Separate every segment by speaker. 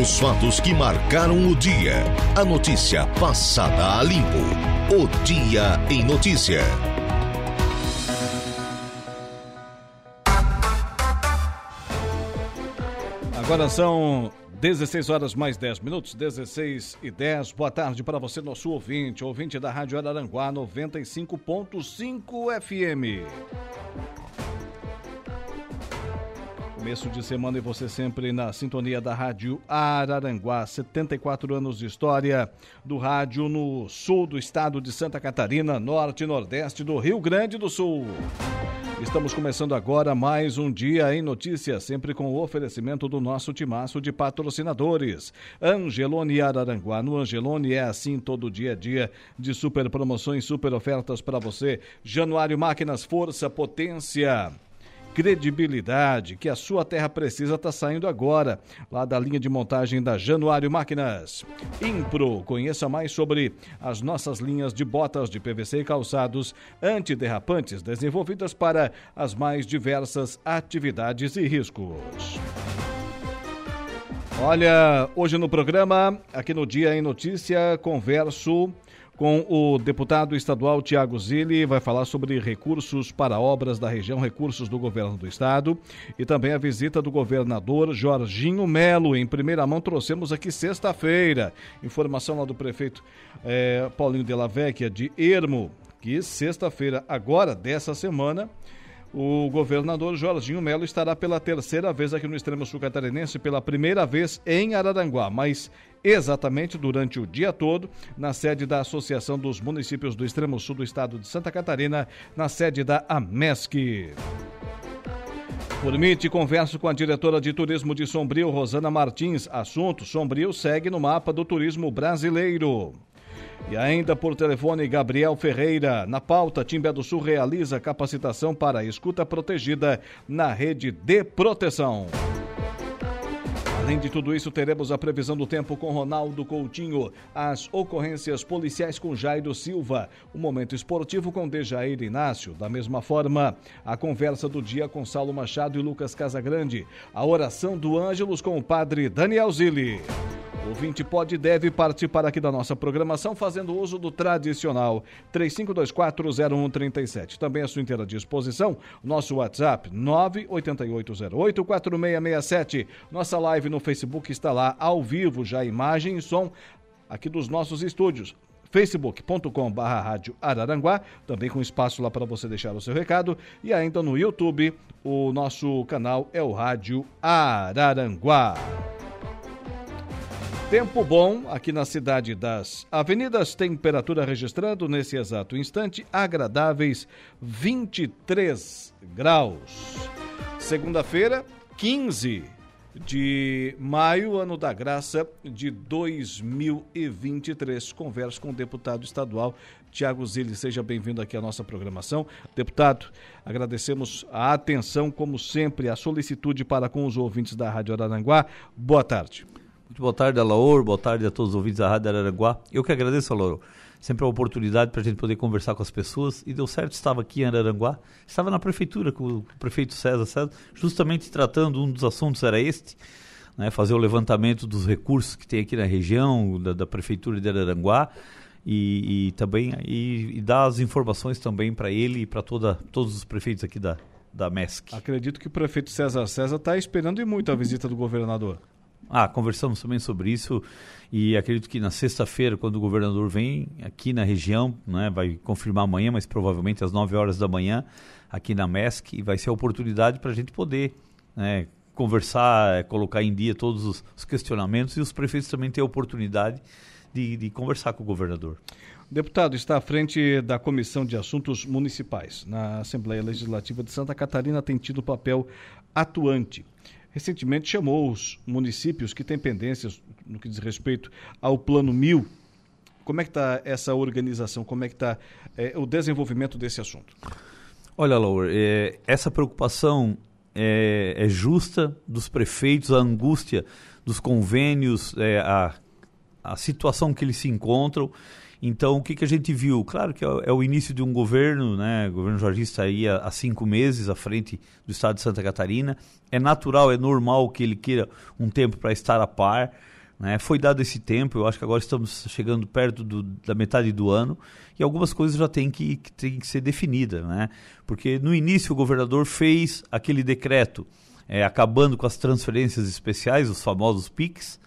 Speaker 1: Os fatos que marcaram o dia. A notícia passada a limpo. O Dia em Notícia.
Speaker 2: Agora são 16 horas mais 10 minutos, 16 e 10. Boa tarde para você, nosso ouvinte, ouvinte da Rádio Araranguá 95.5 FM. Começo de semana e você sempre na sintonia da Rádio Araranguá, 74 anos de história do rádio no sul do estado de Santa Catarina, norte e nordeste do Rio Grande do Sul. Estamos começando agora mais um dia em notícias, sempre com o oferecimento do nosso timaço de patrocinadores. Angelone Araranguá. No Angelone é assim todo dia a dia de super promoções, super ofertas para você. Januário Máquinas, força, potência credibilidade que a sua terra precisa está saindo agora, lá da linha de montagem da Januário Máquinas. Impro, conheça mais sobre as nossas linhas de botas de PVC e calçados antiderrapantes desenvolvidas para as mais diversas atividades e riscos. Olha, hoje no programa, aqui no Dia em Notícia, converso com o deputado estadual Tiago Zilli, vai falar sobre recursos para obras da região, recursos do governo do estado e também a visita do governador Jorginho Melo. Em primeira mão trouxemos aqui sexta-feira. Informação lá do prefeito é, Paulinho Della Vecchia de Ermo, que sexta-feira, agora dessa semana, o governador Jorginho Melo estará pela terceira vez aqui no extremo sul catarinense, pela primeira vez em Araranguá, mas exatamente durante o dia todo, na sede da Associação dos Municípios do Extremo Sul do Estado de Santa Catarina, na sede da AMESC. Por mim, te converso com a diretora de turismo de Sombrio, Rosana Martins. Assunto: Sombrio segue no mapa do turismo brasileiro. E ainda por telefone, Gabriel Ferreira. Na pauta, Timbé do Sul realiza capacitação para escuta protegida na rede de proteção. Além de tudo isso, teremos a previsão do tempo com Ronaldo Coutinho, as ocorrências policiais com Jairo Silva, o momento esportivo com Dejair Inácio, da mesma forma, a conversa do dia com Saulo Machado e Lucas Casagrande, a oração do Ângelos com o padre Daniel Zilli. O ouvinte pode e deve participar aqui da nossa programação fazendo uso do tradicional 35240137. Também à sua inteira disposição, nosso WhatsApp 988084667. Nossa live no Facebook está lá ao vivo, já imagem e som aqui dos nossos estúdios facebook.com barra rádio Araranguá, também com espaço lá para você deixar o seu recado, e ainda no YouTube, o nosso canal é o Rádio Araranguá. Tempo bom aqui na cidade das avenidas, temperatura registrando nesse exato instante agradáveis 23 graus. Segunda-feira, 15 de maio, ano da graça de 2023. Converso com o deputado estadual Tiago Zilli. Seja bem-vindo aqui à nossa programação. Deputado, agradecemos a atenção, como sempre, a solicitude para com os ouvintes da Rádio Araranguá. Boa tarde.
Speaker 3: Muito boa tarde, Alaor. Boa tarde a todos os ouvintes da Rádio Araranguá. Eu que agradeço, Alaor. Sempre a oportunidade para a gente poder conversar com as pessoas. E deu certo, estava aqui em Araranguá. Estava na prefeitura com o prefeito César César, justamente tratando, um dos assuntos era este, né, fazer o levantamento dos recursos que tem aqui na região, da, da prefeitura de Araranguá. E, e também e, e, dar as informações também para ele e para todos os prefeitos aqui da, da MESC.
Speaker 2: Acredito que o prefeito César César está esperando e muito a visita do governador.
Speaker 3: Ah, conversamos também sobre isso e acredito que na sexta-feira, quando o governador vem aqui na região, né, vai confirmar amanhã, mas provavelmente às 9 horas da manhã, aqui na MESC, e vai ser a oportunidade para a gente poder né, conversar, colocar em dia todos os, os, questionamentos e os prefeitos também ter a oportunidade de, de conversar com o governador.
Speaker 2: Deputado está à frente da Comissão de Assuntos Municipais. Na Assembleia Legislativa de Santa Catarina tem tido papel atuante recentemente chamou os municípios que têm pendências no que diz respeito ao Plano Mil. Como é que está essa organização? Como é que está é, o desenvolvimento desse assunto?
Speaker 3: Olha, Laura, é, essa preocupação é, é, justa dos prefeitos, a angústia dos convênios, é, a, a situação que eles se encontram Então, o que, que a gente viu? Claro que é, é o início de um governo, né? O governo Jorgista aí há cinco meses à frente do estado de Santa Catarina. É natural, é normal que ele queira um tempo para estar a par. Né? Foi dado esse tempo, eu acho que agora estamos chegando perto do, da metade do ano e algumas coisas já têm que, que, têm que ser definidas. Né? Porque no início o governador fez aquele decreto é, acabando com as transferências especiais, os famosos PICs,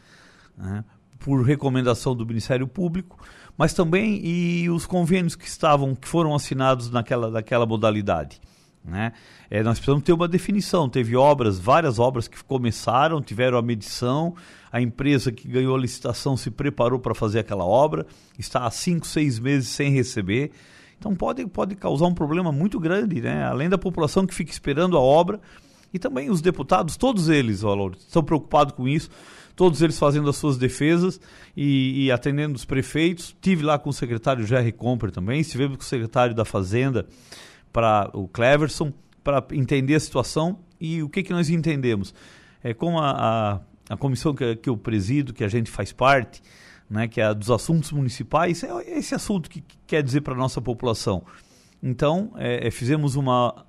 Speaker 3: né? por recomendação do Ministério Público mas também e os convênios que estavam, que foram assinados naquela, naquela modalidade. Né? É, nós precisamos ter uma definição. Teve obras, várias obras que começaram, tiveram a medição, a empresa que ganhou a licitação se preparou para fazer aquela obra, está há cinco, seis meses sem receber. Então pode, pode causar um problema muito grande, né? além da população que fica esperando a obra, e também os deputados, todos eles, Valor, estão preocupados com isso todos eles fazendo as suas defesas e, e atendendo os prefeitos. Tive lá com o secretário Jerry Comper também, estivemos com o secretário da Fazenda, para o Cleverson, para entender a situação e o que, que nós entendemos. É, com a, a, a comissão que, que eu presido, que a gente faz parte, né, que é dos assuntos municipais, é esse assunto que, que quer dizer para a nossa população. Então, é, é, fizemos uma,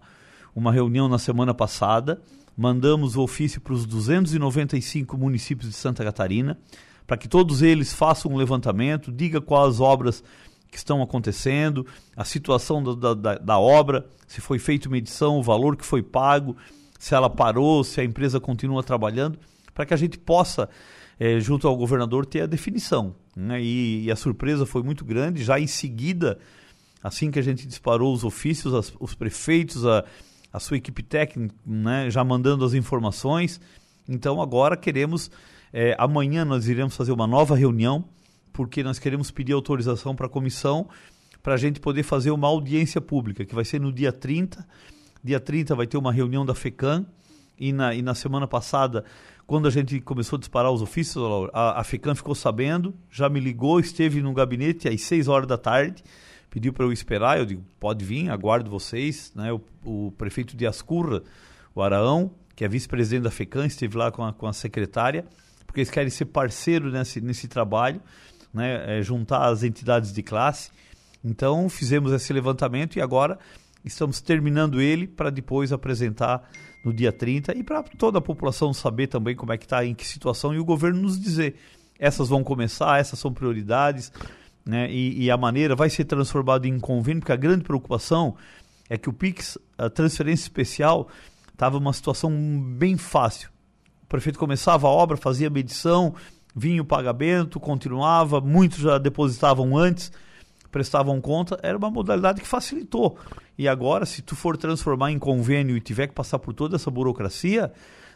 Speaker 3: uma reunião na semana passada, mandamos o ofício para os 295 municípios de Santa Catarina, para que todos eles façam um levantamento, diga quais obras que estão acontecendo, a situação da, da, da obra, se foi feita medição, o valor que foi pago, se ela parou, se a empresa continua trabalhando, para que a gente possa, é, junto ao governador, ter a definição. Né? E, e, a surpresa foi muito grande, já em seguida, assim que a gente disparou os ofícios, as, os prefeitos, a, a sua equipe técnica né, já mandando as informações. Então agora queremos, é, amanhã nós iremos fazer uma nova reunião, porque nós queremos pedir autorização para a comissão para a gente poder fazer uma audiência pública, que vai ser no dia 30. Dia 30 vai ter uma reunião da FECAM, e na, e na semana passada, quando a gente começou a disparar os ofícios, a, a FECAM ficou sabendo, já me ligou, esteve no gabinete às 6 horas da tarde, pediu para eu esperar, eu digo, pode vir, aguardo vocês. Né? O, o prefeito de Ascurra, o Araão, que é vice-presidente da FECAM, esteve lá com a, com a secretária, porque eles querem ser parceiro nesse, nesse trabalho, né? É, juntar as entidades de classe. Então fizemos esse levantamento e agora estamos terminando ele para depois apresentar no dia 30 e para toda a população saber também como é que está, em que situação e o governo nos dizer essas vão começar, essas são prioridades, né, e, e, a maneira vai ser transformado em convênio, porque a grande preocupação é que o PIX, a transferência especial, estava uma situação bem fácil. O prefeito começava a obra, fazia a medição, vinha o pagamento, continuava, muitos já depositavam antes, prestavam conta, era uma modalidade que facilitou. E agora, se tu for transformar em convênio e tiver que passar por toda essa burocracia,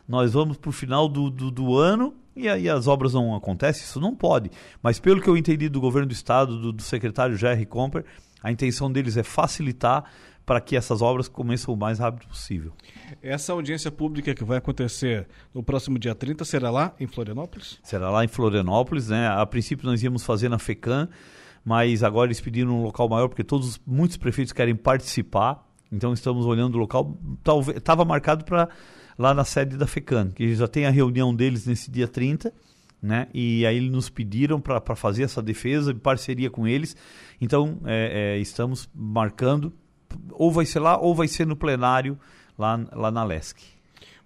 Speaker 3: nós vamos para o final do, do, do ano e aí as obras não acontecem, isso não pode. Mas pelo que eu entendi do governo do estado, do, do secretário Jerry Comper, a intenção deles é facilitar para que essas obras comecem o mais rápido possível.
Speaker 2: Essa audiência pública que vai acontecer no próximo dia 30 será lá em Florianópolis?
Speaker 3: Será lá em Florianópolis, né? A princípio nós íamos fazer na FECAM, mas agora eles pediram um local maior porque todos muitos prefeitos querem participar. Então estamos olhando o local, talvez estava marcado para lá na sede da FECAN, que já tem a reunião deles nesse dia 30, né? E aí eles nos pediram para fazer essa defesa em parceria com eles. Então, é, é, estamos marcando, ou vai ser lá, ou vai ser no plenário lá, lá na LESC.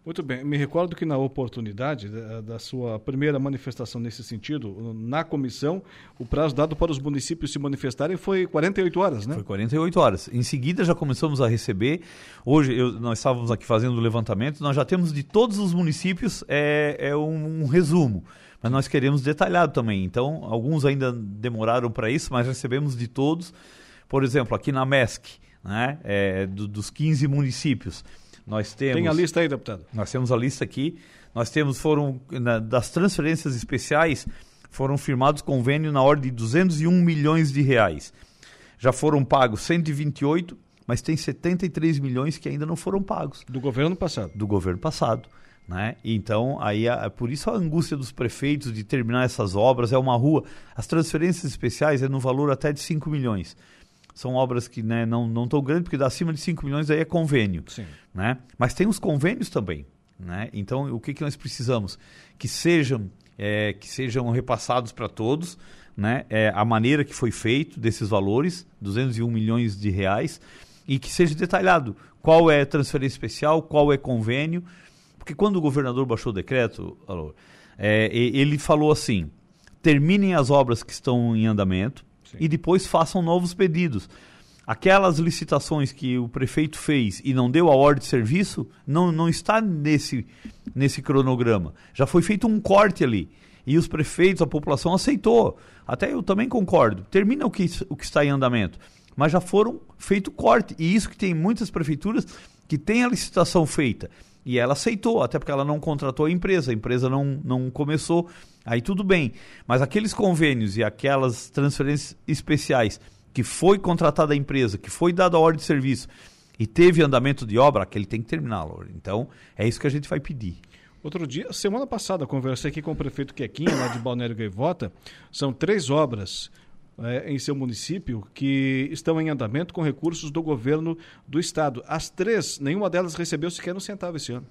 Speaker 2: Muito bem. Me recordo que na oportunidade da, da, sua primeira manifestação nesse sentido, na comissão, o prazo dado para os municípios se manifestarem foi 48 horas, né?
Speaker 3: Foi 48 horas. Em seguida já começamos a receber. Hoje eu, nós estávamos aqui fazendo o levantamento, nós já temos de todos os municípios é, é um, um resumo mas nós queremos detalhado também. Então, alguns ainda demoraram para isso, mas recebemos de todos. Por exemplo, aqui na MESC, né, é, do, dos 15 municípios, nós temos.
Speaker 2: Tem a lista aí, deputado?
Speaker 3: Nós temos a lista aqui. Nós temos, foram, na, das transferências especiais, foram firmados convênios na ordem de 201 milhões de reais. Já foram pagos 128, mas tem 73 milhões que ainda não foram pagos.
Speaker 2: Do governo passado?
Speaker 3: Do governo passado. Né? Então, aí, é por isso a angústia dos prefeitos de terminar essas obras é uma rua. As transferências especiais é no valor até de 5 milhões são obras que né, não, não tão grandes, porque dá acima de 5 milhões aí é convênio. Sim. Né? Mas tem os convênios também. Né? Então, o que, que nós precisamos? Que sejam é, que sejam repassados para todos, né? É, a maneira que foi feito desses valores, 201 milhões de reais, e que seja detalhado qual é transferência especial, qual é convênio, porque quando o governador baixou o decreto, é, ele falou assim: terminem as obras que estão em andamento Sim. e depois façam novos pedidos. Aquelas licitações que o prefeito fez e não deu a ordem de serviço, não, não está nesse, nesse cronograma. Já foi feito um corte ali. E os prefeitos, a população aceitou. Até eu também concordo. Termina o que, o que está em andamento. Mas já foram feito corte. E isso que tem muitas prefeituras que têm a licitação feita. E ela aceitou, até porque ela não contratou a empresa, a empresa não, não começou. Aí tudo bem. Mas aqueles convênios e aquelas transferências especiais que foi contratada a empresa, que foi dada a ordem de serviço e teve andamento de obra, aquele tem que terminar, Laura. Então, é isso que a gente vai pedir.
Speaker 2: Outro dia, semana passada, conversei aqui com o prefeito Quequinha, lá de Balneário Gaivota. São três obras é, em seu município que estão em andamento com recursos do governo do estado. As três, nenhuma delas recebeu sequer um centavo esse ano.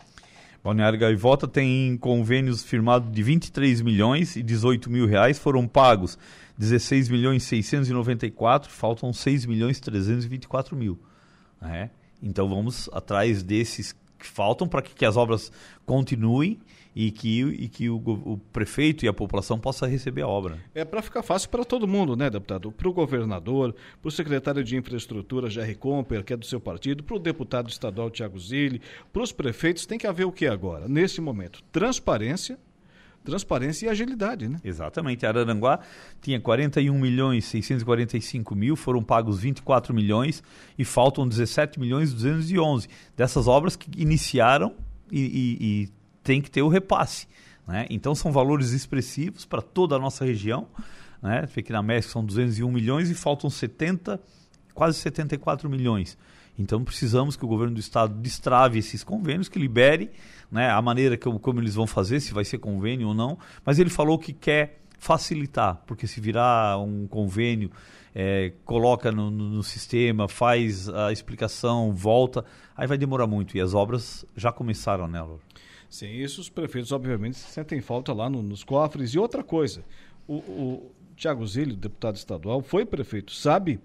Speaker 3: Balneário Gaivota tem convênios firmados de 23 milhões e 18 mil reais, foram pagos 16 milhões 694, faltam 6 milhões 324 mil. Né? Então vamos atrás desses que faltam para que, que, as obras continuem e que, e que o, o, prefeito e a população possam receber a obra.
Speaker 2: É para ficar fácil para todo mundo, né, deputado? Para o governador, para o secretário de Infraestrutura, Jerry Comper, que é do seu partido, para o deputado estadual Tiago Zilli, para os prefeitos, tem que haver o que agora? Nesse momento? Transparência transparência e agilidade, né?
Speaker 3: Exatamente. Araranguá tinha 41 milhões 645 mil, foram pagos 24 milhões e faltam 17 milhões 211 dessas obras que iniciaram e, e, e tem que ter o repasse. Né? Então são valores expressivos para toda a nossa região. Né? Aqui na México são 201 milhões e faltam 70, quase 74 milhões. Então precisamos que o governo do estado destrave esses convênios, que libere né, a maneira que, como eles vão fazer, se vai ser convênio ou não. Mas ele falou que quer facilitar, porque se virar um convênio, é, coloca no, no, no, sistema, faz a explicação, volta, aí vai demorar muito. E as obras já começaram, né, Laura?
Speaker 2: Sim, isso os prefeitos, obviamente, sentem falta lá no, nos cofres. E outra coisa, o, o Tiago Zilli, deputado estadual, foi prefeito, sabe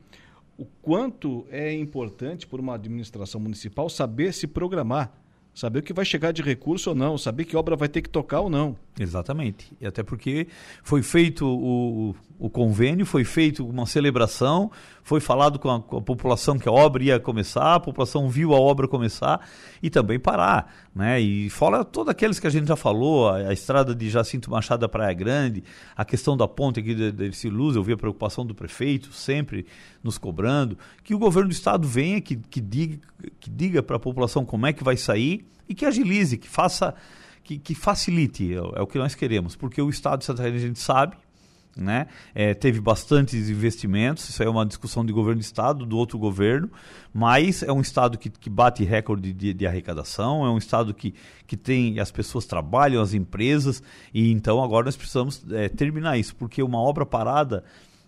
Speaker 2: o quanto é importante para uma administração municipal saber se programar, saber o que vai chegar de recurso ou não, saber que obra vai ter que tocar ou não.
Speaker 3: Exatamente. E até porque foi feito o, o convênio, foi feito uma celebração, foi falado com a, com a, população que a obra ia começar, a população viu a obra começar e também parar. Né? E fora todos aqueles que a gente já falou, a, a estrada de Jacinto Machado da Praia Grande, a questão da ponte aqui de, de Luz, eu vi a preocupação do prefeito sempre nos cobrando, que o governo do estado venha, que, que diga, que diga para a população como é que vai sair e que agilize, que faça que, que facilite, é, é, o que nós queremos, porque o Estado de Santa Catarina a gente sabe, né? É, teve bastantes investimentos, isso é uma discussão de governo de Estado, do outro governo, mas é um Estado que, que bate recorde de, de, arrecadação, é um Estado que, que tem, as pessoas trabalham, as empresas, e então agora nós precisamos é, terminar isso, porque uma obra parada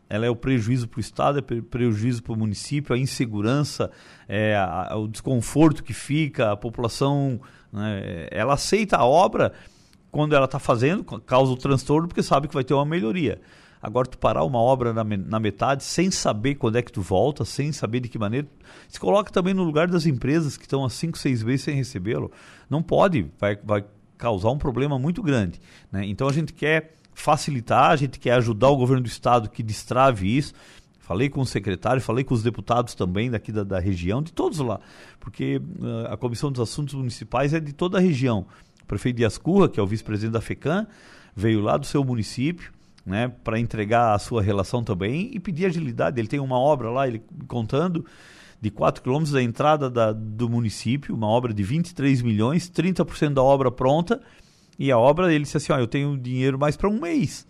Speaker 3: ela é o prejuízo para o Estado, é prejuízo para o município, a insegurança, é, a, o desconforto que fica, a população né? Ela aceita a obra quando ela está fazendo, causa o transtorno, porque sabe que vai ter uma melhoria. Agora, tu parar uma obra na, na, metade, sem saber quando é que tu volta, sem saber de que maneira, se coloca também no lugar das empresas que estão há 5, 6 meses sem recebê-lo. Não pode, vai, vai causar um problema muito grande. Né? Então, a gente quer facilitar, a gente quer ajudar o governo do estado que destrave isso. Falei com o secretário, falei com os deputados também daqui da, da região, de todos lá, porque uh, a Comissão dos Assuntos Municipais é de toda a região. O prefeito Dias Curra, que é o vice-presidente da FECAM, veio lá do seu município, né, para entregar a sua relação também e pedir agilidade. Ele tem uma obra lá, ele contando, de 4 quilômetros da entrada da, do município, uma obra de 23 milhões, 30% da obra pronta, e a obra, ele disse assim, ó, eu tenho dinheiro mais para um mês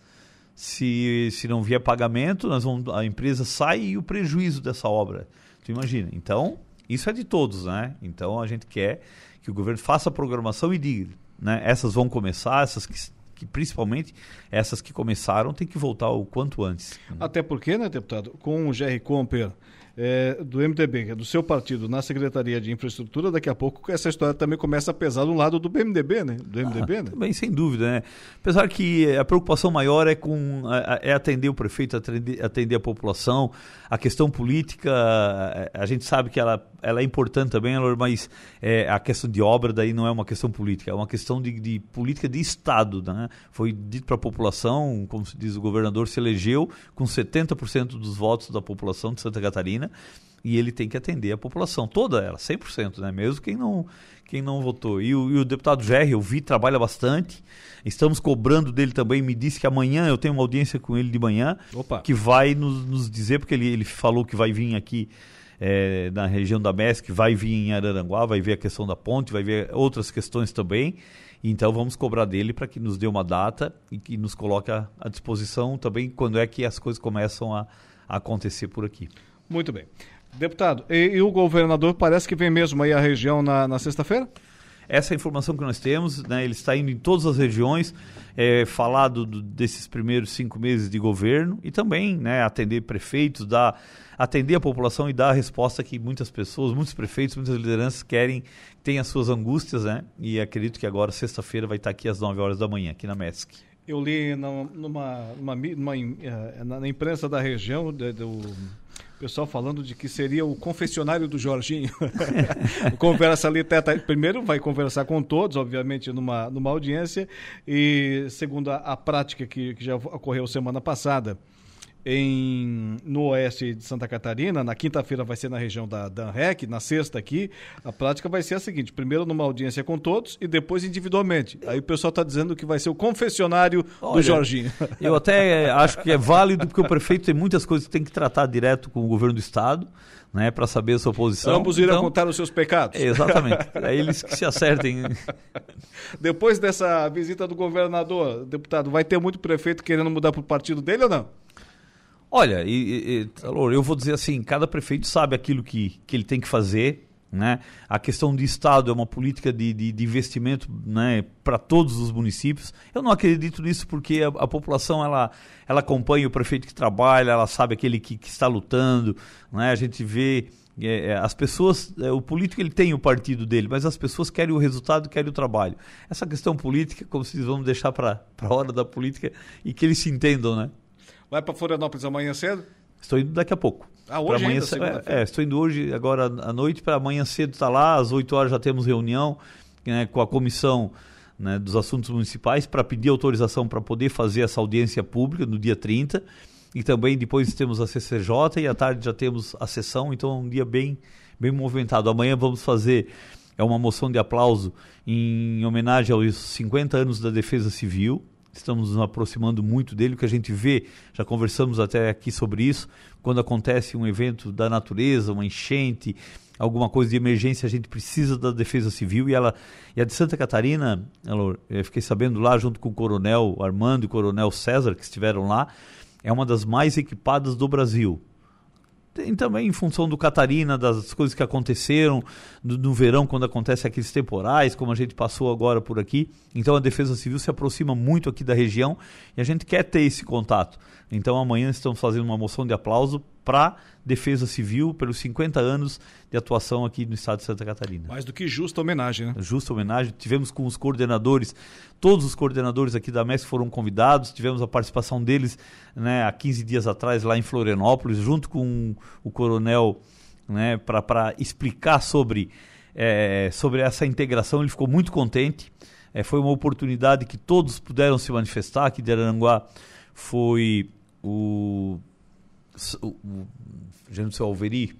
Speaker 3: se, se não vier pagamento, nós vamos, a empresa sai e o prejuízo dessa obra. Tu imagina? Então, isso é de todos, né? Então a gente quer que o governo faça a programação e diga, né? Essas vão começar, essas que, que principalmente essas que começaram tem que voltar o quanto antes.
Speaker 2: Até porque, né, deputado, com o GR Comper é, do MDB, é do seu partido, na Secretaria de Infraestrutura, daqui a pouco essa história também começa a pesar no lado do MDB, né? Do MDB,
Speaker 3: ah,
Speaker 2: né?
Speaker 3: Também, sem dúvida, né? Apesar que a preocupação maior é com é atender o prefeito, atender, atender a população. A questão política, a gente sabe que ela, ela é importante também, mas é, a questão de obra daí não é uma questão política, é uma questão de, de política de Estado, né? Foi dito para a população, como se diz, o governador se elegeu com 70% dos votos da população de Santa Catarina e ele tem que atender a população, toda ela, 100%, né? mesmo quem não, quem não votou. E o, e o deputado Jerry, eu vi, trabalha bastante, estamos cobrando dele também, me disse que amanhã eu tenho uma audiência com ele de manhã, Opa. que vai nos, nos dizer, porque ele, ele falou que vai vir aqui é, na região da MESC, vai vir em Araranguá, vai ver a questão da ponte, vai ver outras questões também, então vamos cobrar dele para que nos dê uma data e que nos coloque à, disposição também quando é que as coisas começam a, a acontecer por aqui.
Speaker 2: Muito bem. Deputado, e, e, o governador parece que vem mesmo aí à região na, na sexta-feira?
Speaker 3: Essa informação que nós temos, né? ele está indo em todas as regiões, é, do, desses primeiros cinco meses de governo e também né, atender prefeitos, dar, atender a população e dar a resposta que muitas pessoas, muitos prefeitos, muitas lideranças querem, têm as suas angústias, né? E acredito que agora, sexta-feira, vai estar aqui às 9 horas da manhã, aqui na MESC.
Speaker 2: Eu li numa, numa, numa eh, na imprensa da região do pessoal falando de que seria o confessionário do Jorginho. Conversa ali, teta, primeiro vai conversar com todos, obviamente, numa, numa audiência, e segundo a, a prática que, que já ocorreu semana passada, em, no oeste de Santa Catarina. Na quinta-feira vai ser na região da Danrec, na sexta aqui. A prática vai ser a seguinte: primeiro numa audiência com todos e depois individualmente. Aí o pessoal está dizendo que vai ser o confessionário Olha, do Jorginho.
Speaker 3: Eu até acho que é válido, porque o prefeito tem muitas coisas que tem que tratar direto com o governo do Estado. Né, para saber a sua posição.
Speaker 2: Ambos irão então, contar os seus pecados.
Speaker 3: Exatamente. É eles que se acertem.
Speaker 2: Depois dessa visita do governador, deputado, vai ter muito prefeito querendo mudar para o partido dele ou não?
Speaker 3: Olha, e, e, eu vou dizer assim, cada prefeito sabe aquilo que, que ele tem que fazer, né? A questão de Estado é uma política de, de, de investimento né, para todos os municípios. Eu não acredito nisso porque a, a, população ela, ela acompanha o prefeito que trabalha, ela sabe aquele que, que está lutando. Né? A gente vê é, é, as pessoas, é, o político ele tem o partido dele, mas as pessoas querem o resultado, querem o trabalho. Essa questão política, como se vamos deixar para a hora da política e que eles se entendam, né?
Speaker 2: Vai para Florianópolis amanhã cedo?
Speaker 3: Estou indo daqui a pouco.
Speaker 2: Ah, hoje
Speaker 3: amanhã,
Speaker 2: ainda,
Speaker 3: é, é, estou indo hoje, agora à noite, para amanhã cedo estar tá lá, às 8 horas já temos reunião né, com a comissão né, dos assuntos municipais para pedir autorização para poder fazer essa audiência pública no dia 30. E também depois temos a CCJ e à tarde já temos a sessão, então é um dia bem, bem movimentado. Amanhã vamos fazer é uma moção de aplauso em homenagem aos 50 anos da Defesa Civil, estamos nos aproximando muito dele, o que a gente vê, já conversamos até aqui sobre isso, quando acontece um evento da natureza, uma enchente, alguma coisa de emergência, a gente precisa da defesa civil e ela e a de Santa Catarina, ela, eu fiquei sabendo lá junto com o coronel Armando e o coronel César que estiveram lá, é uma das mais equipadas do Brasil. Tem também em função do Catarina, das coisas que aconteceram no, verão, quando acontece aqueles temporais, como a gente passou agora por aqui. Então a Defesa Civil se aproxima muito aqui da região e a gente quer ter esse contato. Então amanhã estamos fazendo uma moção de aplauso para Defesa Civil pelos 50 anos de atuação aqui no estado de Santa Catarina.
Speaker 2: Mais do que justa homenagem, né?
Speaker 3: Justa homenagem. Tivemos com os coordenadores, todos os coordenadores aqui da MES foram convidados, tivemos a participação deles né, há 15 dias atrás lá em Florianópolis, junto com o coronel, né, para explicar sobre, é, sobre essa integração. Ele ficou muito contente. É, foi uma oportunidade que todos puderam se manifestar. Aqui de Aranguá foi o o, o Gênero Alveri.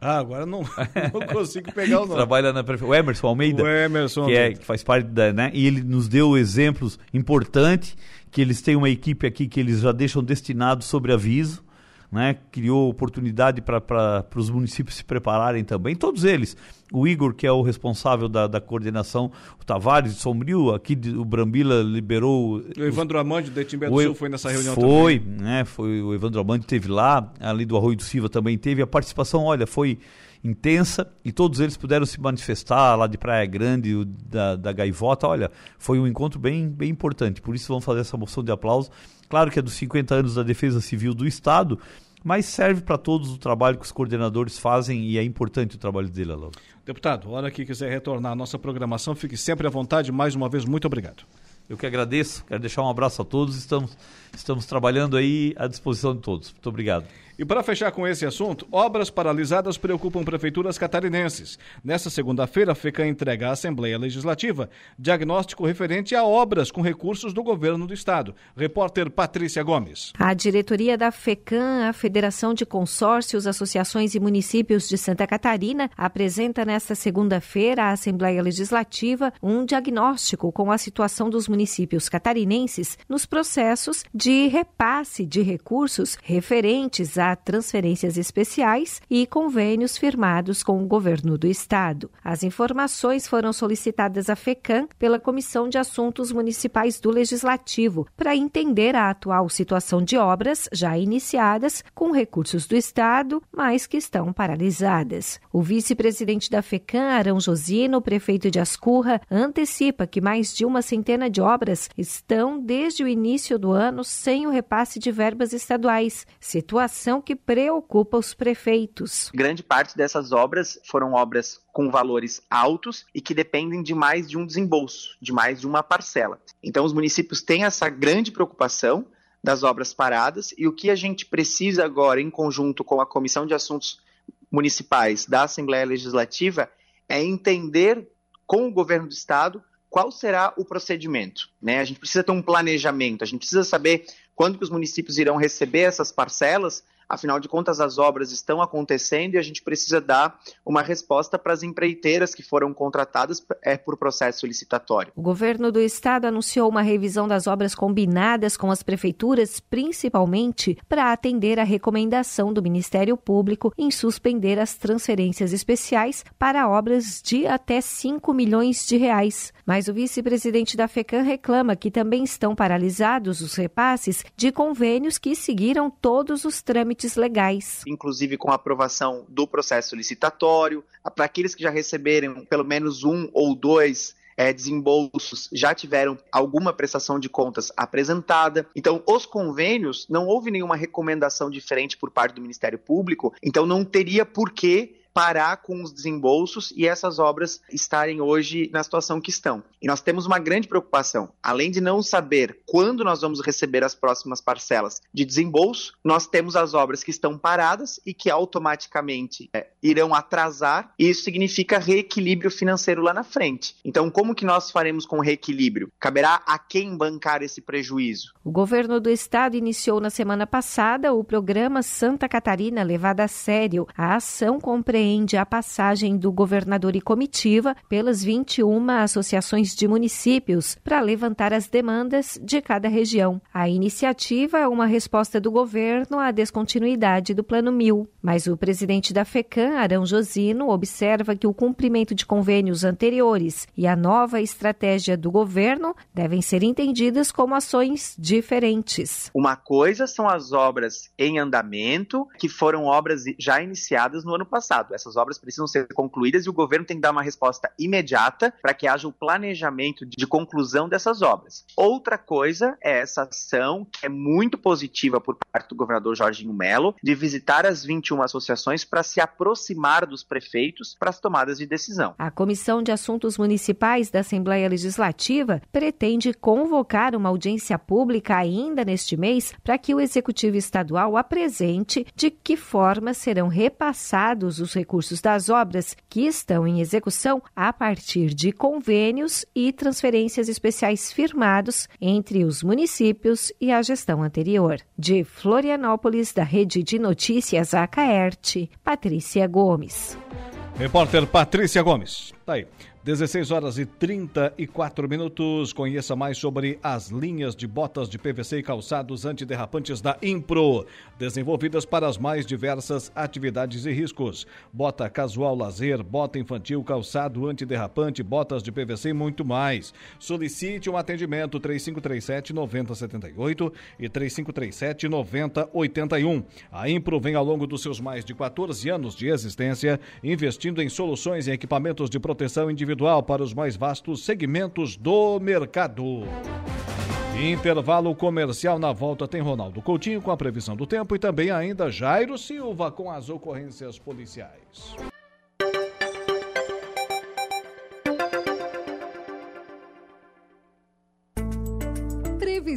Speaker 2: Ah, agora não, não consigo pegar o nome.
Speaker 3: Trabalha na prefeitura. O Emerson Almeida.
Speaker 2: O Emerson
Speaker 3: que, é, que faz parte da. Né? E ele nos deu exemplos importantes, que eles têm uma equipe aqui que eles já deixam destinado sobre aviso né, criou oportunidade para os municípios se prepararem também, todos eles. O Igor, que é o responsável da, da coordenação, o Tavares de Sombrio, aqui de, o Brambila liberou.
Speaker 2: O Evandro Amandi, do Etimbé do Sul, foi nessa reunião
Speaker 3: foi,
Speaker 2: também.
Speaker 3: Né, foi, o Evandro Amandi teve lá, ali do Arroio do Silva também teve. A participação, olha, foi intensa e todos eles puderam se manifestar lá de Praia Grande, da, da Gaivota. Olha, foi um encontro bem, bem importante. Por isso vamos fazer essa moção de aplauso Claro que é dos 50 anos da Defesa Civil do Estado, mas serve para todos o trabalho que os coordenadores fazem e é importante o trabalho dele, Alô.
Speaker 2: Deputado, hora que quiser retornar à nossa programação, fique sempre à vontade. Mais uma vez, muito obrigado.
Speaker 3: Eu que agradeço, quero deixar um abraço a todos. Estamos, estamos trabalhando aí à disposição de todos. Muito obrigado.
Speaker 2: E para fechar com esse assunto, obras paralisadas preocupam prefeituras catarinenses. Nesta segunda-feira, a FECAM entrega à Assembleia Legislativa diagnóstico referente a obras com recursos do governo do estado. Repórter Patrícia Gomes.
Speaker 4: A diretoria da FECAM, a Federação de Consórcios, Associações e Municípios de Santa Catarina, apresenta nesta segunda-feira à Assembleia Legislativa um diagnóstico com a situação dos municípios catarinenses nos processos de repasse de recursos referentes transferências especiais e convênios firmados com o governo do estado. As informações foram solicitadas à FECAM pela Comissão de Assuntos Municipais do Legislativo para entender a atual situação de obras já iniciadas com recursos do estado, mas que estão paralisadas. O vice-presidente da FECAM, Arão Josino, prefeito de Ascurra, antecipa que mais de uma centena de obras estão desde o início do ano sem o repasse de verbas estaduais, situação que preocupa os prefeitos.
Speaker 5: Grande parte dessas obras foram obras com valores altos e que dependem de mais de um desembolso, de mais de uma parcela. Então, os municípios têm essa grande preocupação das obras paradas e o que a gente precisa agora, em conjunto com a Comissão de Assuntos Municipais da Assembleia Legislativa, é entender com o governo do Estado qual será o procedimento. Né? A gente precisa ter um planejamento, a gente precisa saber quando que os municípios irão receber essas parcelas Afinal de contas, as obras estão acontecendo e a gente precisa dar uma resposta para as empreiteiras que foram contratadas é, por processo licitatório.
Speaker 4: O governo do estado anunciou uma revisão das obras combinadas com as prefeituras, principalmente para atender a recomendação do Ministério Público em suspender as transferências especiais para obras de até 5 milhões de reais. Mas o vice-presidente da FECAM reclama que também estão paralisados os repasses de convênios que seguiram todos os trâmites trâmites legais.
Speaker 5: Inclusive com a aprovação do processo licitatório, para aqueles que já receberam pelo menos um ou dois é, desembolsos já tiveram alguma prestação de contas apresentada. Então, os convênios, não houve nenhuma recomendação diferente por parte do Ministério Público, então não teria por que parar com os desembolsos e essas obras estarem hoje na situação que estão. E nós temos uma grande preocupação. Além de não saber quando nós vamos receber as próximas parcelas de desembolso, nós temos as obras que estão paradas e que automaticamente é, irão atrasar, e isso significa reequilíbrio financeiro lá na frente. Então, como que nós faremos com reequilíbrio? Caberá a quem bancar esse prejuízo?
Speaker 4: O governo do estado iniciou na semana passada o programa Santa Catarina Levada a Sério. A ação compreende compreende a passagem do governador e comitiva pelas 21 associações de municípios para levantar as demandas de cada região. A iniciativa é uma resposta do governo à descontinuidade do Plano Mil, mas o presidente da FECAM, Arão Josino, observa que o cumprimento de convênios anteriores e a nova estratégia do governo devem ser entendidas como ações diferentes.
Speaker 5: Uma coisa são as obras em andamento, que foram obras já iniciadas no ano passado essas obras precisam ser concluídas e o governo tem que dar uma resposta imediata para que haja o planejamento de conclusão dessas obras. Outra coisa é essa ação, que é muito positiva por parte do governador Jorginho Melo, de visitar as 21 associações para se aproximar dos prefeitos para as tomadas de decisão.
Speaker 4: A Comissão de Assuntos Municipais da Assembleia Legislativa pretende convocar uma audiência pública ainda neste mês para que o Executivo Estadual apresente de que forma serão repassados os recursos das obras que estão em execução a partir de convênios e transferências especiais firmados entre os municípios e a gestão anterior. De Florianópolis, da Rede de Notícias Acaerte, Patrícia Gomes.
Speaker 2: Repórter Patrícia Gomes. Tá aí. 16 horas e 34 minutos. Conheça mais sobre as linhas de botas de PVC e calçados antiderrapantes da Impro, desenvolvidas para as mais diversas atividades e riscos. Bota casual lazer, bota infantil, calçado antiderrapante, botas de PVC e muito mais. Solicite um atendimento 3537 9078 e 3537 9081. A Impro vem ao longo dos seus mais de 14 anos de existência investindo em soluções e equipamentos de proteção individual individual para os mais vastos segmentos do mercado. Intervalo comercial na volta tem Ronaldo Coutinho com a previsão do tempo e também ainda Jairo Silva com as ocorrências policiais.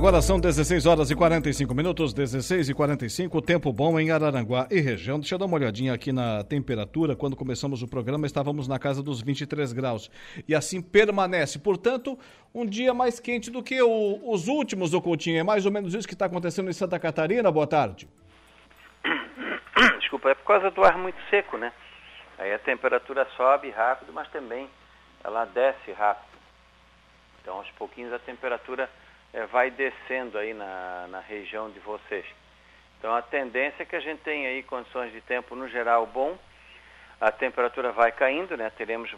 Speaker 2: Agora são 16 horas e 45 minutos, 16 e 45, tempo bom em Araranguá e região. Deixa eu dar uma olhadinha aqui na temperatura. Quando começamos o programa, estávamos na casa dos 23 graus. E assim permanece. Portanto, um dia mais quente do que o, os últimos do Coutinho. É mais ou menos isso que está acontecendo em Santa Catarina. Boa tarde.
Speaker 6: Desculpa, é por causa do ar muito seco, né? Aí a temperatura sobe rápido, mas também ela desce rápido. Então, aos pouquinhos a temperatura é, vai descendo aí na, na região de vocês. Então a tendência é que a gente tenha aí condições de tempo no geral bom, a temperatura vai caindo, né? Teremos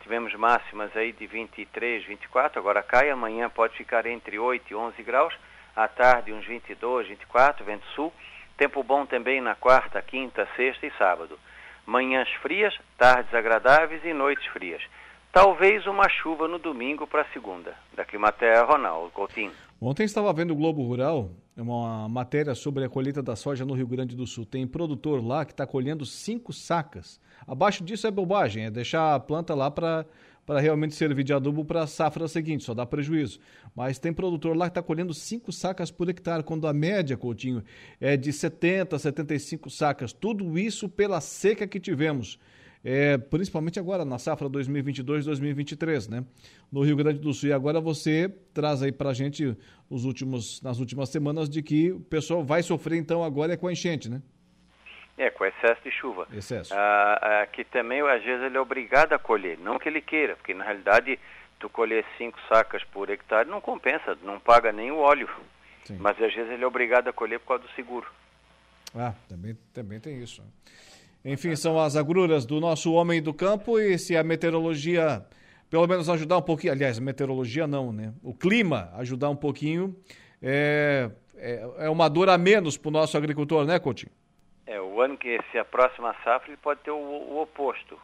Speaker 6: tivemos máximas aí de 23, 24, agora cai, amanhã pode ficar entre 8 e 11 graus, à tarde uns 22, 24, vento sul. Tempo bom também na quarta, quinta, sexta e sábado. Manhãs frias, tardes agradáveis e noites frias. Talvez uma chuva no domingo para segunda. Da Climaterra, Ronaldo Coutinho.
Speaker 2: Ontem estava vendo o Globo Rural, uma matéria sobre a colheita da soja no Rio Grande do Sul. Tem produtor lá que está colhendo cinco sacas. Abaixo disso é bobagem, é deixar a planta lá para para realmente servir de adubo para a safra seguinte, só dá prejuízo. Mas tem produtor lá que está colhendo 5 sacas por hectare, quando a média, Coutinho, é de 70, 75 sacas. Tudo isso pela seca que tivemos é, principalmente agora na safra 2022-2023, né? No Rio Grande do Sul. E agora você traz aí para a gente os últimos, nas últimas semanas de que o pessoal vai sofrer então agora é com a enchente, né?
Speaker 6: É, com excesso de chuva.
Speaker 2: Excesso.
Speaker 6: Ah, ah, que também, às vezes, ele é obrigado a colher. Não que ele queira, porque na realidade tu colher cinco sacas por hectare não compensa, não paga nem o óleo. Sim. Mas às vezes ele é obrigado a colher por causa do seguro.
Speaker 2: Ah, também, também tem isso. Enfim, são as agruras do nosso homem do campo e se a meteorologia, pelo menos ajudar um pouquinho, aliás, a meteorologia não, né? O clima ajudar um pouquinho é, é, é uma dor a menos para o nosso agricultor, né, Coutinho?
Speaker 6: É, o ano que se aproxima a safra, ele pode ter o, o oposto.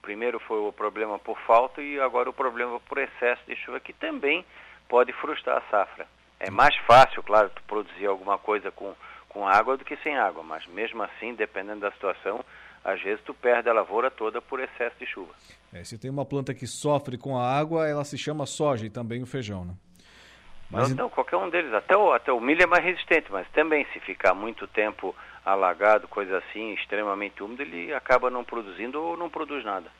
Speaker 6: Primeiro foi o problema por falta e agora o problema por excesso de chuva, que também pode frustrar a safra. É mais fácil, claro, tu produzir alguma coisa com com água do que sem água, mas mesmo assim, dependendo da situação, às vezes tu perde a lavoura toda por excesso de chuva.
Speaker 2: É, se tem uma planta que sofre com a água, ela se chama soja e também o feijão, né?
Speaker 6: Mas... Não, não, qualquer um deles. Até o, até o milho é mais resistente, mas também se ficar muito tempo alagado, coisa assim, extremamente úmido, ele acaba não produzindo ou não produz nada.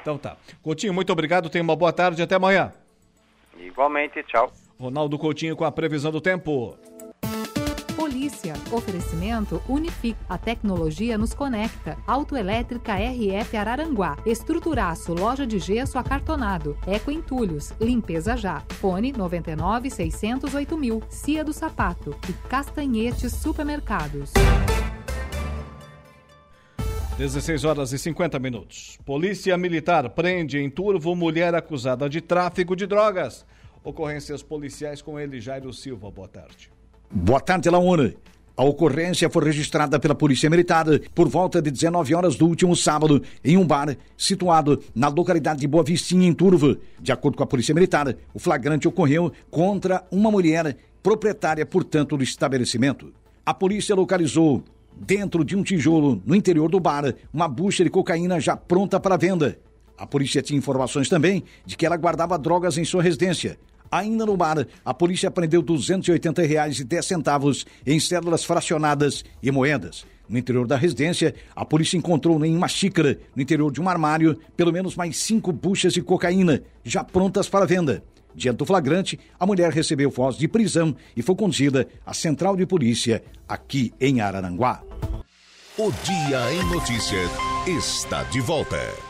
Speaker 2: Então tá. Coutinho, muito obrigado, tenha uma boa tarde e até amanhã.
Speaker 6: Igualmente, tchau.
Speaker 2: Ronaldo Coutinho com a previsão do tempo.
Speaker 7: Oferecimento Unific. A tecnologia nos conecta. Autoelétrica RF Araranguá. Estruturaço. Loja de gesso acartonado. Eco Entulhos. Limpeza já. Fone 99 608 mil. Cia do Sapato. E Castanhetes Supermercados.
Speaker 2: 16 horas e 50 minutos. Polícia Militar prende em Turvo mulher acusada de tráfico de drogas. Ocorrências policiais com ele, Jairo Silva. Boa tarde.
Speaker 8: Boa tarde, Laona. A ocorrência foi registrada pela Polícia Militar por volta de 19 horas do último sábado em um bar situado na localidade de Boa Vistinha, em Turva. De acordo com a Polícia Militar, o flagrante ocorreu contra uma mulher proprietária, portanto, do estabelecimento. A polícia localizou dentro de um tijolo no interior do bar uma bucha de cocaína já pronta para venda. A polícia tinha informações também de que ela guardava drogas em sua residência. Ainda no bar, a polícia apreendeu R$ 280,10 em cédulas fracionadas e moedas. No interior da residência, a polícia encontrou em uma xícara, no interior de um armário, pelo menos mais cinco buchas de cocaína, já prontas para venda. Diante do flagrante, a mulher recebeu voz de prisão e foi conduzida à central de polícia aqui em Araranguá.
Speaker 1: O Dia em Notícias está de volta.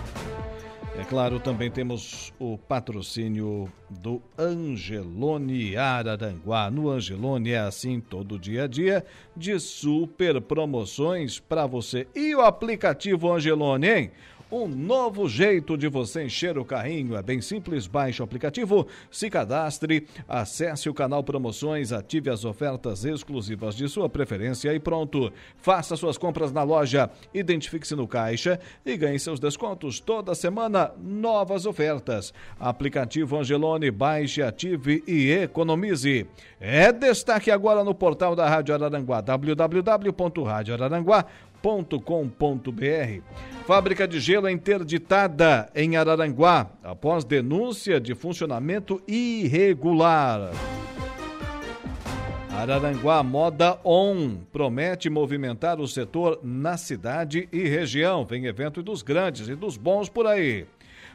Speaker 2: É claro, também temos o patrocínio do Angelone Araranguá. No Angelone é assim todo dia a dia de super promoções para você. E o aplicativo Angelone, hein? Um novo jeito de você encher o carrinho. É bem simples. Baixe o aplicativo, se cadastre, acesse o canal Promoções, ative as ofertas exclusivas de sua preferência e pronto. Faça suas compras na loja, identifique-se no caixa e ganhe seus descontos. Toda semana, novas ofertas. Aplicativo Angelone, baixe, ative e economize. É destaque agora no portal da Rádio Araranguá, www.radioararanguá.com com.br Fábrica de gelo é interditada em Araranguá após denúncia de funcionamento irregular. Araranguá Moda On promete movimentar o setor na cidade e região. Vem evento dos grandes e dos bons por aí.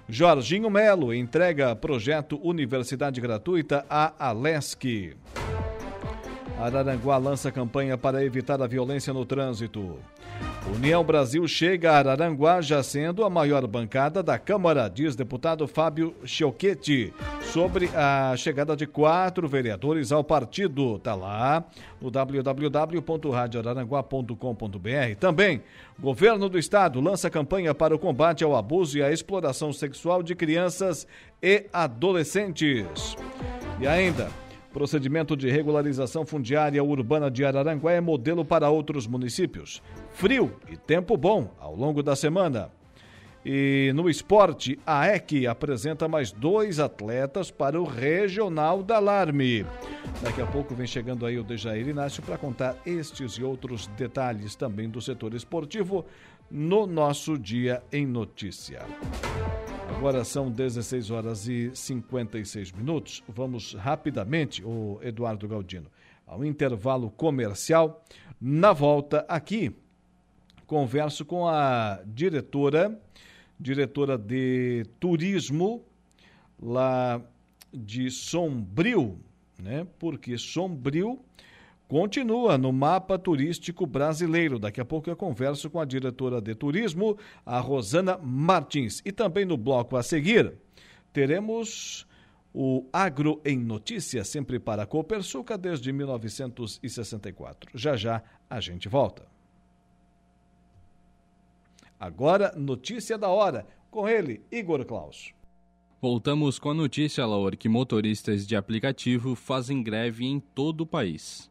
Speaker 2: Jorginho Melo entrega projeto Universidade Gratuita à Alesc. Araranguá lança campanha para evitar a violência no trânsito. União Brasil chega a Araranguá já sendo a maior bancada da Câmara, diz deputado Fábio Chioquete, sobre a chegada de quatro vereadores ao partido. Tá lá no www.radioararanguá.com.br. Também, governo do estado lança campanha para o combate ao abuso e à exploração sexual de crianças e adolescentes. E ainda, Procedimento de regularização fundiária urbana de Araranguá é modelo para outros municípios. Frio e tempo bom ao longo da semana. E no esporte, a EC apresenta mais dois atletas para o Regional da Alarme. Daqui a pouco vem chegando aí o Dejair Inácio para contar estes e outros detalhes também do setor esportivo no nosso Dia em Notícia. Agora são 16 horas e 56 minutos. Vamos rapidamente, o Eduardo Galdino, ao intervalo comercial. Na volta aqui, converso com a diretora, diretora de turismo lá de Sombrio, né? Porque Sombrio continua no mapa turístico brasileiro. Daqui a pouco eu converso com a diretora de turismo, a Rosana Martins. E também no bloco a seguir, teremos o Agro em Notícia, sempre para a Copersuca desde 1964. Já já a gente volta. Agora, notícia da hora, com ele, Igor Klaus.
Speaker 9: Voltamos com a notícia, Laura, que motoristas de aplicativo fazem greve em todo o país.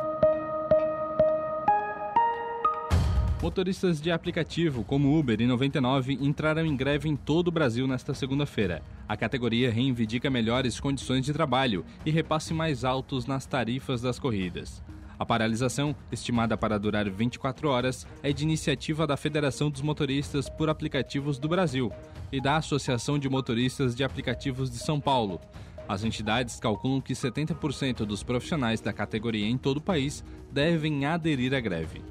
Speaker 9: Motoristas de aplicativo como Uber e 99 entraram em greve em todo o Brasil nesta segunda-feira. A categoria reivindica melhores condições de trabalho e repasse mais altos nas tarifas das corridas. A paralisação, estimada para durar 24 horas, é de iniciativa da Federação dos Motoristas por Aplicativos do Brasil e da Associação de Motoristas de Aplicativos de São Paulo. As entidades calculam que 70% dos profissionais da categoria em todo o país devem aderir à greve.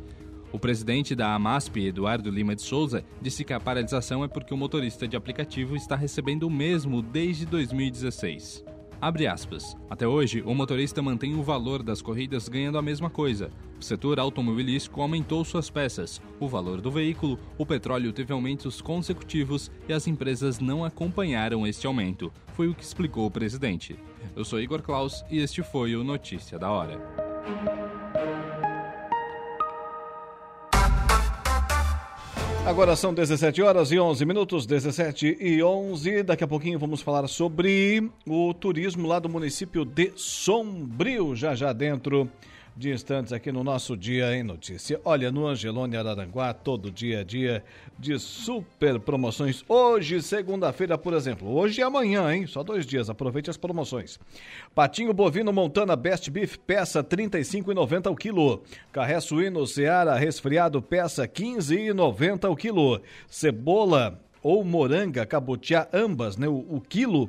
Speaker 9: O presidente da AMASP, Eduardo Lima de Souza, disse que a paralisação é porque o motorista de aplicativo está recebendo o mesmo desde 2016. Abre aspas. Até hoje, o motorista mantém o valor das corridas ganhando a mesma coisa. O setor automobilístico aumentou suas peças, o valor do veículo, o petróleo teve aumentos consecutivos e as empresas não acompanharam este aumento. Foi o que explicou o presidente. Eu sou Igor Klaus e este foi o Notícia da Hora.
Speaker 2: Agora são 17 horas e 11 minutos, 17 e 11. Daqui a pouquinho vamos falar sobre o turismo lá do município de Sombrio, já já dentro de instantes aqui no nosso Dia em Notícia. Olha, no Angelone Araranguá, todo dia a dia de super promoções. Hoje, segunda-feira, por exemplo. Hoje e amanhã, hein? Só dois dias. Aproveite as promoções. Patinho bovino Montana Best Beef, peça R$ 35,90 o quilo. Carré suíno Seara resfriado, peça R$ 15,90 o quilo. Cebola ou moranga cabutiá, ambas, né? O, o quilo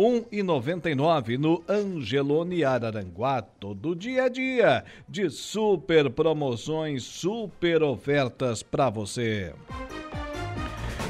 Speaker 2: 1,99 no Angelone Araranguá, todo dia a dia de super promoções, super ofertas para você.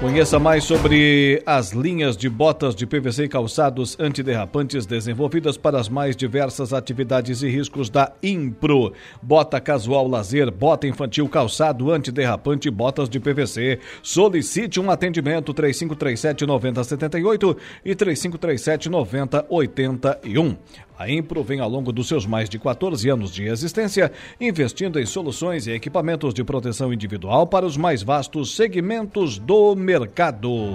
Speaker 2: Conheça mais sobre as linhas de botas de PVC e calçados antiderrapantes desenvolvidas para as mais diversas atividades e riscos da Impro. Bota casual lazer, bota infantil calçado antiderrapante, botas de PVC. Solicite um atendimento 3537 9078 e 3537 9081. A Impro vem ao longo dos seus mais de 14 anos de existência investindo em soluções e equipamentos de proteção individual para os mais vastos segmentos do mercado.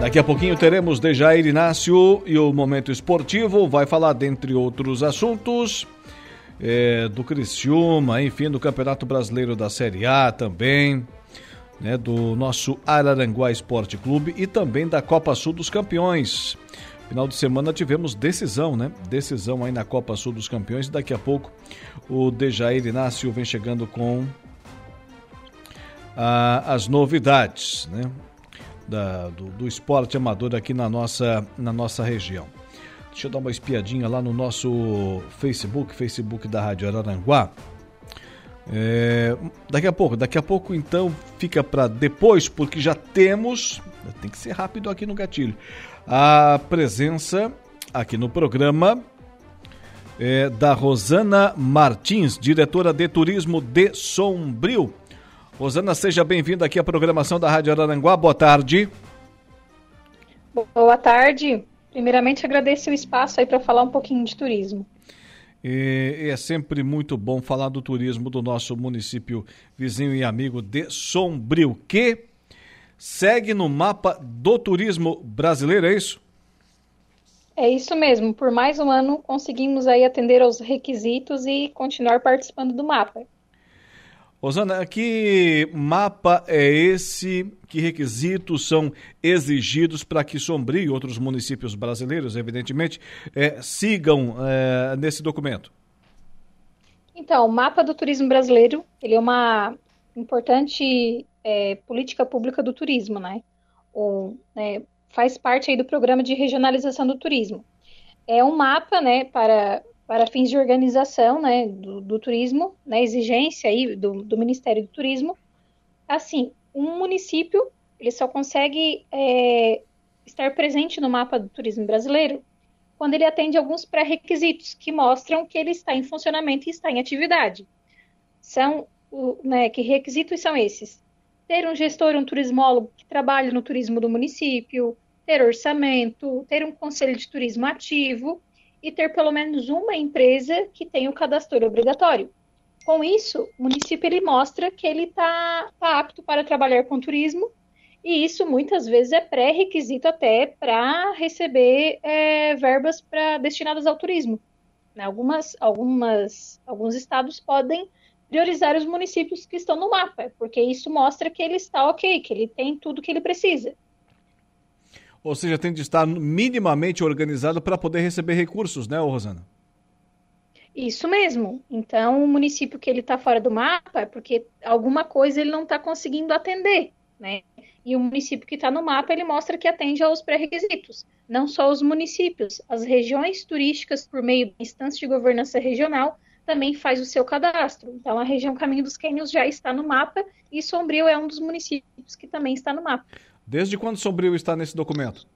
Speaker 2: Daqui a pouquinho teremos Dejair Inácio e o Momento Esportivo. Vai falar, dentre outros assuntos, é, do Criciúma, enfim, do Campeonato Brasileiro da Série A também né, do nosso Araranguá Esporte Clube e também da Copa Sul dos Campeões. Final de semana tivemos decisão, né? Decisão aí na Copa Sul dos Campeões. Daqui a pouco o Dejair Inácio vem chegando com ah, as novidades, né? Da, do, do esporte amador aqui na nossa, na nossa região. Deixa eu dar uma espiadinha lá no nosso Facebook, Facebook da Rádio Araranguá. É, daqui a pouco, daqui a pouco então fica para depois, porque já temos, tem que ser rápido aqui no gatilho, a presença aqui no programa é, da Rosana Martins, diretora de turismo de Sombrio. Rosana, seja bem-vinda aqui à programação da Rádio Araranguá. Boa tarde.
Speaker 10: Boa tarde. Primeiramente, agradeço o espaço aí para falar um pouquinho de turismo.
Speaker 2: E é sempre muito bom falar do turismo do nosso município vizinho e amigo de Sombrio, que segue no mapa do turismo brasileiro, é isso?
Speaker 10: É isso mesmo. Por mais um ano conseguimos aí atender aos requisitos e continuar participando do mapa.
Speaker 2: Rosana, que mapa é esse? Que requisitos são exigidos para que Sombrio e outros municípios brasileiros, evidentemente, é, sigam é, nesse documento?
Speaker 10: Então, o mapa do turismo brasileiro, ele é uma importante é, política pública do turismo, né? O, né, faz parte aí do programa de regionalização do turismo. É um mapa, né, para para fins de organização né, do, do turismo, né, exigência aí do, do, Ministério do Turismo. Assim, um município ele só consegue é, estar presente no mapa do turismo brasileiro quando ele atende alguns pré-requisitos que mostram que ele está em funcionamento e está em atividade. São, né, que requisitos são esses? Ter um gestor, um turismólogo que trabalhe no turismo do município, ter orçamento, ter um conselho de turismo ativo e ter pelo menos uma empresa que tenha o cadastro obrigatório. Com isso, o município ele mostra que ele está tá apto para trabalhar com turismo e isso muitas vezes é pré-requisito até para receber é, verbas pra, destinadas ao turismo. Né? Algumas, algumas, alguns estados podem priorizar os municípios que estão no mapa, porque isso mostra que ele está ok, que ele tem tudo que ele precisa.
Speaker 2: Ou seja, tem de estar minimamente organizado para poder receber recursos, né, Rosana?
Speaker 10: Isso mesmo. Então, o município que ele está fora do mapa é porque alguma coisa ele não está conseguindo atender, né? E o município que está no mapa, ele mostra que atende aos pré-requisitos. Não só os municípios, as regiões turísticas, por meio da instância de governança regional, também faz o seu cadastro. Então, a região Caminho dos Quênios já está no mapa e Sombrio é um dos municípios que também está no mapa.
Speaker 2: Desde quando Sombrio está nesse documento?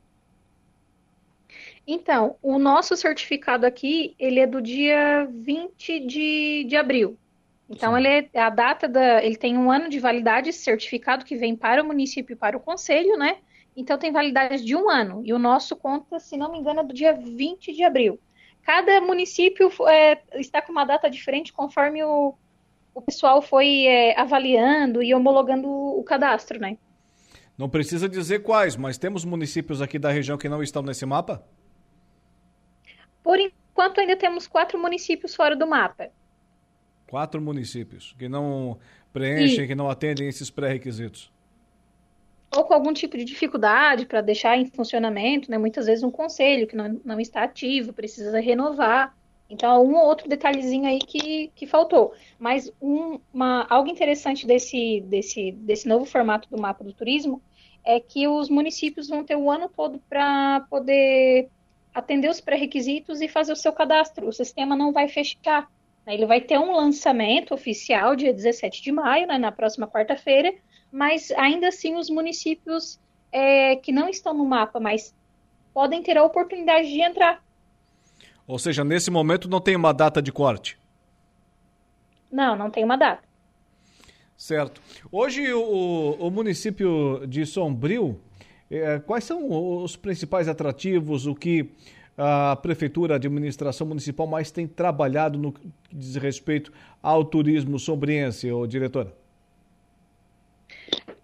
Speaker 10: Então, o nosso certificado aqui, ele é do dia 20 de, de abril. Então, Sim. ele é a data da. Ele tem um ano de validade, esse certificado que vem para o município e para o conselho, né? Então, tem validade de um ano. E o nosso conta, se não me engano, é do dia 20 de abril. Cada município é, está com uma data diferente conforme o, o pessoal foi é, avaliando e homologando o cadastro, né?
Speaker 2: Não precisa dizer quais, mas temos municípios aqui da região que não estão nesse mapa?
Speaker 10: Por enquanto, ainda temos quatro municípios fora do mapa.
Speaker 2: Quatro municípios que não preenchem, que não atendem esses pré-requisitos.
Speaker 10: Ou com algum tipo de dificuldade para deixar em funcionamento, né? Muitas vezes um conselho que não, não está ativo, precisa renovar. Então, um ou outro detalhezinho aí que, que faltou. Mas um, uma, algo interessante desse, desse, desse novo formato do mapa do turismo é que os municípios vão ter o ano todo para poder atender os pré-requisitos e fazer o seu cadastro. O sistema não vai fechar. Né? Ele vai ter um lançamento oficial dia 17 de maio, né, na próxima quarta-feira, mas ainda assim os municípios é, que não estão no mapa, mas podem ter a oportunidade de entrar.
Speaker 2: Ou seja, nesse momento não tem uma data de corte?
Speaker 10: Não, não tem uma data.
Speaker 2: Certo. Hoje o, o município de Sombrio, é, quais são os principais atrativos, o que a prefeitura, a administração municipal mais tem trabalhado no que diz respeito ao turismo sombriense, ô diretora?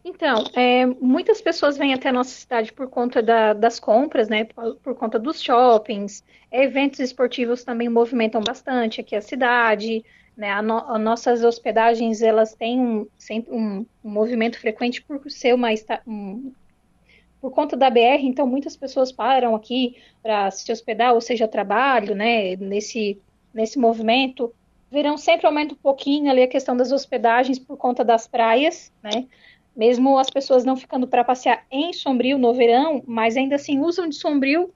Speaker 10: Então, é, muitas pessoas vêm até a nossa cidade por conta da, das compras, né? Por, por, conta dos shoppings, eventos esportivos também movimentam bastante aqui a cidade, né? A no, as nossas hospedagens elas têm um, um, um, movimento frequente por ser uma um, por conta da BR, então muitas pessoas param aqui para se hospedar, ou seja, trabalho, né? Nesse nesse movimento verão sempre aumenta um pouquinho ali a questão das hospedagens por conta das praias, né? mesmo as pessoas não ficando para passear em Sombrio no verão, mas ainda assim usam de Sombrio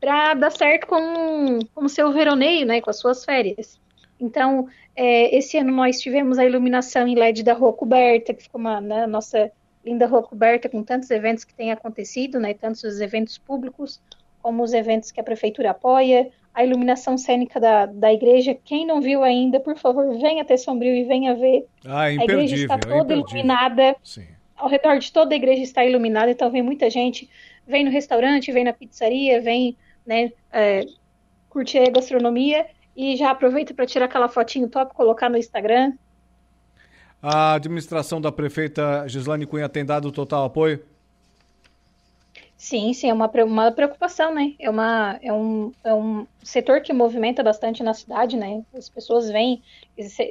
Speaker 10: para dar certo com, o seu veroneio, né, com as suas férias. Então, é, esse ano nós tivemos a iluminação em LED da Rua Coberta, que ficou uma né, nossa linda Rua Coberta, com tantos eventos que têm acontecido, né, tantos os eventos públicos, como os eventos que a prefeitura apoia, a iluminação cênica da, da igreja. Quem não viu ainda, por favor, venha até Sombrio e venha ver.
Speaker 2: Ah, a
Speaker 10: igreja está toda iluminada.
Speaker 2: Sim.
Speaker 10: Ao redor de toda a igreja está iluminada, então vem muita gente. Vem no restaurante, vem na pizzaria, vem né, é, curtir a gastronomia e já aproveita para tirar aquela fotinho top, colocar no Instagram.
Speaker 2: A administração da prefeita Gislane Cunha tem dado total apoio?
Speaker 10: Sim, sim, é uma, uma preocupação, né? É, uma, é, um, é um setor que movimenta bastante na cidade, né? As pessoas vêm,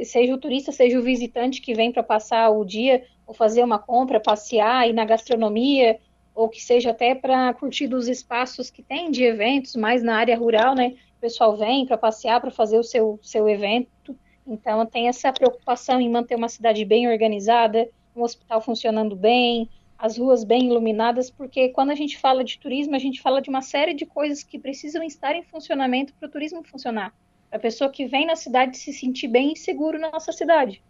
Speaker 10: seja o turista, seja o visitante que vem para passar o dia ou fazer uma compra, passear, ir na gastronomia, ou que seja até para curtir dos espaços que tem de eventos, mais na área rural, né? O pessoal vem para passear, para fazer o seu, seu evento. Então, tem essa preocupação em manter uma cidade bem organizada, um hospital funcionando bem, as ruas bem iluminadas, porque quando a gente fala de turismo, a gente fala de uma série de coisas que precisam estar em funcionamento para o turismo funcionar. A pessoa que vem na cidade se sentir bem e seguro na nossa cidade.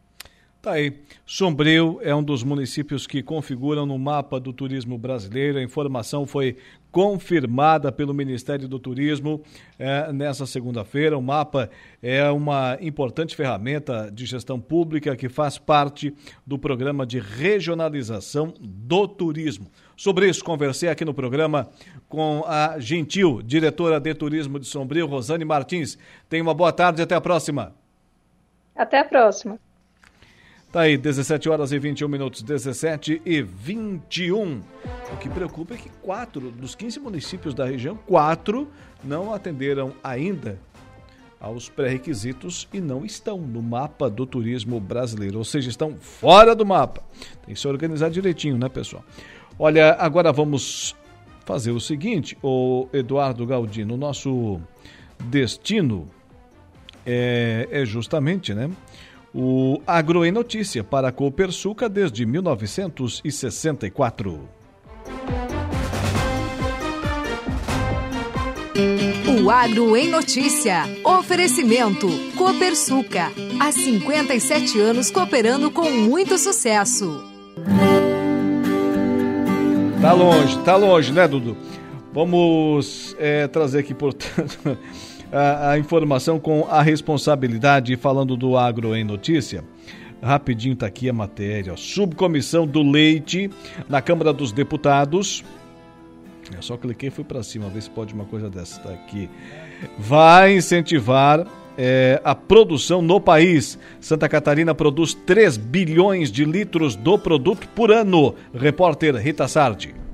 Speaker 2: Tá aí. Sombrio é um dos municípios que configuram no mapa do turismo brasileiro. A informação foi confirmada pelo Ministério do Turismo é, nessa segunda-feira. O mapa é uma importante ferramenta de gestão pública que faz parte do programa de regionalização do turismo. Sobre isso, conversei aqui no programa com a Gentil, diretora de turismo de Sombrio, Rosane Martins. Tenha uma boa tarde e até a próxima.
Speaker 10: Até a próxima.
Speaker 2: Tá aí, 17 horas e 21 minutos, 17 e 21. O que preocupa é que quatro dos 15 municípios da região, quatro não atenderam ainda aos pré-requisitos e não estão no mapa do turismo brasileiro, ou seja, estão fora do mapa. Tem que se organizar direitinho, né, pessoal? Olha, agora vamos fazer o seguinte, o Eduardo Galdino, nosso destino é, é justamente, né? O Agro em Notícia para a Copersuca desde 1964.
Speaker 11: O Agro em Notícia. Oferecimento. Copersuca. Há 57 anos cooperando com muito sucesso.
Speaker 2: Tá longe, tá longe, né, Dudu? Vamos é, trazer aqui, portanto, a, a, informação com a responsabilidade, falando do agro em notícia. Rapidinho tá aqui a matéria. Subcomissão do leite na Câmara dos Deputados. Eu só cliquei e fui para cima, ver se pode uma coisa dessa. Tá aqui. Vai incentivar é, a produção no país. Santa Catarina produz 3 bilhões de litros do produto por ano. Repórter Rita Sardi.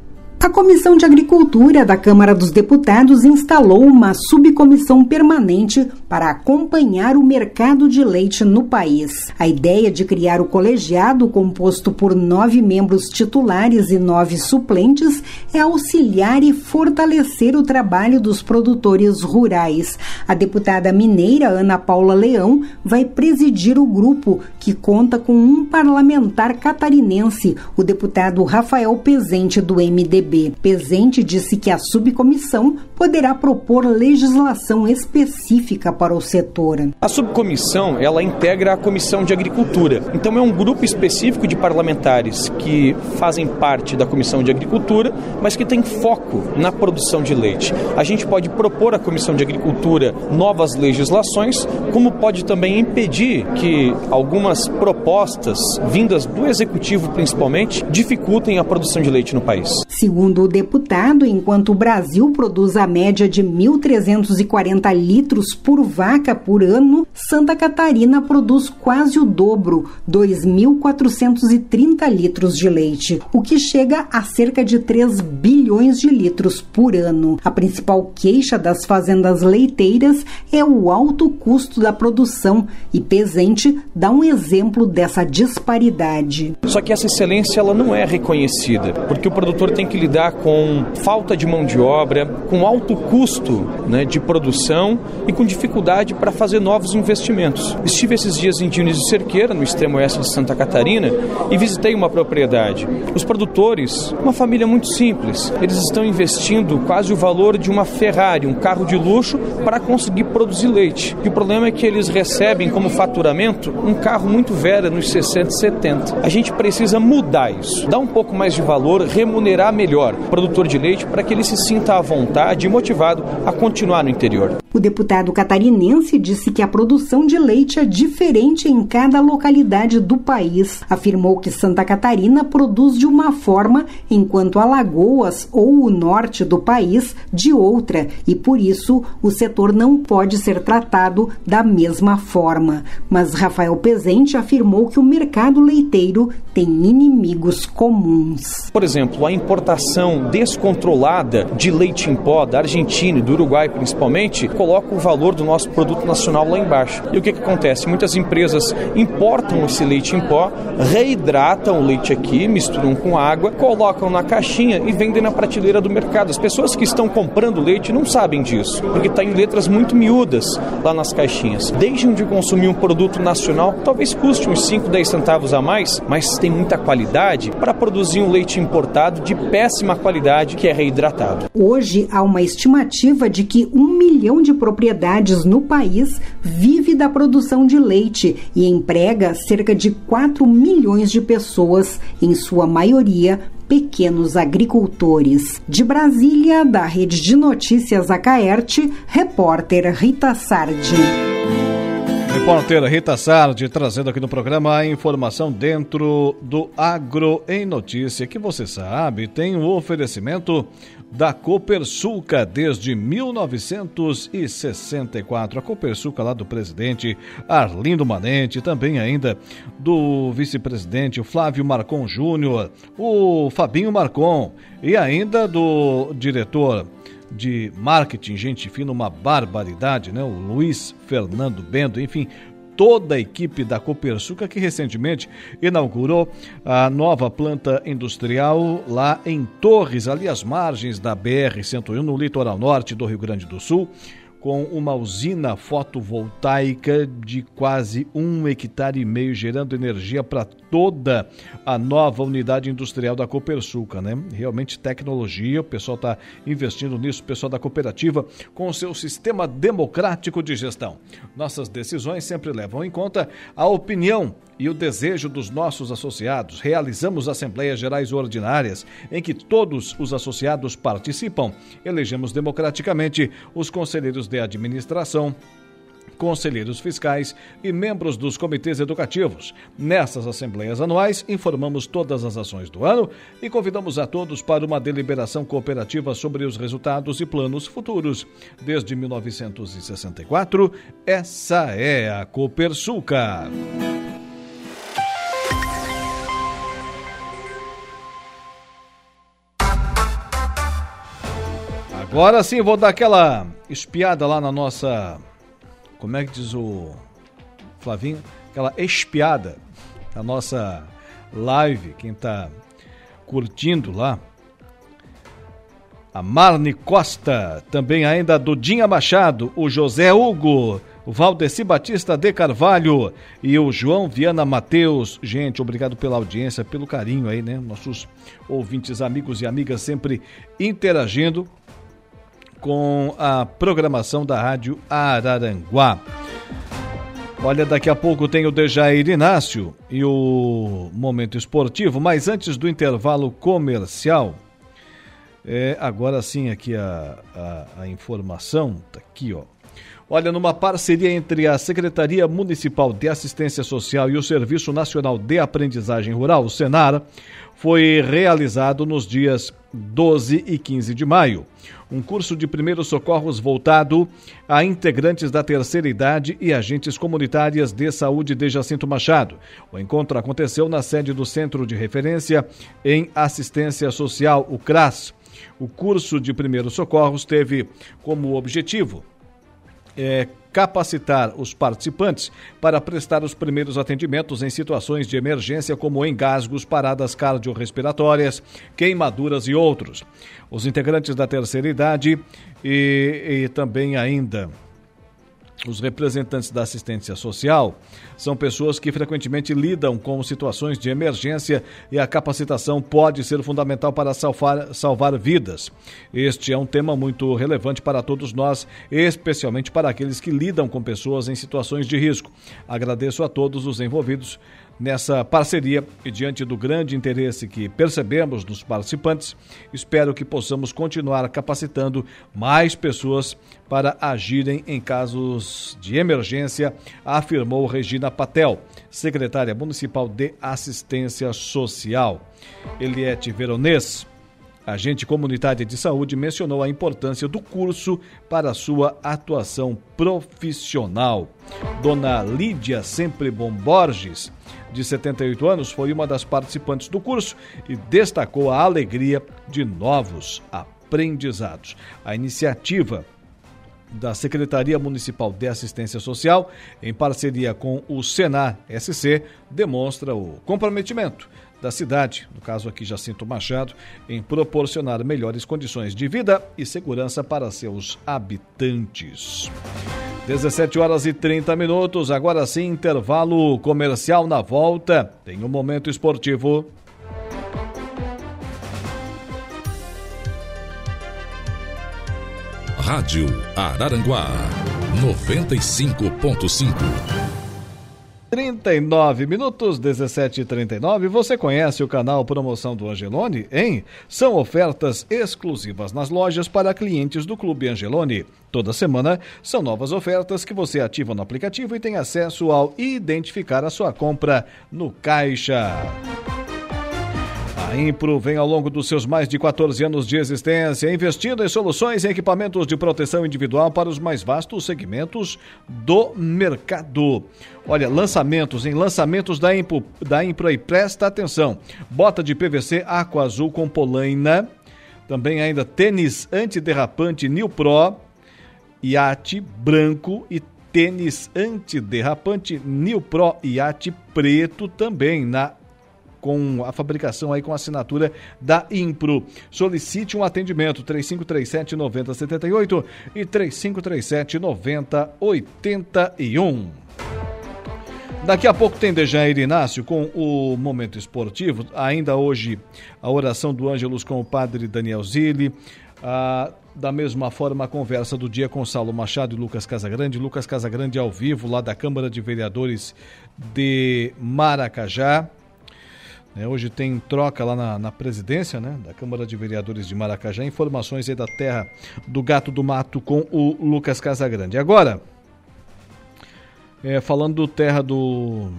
Speaker 12: A Comissão de Agricultura da Câmara dos Deputados instalou uma subcomissão permanente para acompanhar o mercado de leite no país. A ideia de criar o colegiado, composto por nove membros titulares e nove suplentes, é auxiliar e fortalecer o trabalho dos produtores rurais. A deputada mineira Ana Paula Leão vai presidir o grupo, que conta com um parlamentar catarinense, o deputado Rafael Pezente, do MDB. PSDB. Pezente disse que a subcomissão poderá propor legislação específica para o setor.
Speaker 13: A subcomissão, ela integra a Comissão de Agricultura. Então é um grupo específico de parlamentares que fazem parte da Comissão de Agricultura, mas que tem foco na produção de leite. A gente pode propor à Comissão de Agricultura novas legislações, como pode também impedir que algumas propostas vindas do executivo principalmente dificultem a produção de leite no país.
Speaker 12: Segundo o deputado, enquanto o Brasil produz a média de 1.340 litros por vaca por ano, Santa Catarina produz quase o dobro, 2.430 litros de leite, o que chega a cerca de 3 bilhões de litros por ano. A principal queixa das fazendas leiteiras é o alto custo da produção e Pesente dá um exemplo dessa disparidade.
Speaker 13: Só que essa excelência ela não é reconhecida, porque o produtor tem que lidar com falta de mão de obra, com alto custo né, de produção e com dificuldade para fazer novos investimentos. Estive esses dias em Diniz de Cerqueira, no extremo oeste de Santa Catarina, e visitei uma propriedade. Os produtores, uma família muito simples, eles estão investindo quase o valor de uma Ferrari, um carro de luxo, para conseguir produzir leite. E o problema é que eles recebem como faturamento um carro muito velho, nos 60 e 70. A gente precisa mudar isso, dar um pouco mais de valor, remunerar melhor o produtor de leite para que ele se sinta à vontade e motivado a continuar no interior.
Speaker 12: O deputado catarinense disse que a produção de leite é diferente em cada localidade do país. Afirmou que Santa Catarina produz de uma forma, enquanto Alagoas ou o norte do país de outra, e por isso o setor não pode ser tratado da mesma forma. Mas Rafael Pezente afirmou que o mercado leiteiro tem inimigos comuns.
Speaker 13: Por exemplo, a importação descontrolada de leite em pó da Argentina e do Uruguai principalmente coloca o valor do nosso produto nacional lá embaixo. E o que, que acontece? Muitas empresas importam esse leite em pó, reidratam o leite aqui, misturam com água, colocam na caixinha e vendem na prateleira do mercado. As pessoas que estão comprando leite não sabem disso, porque está em letras muito miúdas lá nas caixinhas. Deixem de consumir um produto nacional, talvez custe uns 5, 10 centavos a mais, mas tem muita qualidade para produzir um leite importado de péssima qualidade que é reidratado.
Speaker 12: Hoje há uma estimativa de que um milhão de propriedades no país vive da produção de leite e emprega cerca de 4 milhões de pessoas, em sua maioria pequenos agricultores. De Brasília, da Rede de Notícias Acaerte, repórter Rita Sardi.
Speaker 2: Repórter Rita Sardi trazendo aqui no programa a informação dentro do Agro em Notícia, que você sabe tem o um oferecimento da Copersuca desde 1964. A Copersuca lá do presidente Arlindo Manente, também ainda do vice-presidente Flávio Marcon Júnior, o Fabinho Marcon e ainda do diretor de marketing, gente fina, uma barbaridade, né? O Luiz Fernando Bendo, enfim, toda a equipe da Copersuca que recentemente inaugurou a nova planta industrial lá em Torres, ali às margens da BR-101, no litoral norte do Rio Grande do Sul com uma usina fotovoltaica de quase um hectare e meio, gerando energia para toda a nova unidade industrial da Copersuca, né? Realmente tecnologia, o pessoal está investindo nisso, o pessoal da cooperativa, com o seu sistema democrático de gestão. Nossas decisões sempre levam em conta a opinião e o desejo dos nossos associados. Realizamos assembleias gerais ordinárias em que todos os associados participam. Elegemos democraticamente os conselheiros de administração, conselheiros fiscais e membros dos comitês educativos. Nessas assembleias anuais, informamos todas as ações do ano e convidamos a todos para uma deliberação cooperativa sobre os resultados e planos futuros. Desde 1964, essa é a Copersuca. Agora sim, vou dar aquela espiada lá na nossa. Como é que diz o Flavinho? Aquela espiada na nossa live. Quem está curtindo lá. A Marne Costa, também ainda a Dudinha Machado, o José Hugo, o Valdeci Batista de Carvalho e o João Viana Mateus. Gente, obrigado pela audiência, pelo carinho aí, né? Nossos ouvintes, amigos e amigas sempre interagindo com a programação da Rádio Araranguá. Olha, daqui a pouco tem o Dejair Inácio e o Momento Esportivo, mas antes do intervalo comercial, é, agora sim aqui a, a, a informação, tá aqui ó. Olha, numa parceria entre a Secretaria Municipal de Assistência Social e o Serviço Nacional de Aprendizagem Rural, o Senar, foi realizado nos dias 12 e 15 de maio. Um curso de primeiros socorros voltado a integrantes da terceira idade e agentes comunitárias de saúde de Jacinto Machado. O encontro aconteceu na sede do Centro de Referência em Assistência Social, o CRAS. O curso de primeiros socorros teve como objetivo é, capacitar os participantes para prestar os primeiros atendimentos em situações de emergência, como engasgos, paradas cardiorrespiratórias, queimaduras e outros. Os integrantes da terceira idade e, e também ainda os representantes da assistência social são pessoas que frequentemente lidam com situações de emergência e a capacitação pode ser fundamental para salvar, salvar vidas. Este é um tema muito relevante para todos nós, especialmente para aqueles que lidam com pessoas em situações de risco. Agradeço a todos os envolvidos nessa parceria e diante do grande interesse que percebemos dos participantes, espero que possamos continuar capacitando mais pessoas para agirem em casos de emergência, afirmou Regina Patel, secretária municipal de Assistência Social. Eliette Veronês, agente comunitária de saúde, mencionou a importância do curso para sua atuação profissional. Dona Lídia Sempre Bom Borges de 78 anos, foi uma das participantes do curso e destacou a alegria de novos aprendizados. A iniciativa da Secretaria Municipal de Assistência Social, em parceria com o Senar SC, demonstra o comprometimento da cidade, no caso aqui Jacinto Machado, em proporcionar melhores condições de vida e segurança para seus habitantes. 17 horas e 30 minutos, agora sim, intervalo comercial na volta. Tem um momento esportivo.
Speaker 1: Rádio Araranguá 95.5
Speaker 2: 39 minutos, 17 e 39. Você conhece o canal Promoção do Angelone? Hein? São ofertas exclusivas nas lojas para clientes do Clube Angelone. Toda semana são novas ofertas que você ativa no aplicativo e tem acesso ao identificar a sua compra no caixa. A Impro vem ao longo dos seus mais de 14 anos de existência investindo em soluções e equipamentos de proteção individual para os mais vastos segmentos do mercado. Olha, lançamentos em lançamentos da Impro, da Impro aí, presta atenção. Bota de PVC Aqua Azul com polaina, também ainda tênis antiderrapante New Pro, iate branco e tênis antiderrapante New Pro iate preto também na com a fabricação aí com assinatura da Impro. Solicite um atendimento 3537 9078 e 3537 9081. Daqui a pouco tem Dejair Inácio com o Momento Esportivo. Ainda hoje, a oração do Ângelus com o padre Daniel Zilli. Ah, da mesma forma, a conversa do dia com Saulo Machado e Lucas Casagrande. Lucas Casagrande ao vivo, lá da Câmara de Vereadores de Maracajá. É, hoje tem troca lá na, na, presidência né, da Câmara de Vereadores de Maracajá. Informações aí da terra do Gato do Mato com o Lucas Casagrande. Agora, é, falando do terra do,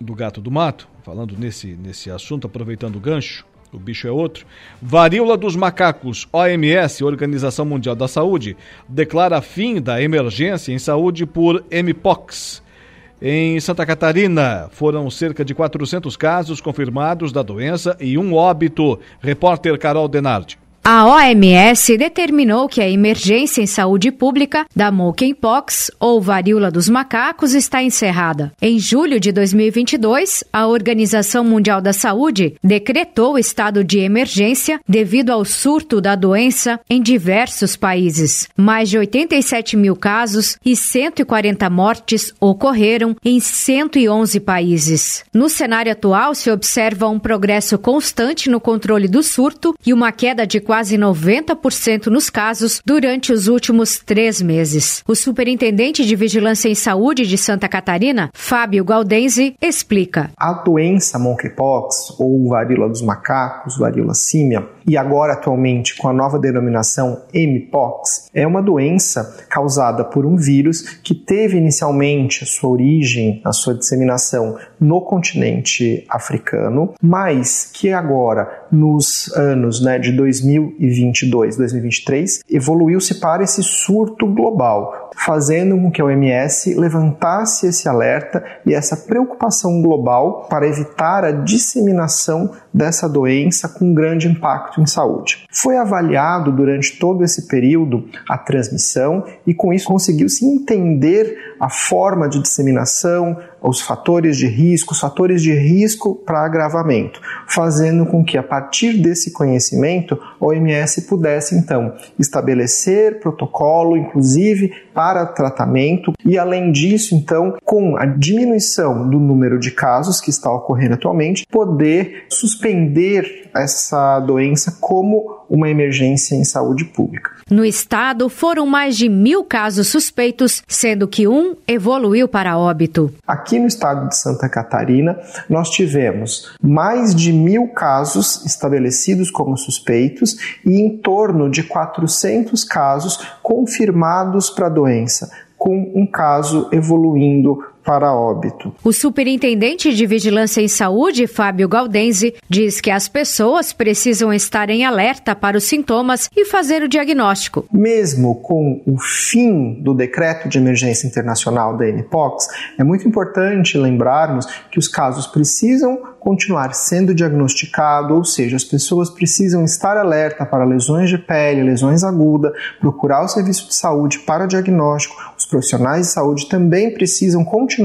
Speaker 2: do gato do mato, falando nesse, nesse assunto, aproveitando o gancho, o bicho é outro. Varíola dos macacos, OMS, Organização Mundial da Saúde, declara fim da emergência em saúde por Mpox. Em Santa Catarina, foram cerca de 400 casos confirmados da doença e um óbito. Repórter Carol Denardi.
Speaker 14: A OMS determinou que a emergência em saúde pública da monkeypox ou varíola dos macacos está encerrada. Em julho de 2022, a Organização Mundial da Saúde decretou o estado de emergência devido ao surto da doença em diversos países. Mais de 87 mil casos e 140 mortes ocorreram em 111 países. No cenário atual, se observa um progresso constante no controle do surto e uma queda de quase quase 90% nos casos durante os últimos três meses. O superintendente de Vigilância em Saúde de Santa Catarina, Fábio Galdense, explica.
Speaker 15: A doença monkeypox, ou varíola dos macacos, varíola símia, e agora atualmente com a nova denominação Mpox, é uma doença causada por um vírus que teve inicialmente a sua origem, a sua disseminação no continente africano, mas que agora, nos anos né, de 2022, 2023, evoluiu-se para esse surto global, fazendo com que a OMS levantasse esse alerta e essa preocupação global para evitar a disseminação dessa doença com grande impacto em saúde. Foi avaliado durante todo esse período a transmissão e com isso conseguiu-se entender a forma de disseminação, os fatores de risco, os fatores de risco para agravamento, fazendo com que a partir desse conhecimento a OMS pudesse então estabelecer protocolo, inclusive para tratamento e além disso então com a diminuição do número de casos que está ocorrendo atualmente, poder suspender essa doença como uma emergência em saúde pública.
Speaker 14: No estado, foram mais de mil casos suspeitos, sendo que um evoluiu para óbito.
Speaker 15: Aqui no estado de Santa Catarina, nós tivemos mais de mil casos estabelecidos como suspeitos e em torno de 400 casos confirmados para a doença, com um caso evoluindo para óbito.
Speaker 14: O superintendente de Vigilância em Saúde, Fábio Galdense, diz que as pessoas precisam estar em alerta para os sintomas e fazer o diagnóstico.
Speaker 15: Mesmo com o fim do decreto de emergência internacional da NPOX, é muito importante lembrarmos que os casos precisam continuar sendo diagnosticados, ou seja, as pessoas precisam estar alerta para lesões de pele, lesões agudas, procurar o serviço de saúde para diagnóstico. Os profissionais de saúde também precisam continuar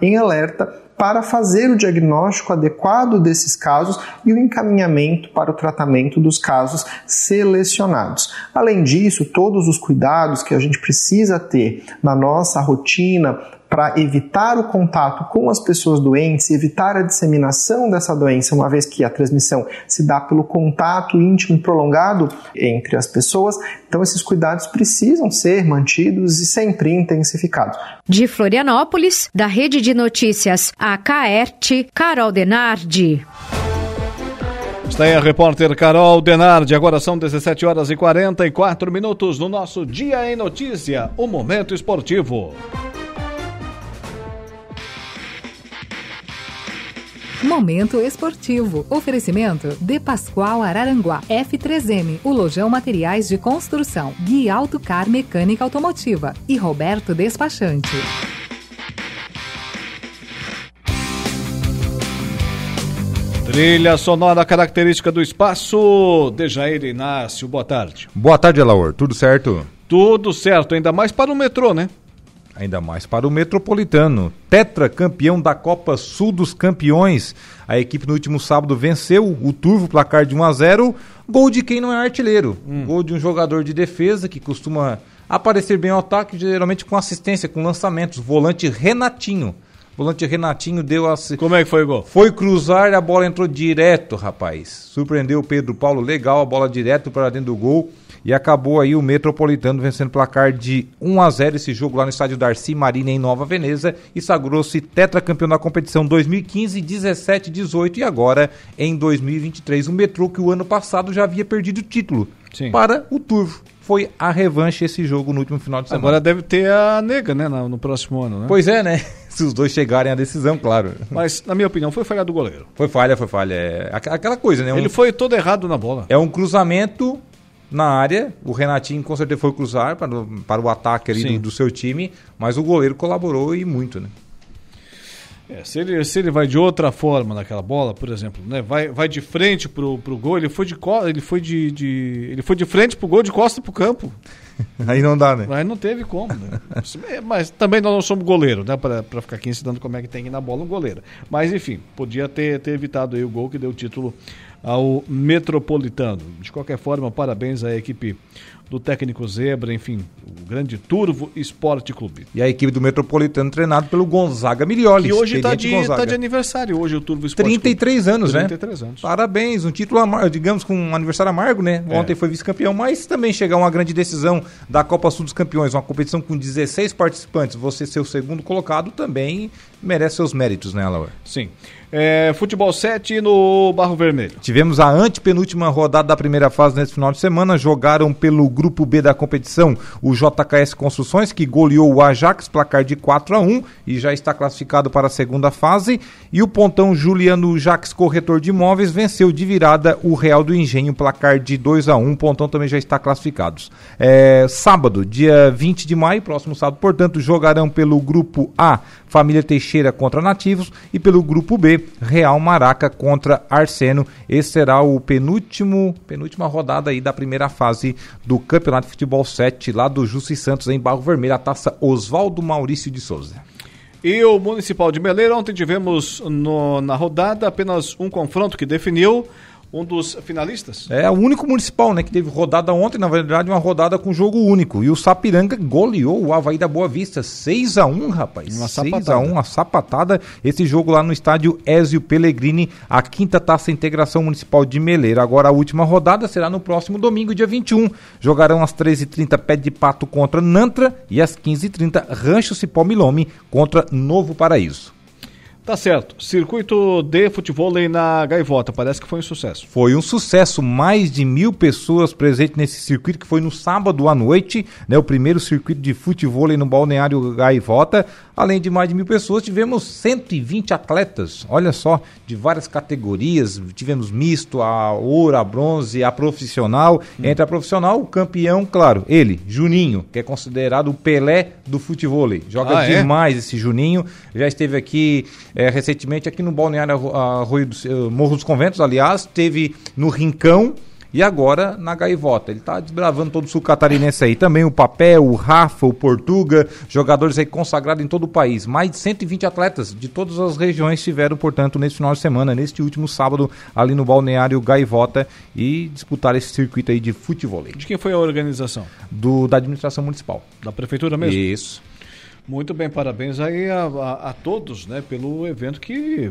Speaker 15: em alerta para fazer o diagnóstico adequado desses casos e o encaminhamento para o tratamento dos casos selecionados. Além disso, todos os cuidados que a gente precisa ter na nossa rotina para evitar o contato com as pessoas doentes, evitar a disseminação dessa doença, uma vez que a transmissão se dá pelo contato íntimo e prolongado entre as pessoas. Então, esses cuidados precisam ser mantidos e sempre intensificados.
Speaker 14: De Florianópolis, da Rede de Notícias AKERT, Carol Denardi.
Speaker 2: Está aí a repórter Carol Denardi. Agora são 17 horas e 44 minutos no nosso Dia em Notícia, o Momento Esportivo.
Speaker 7: Momento esportivo. Oferecimento de Pascoal Araranguá. F3M, o Lojão Materiais de Construção. Gui Autocar Mecânica Automotiva. E Roberto Despachante.
Speaker 2: Trilha sonora característica do espaço. Dejair Inácio, boa tarde.
Speaker 16: Boa tarde, Alaor. Tudo certo?
Speaker 2: Tudo certo, ainda mais para o metrô, né?
Speaker 16: Ainda mais para o Metropolitano. Tetra campeão da Copa Sul dos Campeões. A equipe no último sábado venceu o Turvo, placar de 1 a 0 Gol de quem não é artilheiro. Hum. Gol de um jogador de defesa que costuma aparecer bem ao ataque, geralmente com assistência, com lançamentos. Volante Renatinho. Volante Renatinho deu a.
Speaker 2: Como é que foi o gol?
Speaker 16: Foi cruzar e a bola entrou direto, rapaz. Surpreendeu o Pedro Paulo, legal, a bola direto para dentro do gol. E acabou aí o Metropolitano vencendo o placar de 1 a 0 esse jogo lá no estádio Darcy Marina em Nova Veneza e sagrou-se tetracampeão da competição 2015, 17, 18 e agora em 2023. O Metrô que o ano passado já havia perdido o título Sim. para o Turvo foi a revanche esse jogo no último final de semana.
Speaker 2: Agora deve ter a nega, né, no, no, próximo ano, né?
Speaker 16: Pois é, né? Se os dois chegarem à decisão, claro.
Speaker 2: Mas, na minha opinião, foi falha do goleiro.
Speaker 16: Foi falha, foi falha. É aquela coisa, né?
Speaker 2: Um... Ele foi todo errado na bola.
Speaker 16: É um cruzamento na área. O Renatinho com certeza foi cruzar para, para o ataque ali do, do, seu time, mas o goleiro colaborou e muito, né?
Speaker 2: É, se, ele, se ele vai de outra forma naquela bola, por exemplo, né, vai, vai de frente pro, pro gol, ele foi de ele foi de, de ele foi de frente pro gol, de costa pro campo.
Speaker 16: Aí não dá, né?
Speaker 2: Aí não teve como, né? Mas também nós não somos goleiro, né? Para ficar aqui ensinando como é que tem que ir na bola um goleiro. Mas enfim, podia ter, ter evitado aí o gol que deu o título ao Metropolitano. De qualquer forma, parabéns à equipe do técnico Zebra, enfim, o grande Turvo Esporte Clube.
Speaker 16: E a equipe do Metropolitano treinado pelo Gonzaga Milioli.
Speaker 2: Que hoje está de, tá de aniversário, hoje o Turvo
Speaker 16: Esporte 33 Clube. anos,
Speaker 2: 33
Speaker 16: né? anos. Parabéns, um título, digamos, com um aniversário amargo, né? É. Ontem foi vice-campeão, mas também chegar uma grande decisão da Copa Sul dos Campeões, uma competição com 16 participantes, você ser o segundo colocado também merece seus méritos, né, Laura?
Speaker 2: Sim. É, futebol 7 no Barro Vermelho.
Speaker 16: Tivemos a antepenúltima rodada da primeira fase nesse final de semana. Jogaram pelo grupo B da competição o JKS Construções, que goleou o Ajax, placar de 4 a 1 e já está classificado para a segunda fase. E o pontão Juliano Jax Corretor de Imóveis venceu de virada o Real do Engenho, placar de 2 a 1 O pontão também já está classificado. É, sábado, dia 20 de maio, próximo sábado, portanto, jogarão pelo grupo A Família Teixeira contra Nativos e pelo grupo B Real Maraca contra Arseno. Esse será o penúltimo, penúltima rodada aí da primeira fase do Campeonato de Futebol 7 lá do Jussi Santos em Barro Vermelho, a taça Oswaldo Maurício de Souza.
Speaker 2: E o Municipal de Meleira, ontem tivemos no, na rodada apenas um confronto que definiu um dos finalistas.
Speaker 16: É o único municipal, né, que teve rodada ontem, na verdade, uma rodada com jogo único. E o Sapiranga goleou o Havaí da Boa Vista, 6 a 1 rapaz. Uma 6 a 1 uma sapatada. Esse jogo lá no estádio Ézio Pellegrini, a quinta taça Integração Municipal de Meleira. Agora a última rodada será no próximo domingo, dia 21. Jogarão às 13h30 Pé de Pato contra Nantra e às 15h30 Rancho Cipó Milome contra Novo Paraíso.
Speaker 2: Tá certo. Circuito de futebol na Gaivota, parece que foi um sucesso.
Speaker 16: Foi um sucesso. Mais de mil pessoas presentes nesse circuito, que foi no sábado à noite, né? O primeiro circuito de futebol no Balneário Gaivota. Além de mais de mil pessoas, tivemos 120 atletas, olha só, de várias categorias. Tivemos misto, a ouro, a bronze, a profissional. Hum. Entre a profissional, o campeão, claro, ele, Juninho, que é considerado o Pelé do futebol. Joga ah, é? demais é? esse Juninho. Já esteve aqui é, recentemente, aqui no Balneário Arroio do, Morro dos Conventos, aliás, teve no Rincão e agora na gaivota. Ele está desbravando todo o sul catarinense aí. Também o Papel, o Rafa, o Portuga, jogadores aí consagrados em todo o país. Mais de 120 atletas de todas as regiões estiveram, portanto, nesse final de semana, neste último sábado, ali no balneário Gaivota e disputaram esse circuito aí de futebol.
Speaker 2: De quem foi a organização?
Speaker 16: Do, da administração municipal.
Speaker 2: Da prefeitura mesmo?
Speaker 16: Isso.
Speaker 2: Muito bem, parabéns aí a, a, a todos, né, pelo evento que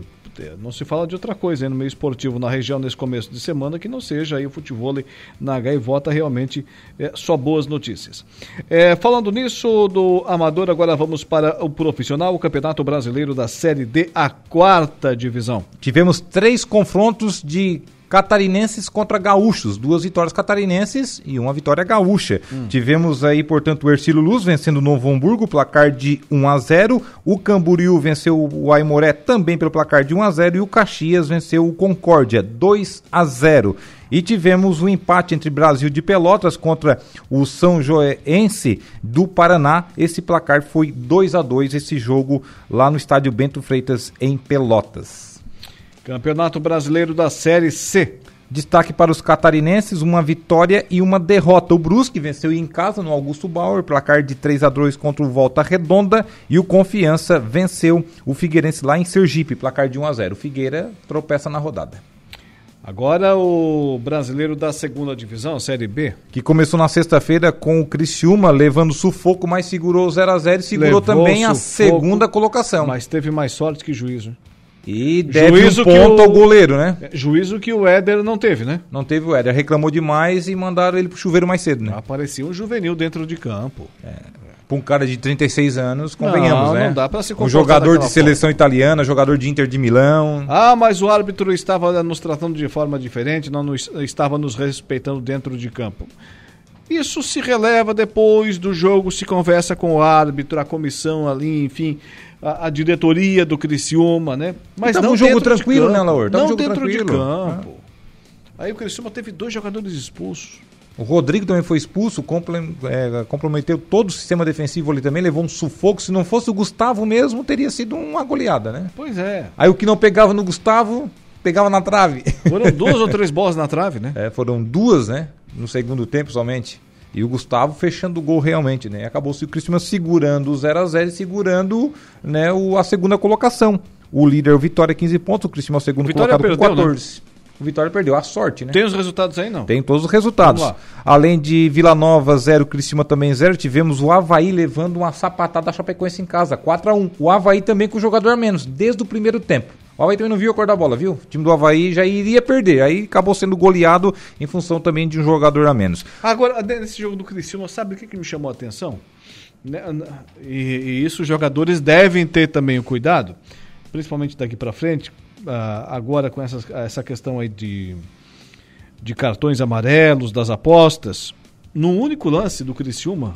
Speaker 2: não se fala de outra coisa no meio esportivo na região nesse começo de semana que não seja aí o futebol na gaivota realmente é, só boas notícias. É, falando nisso do amador, agora vamos para o profissional, o Campeonato Brasileiro da Série D, a quarta divisão.
Speaker 16: Tivemos três confrontos de catarinenses contra gaúchos, duas vitórias catarinenses e uma vitória gaúcha. Hum. Tivemos aí, portanto, o Ercílio Luz vencendo o Novo Hamburgo, placar de 1 a 0. O Camboriú venceu o Aimoré também pelo placar de 1 a 0 e o Caxias venceu o Concórdia 2 a 0. E tivemos o um empate entre Brasil de Pelotas contra o São Joense do Paraná. Esse placar foi 2 a 2 esse jogo lá no estádio Bento Freitas em Pelotas.
Speaker 2: Campeonato Brasileiro da Série C.
Speaker 16: Destaque para os catarinenses, uma vitória e uma derrota. O Brusque venceu em casa no Augusto Bauer, placar de 3 a 2 contra o Volta Redonda, e o Confiança venceu o Figueirense lá em Sergipe, placar de 1 a 0. O Figueira tropeça na rodada.
Speaker 2: Agora o brasileiro da segunda divisão, Série B.
Speaker 16: Que começou na sexta-feira com o Criciúma levando sufoco, mas segurou 0 a 0 e segurou
Speaker 2: Levou
Speaker 16: também a
Speaker 2: sufoco,
Speaker 16: segunda colocação.
Speaker 2: Mas teve mais sorte que juízo.
Speaker 16: E deve
Speaker 2: Juízo
Speaker 16: um ponto
Speaker 2: o-
Speaker 16: ao goleiro, né?
Speaker 2: É, Juízo que o Éder não teve, né?
Speaker 16: Não teve o Éder, reclamou demais e mandaram ele pro chuveiro mais cedo, né?
Speaker 2: Aparecia um juvenil dentro de campo.
Speaker 16: Pra um cara de 36 anos, convenhamos,
Speaker 2: Não,
Speaker 16: né?
Speaker 2: não dá pra se
Speaker 16: Um jogador de seleção italiana, jogador de Inter de Milão.
Speaker 2: Ah, mas o árbitro estava nos tratando de forma diferente, não nos- estava nos respeitando dentro de campo. Isso se releva depois do jogo, se conversa com o árbitro, a comissão ali, enfim, a, a diretoria do Criciúma, né? Mas
Speaker 16: tava
Speaker 2: não
Speaker 16: um jogo
Speaker 2: de
Speaker 16: tranquilo, né,
Speaker 2: campo,
Speaker 16: Laur? Tava um
Speaker 2: Não
Speaker 16: jogo
Speaker 2: dentro de
Speaker 16: tranquilo.
Speaker 2: campo. Aí o Criciúma teve dois jogadores expulsos.
Speaker 16: O Rodrigo também foi expulso, é, comprometeu todo o sistema defensivo ali também, levou um sufoco. Se não fosse o Gustavo mesmo, teria sido uma goleada, né?
Speaker 2: Pois é.
Speaker 16: Aí o que não pegava no Gustavo, pegava na trave.
Speaker 2: Foram duas ou três bolas na trave, né?
Speaker 16: É, foram duas, né? No segundo tempo somente. E o Gustavo fechando o gol realmente, né? Acabou-se o Cristiano segurando o 0 a 0 e segurando né, o, a segunda colocação. O líder, o Vitória, 15 pontos. O Cristiano é o segundo
Speaker 2: Vitória
Speaker 16: colocado
Speaker 2: perdeu,
Speaker 16: com 14. O Vitória perdeu. A sorte, né?
Speaker 2: Tem os resultados aí, não?
Speaker 16: Tem todos os resultados. Além de Vila Nova 0, Criciúma também 0, tivemos o Havaí levando uma sapatada da Chapecoense em casa, 4 a 1 O Havaí também com o jogador a menos, desde o primeiro tempo. O Havaí também não viu a cor da bola, viu? O time do Havaí já iria perder. Aí acabou sendo goleado em função também de um jogador a menos.
Speaker 2: Agora, nesse jogo do Criciúma, sabe o que, que me chamou a atenção? Né, E, e isso os jogadores devem ter também o cuidado, principalmente daqui para frente, ah, agora com essa questão aí de, de cartões amarelos, das apostas. No único lance do Criciúma,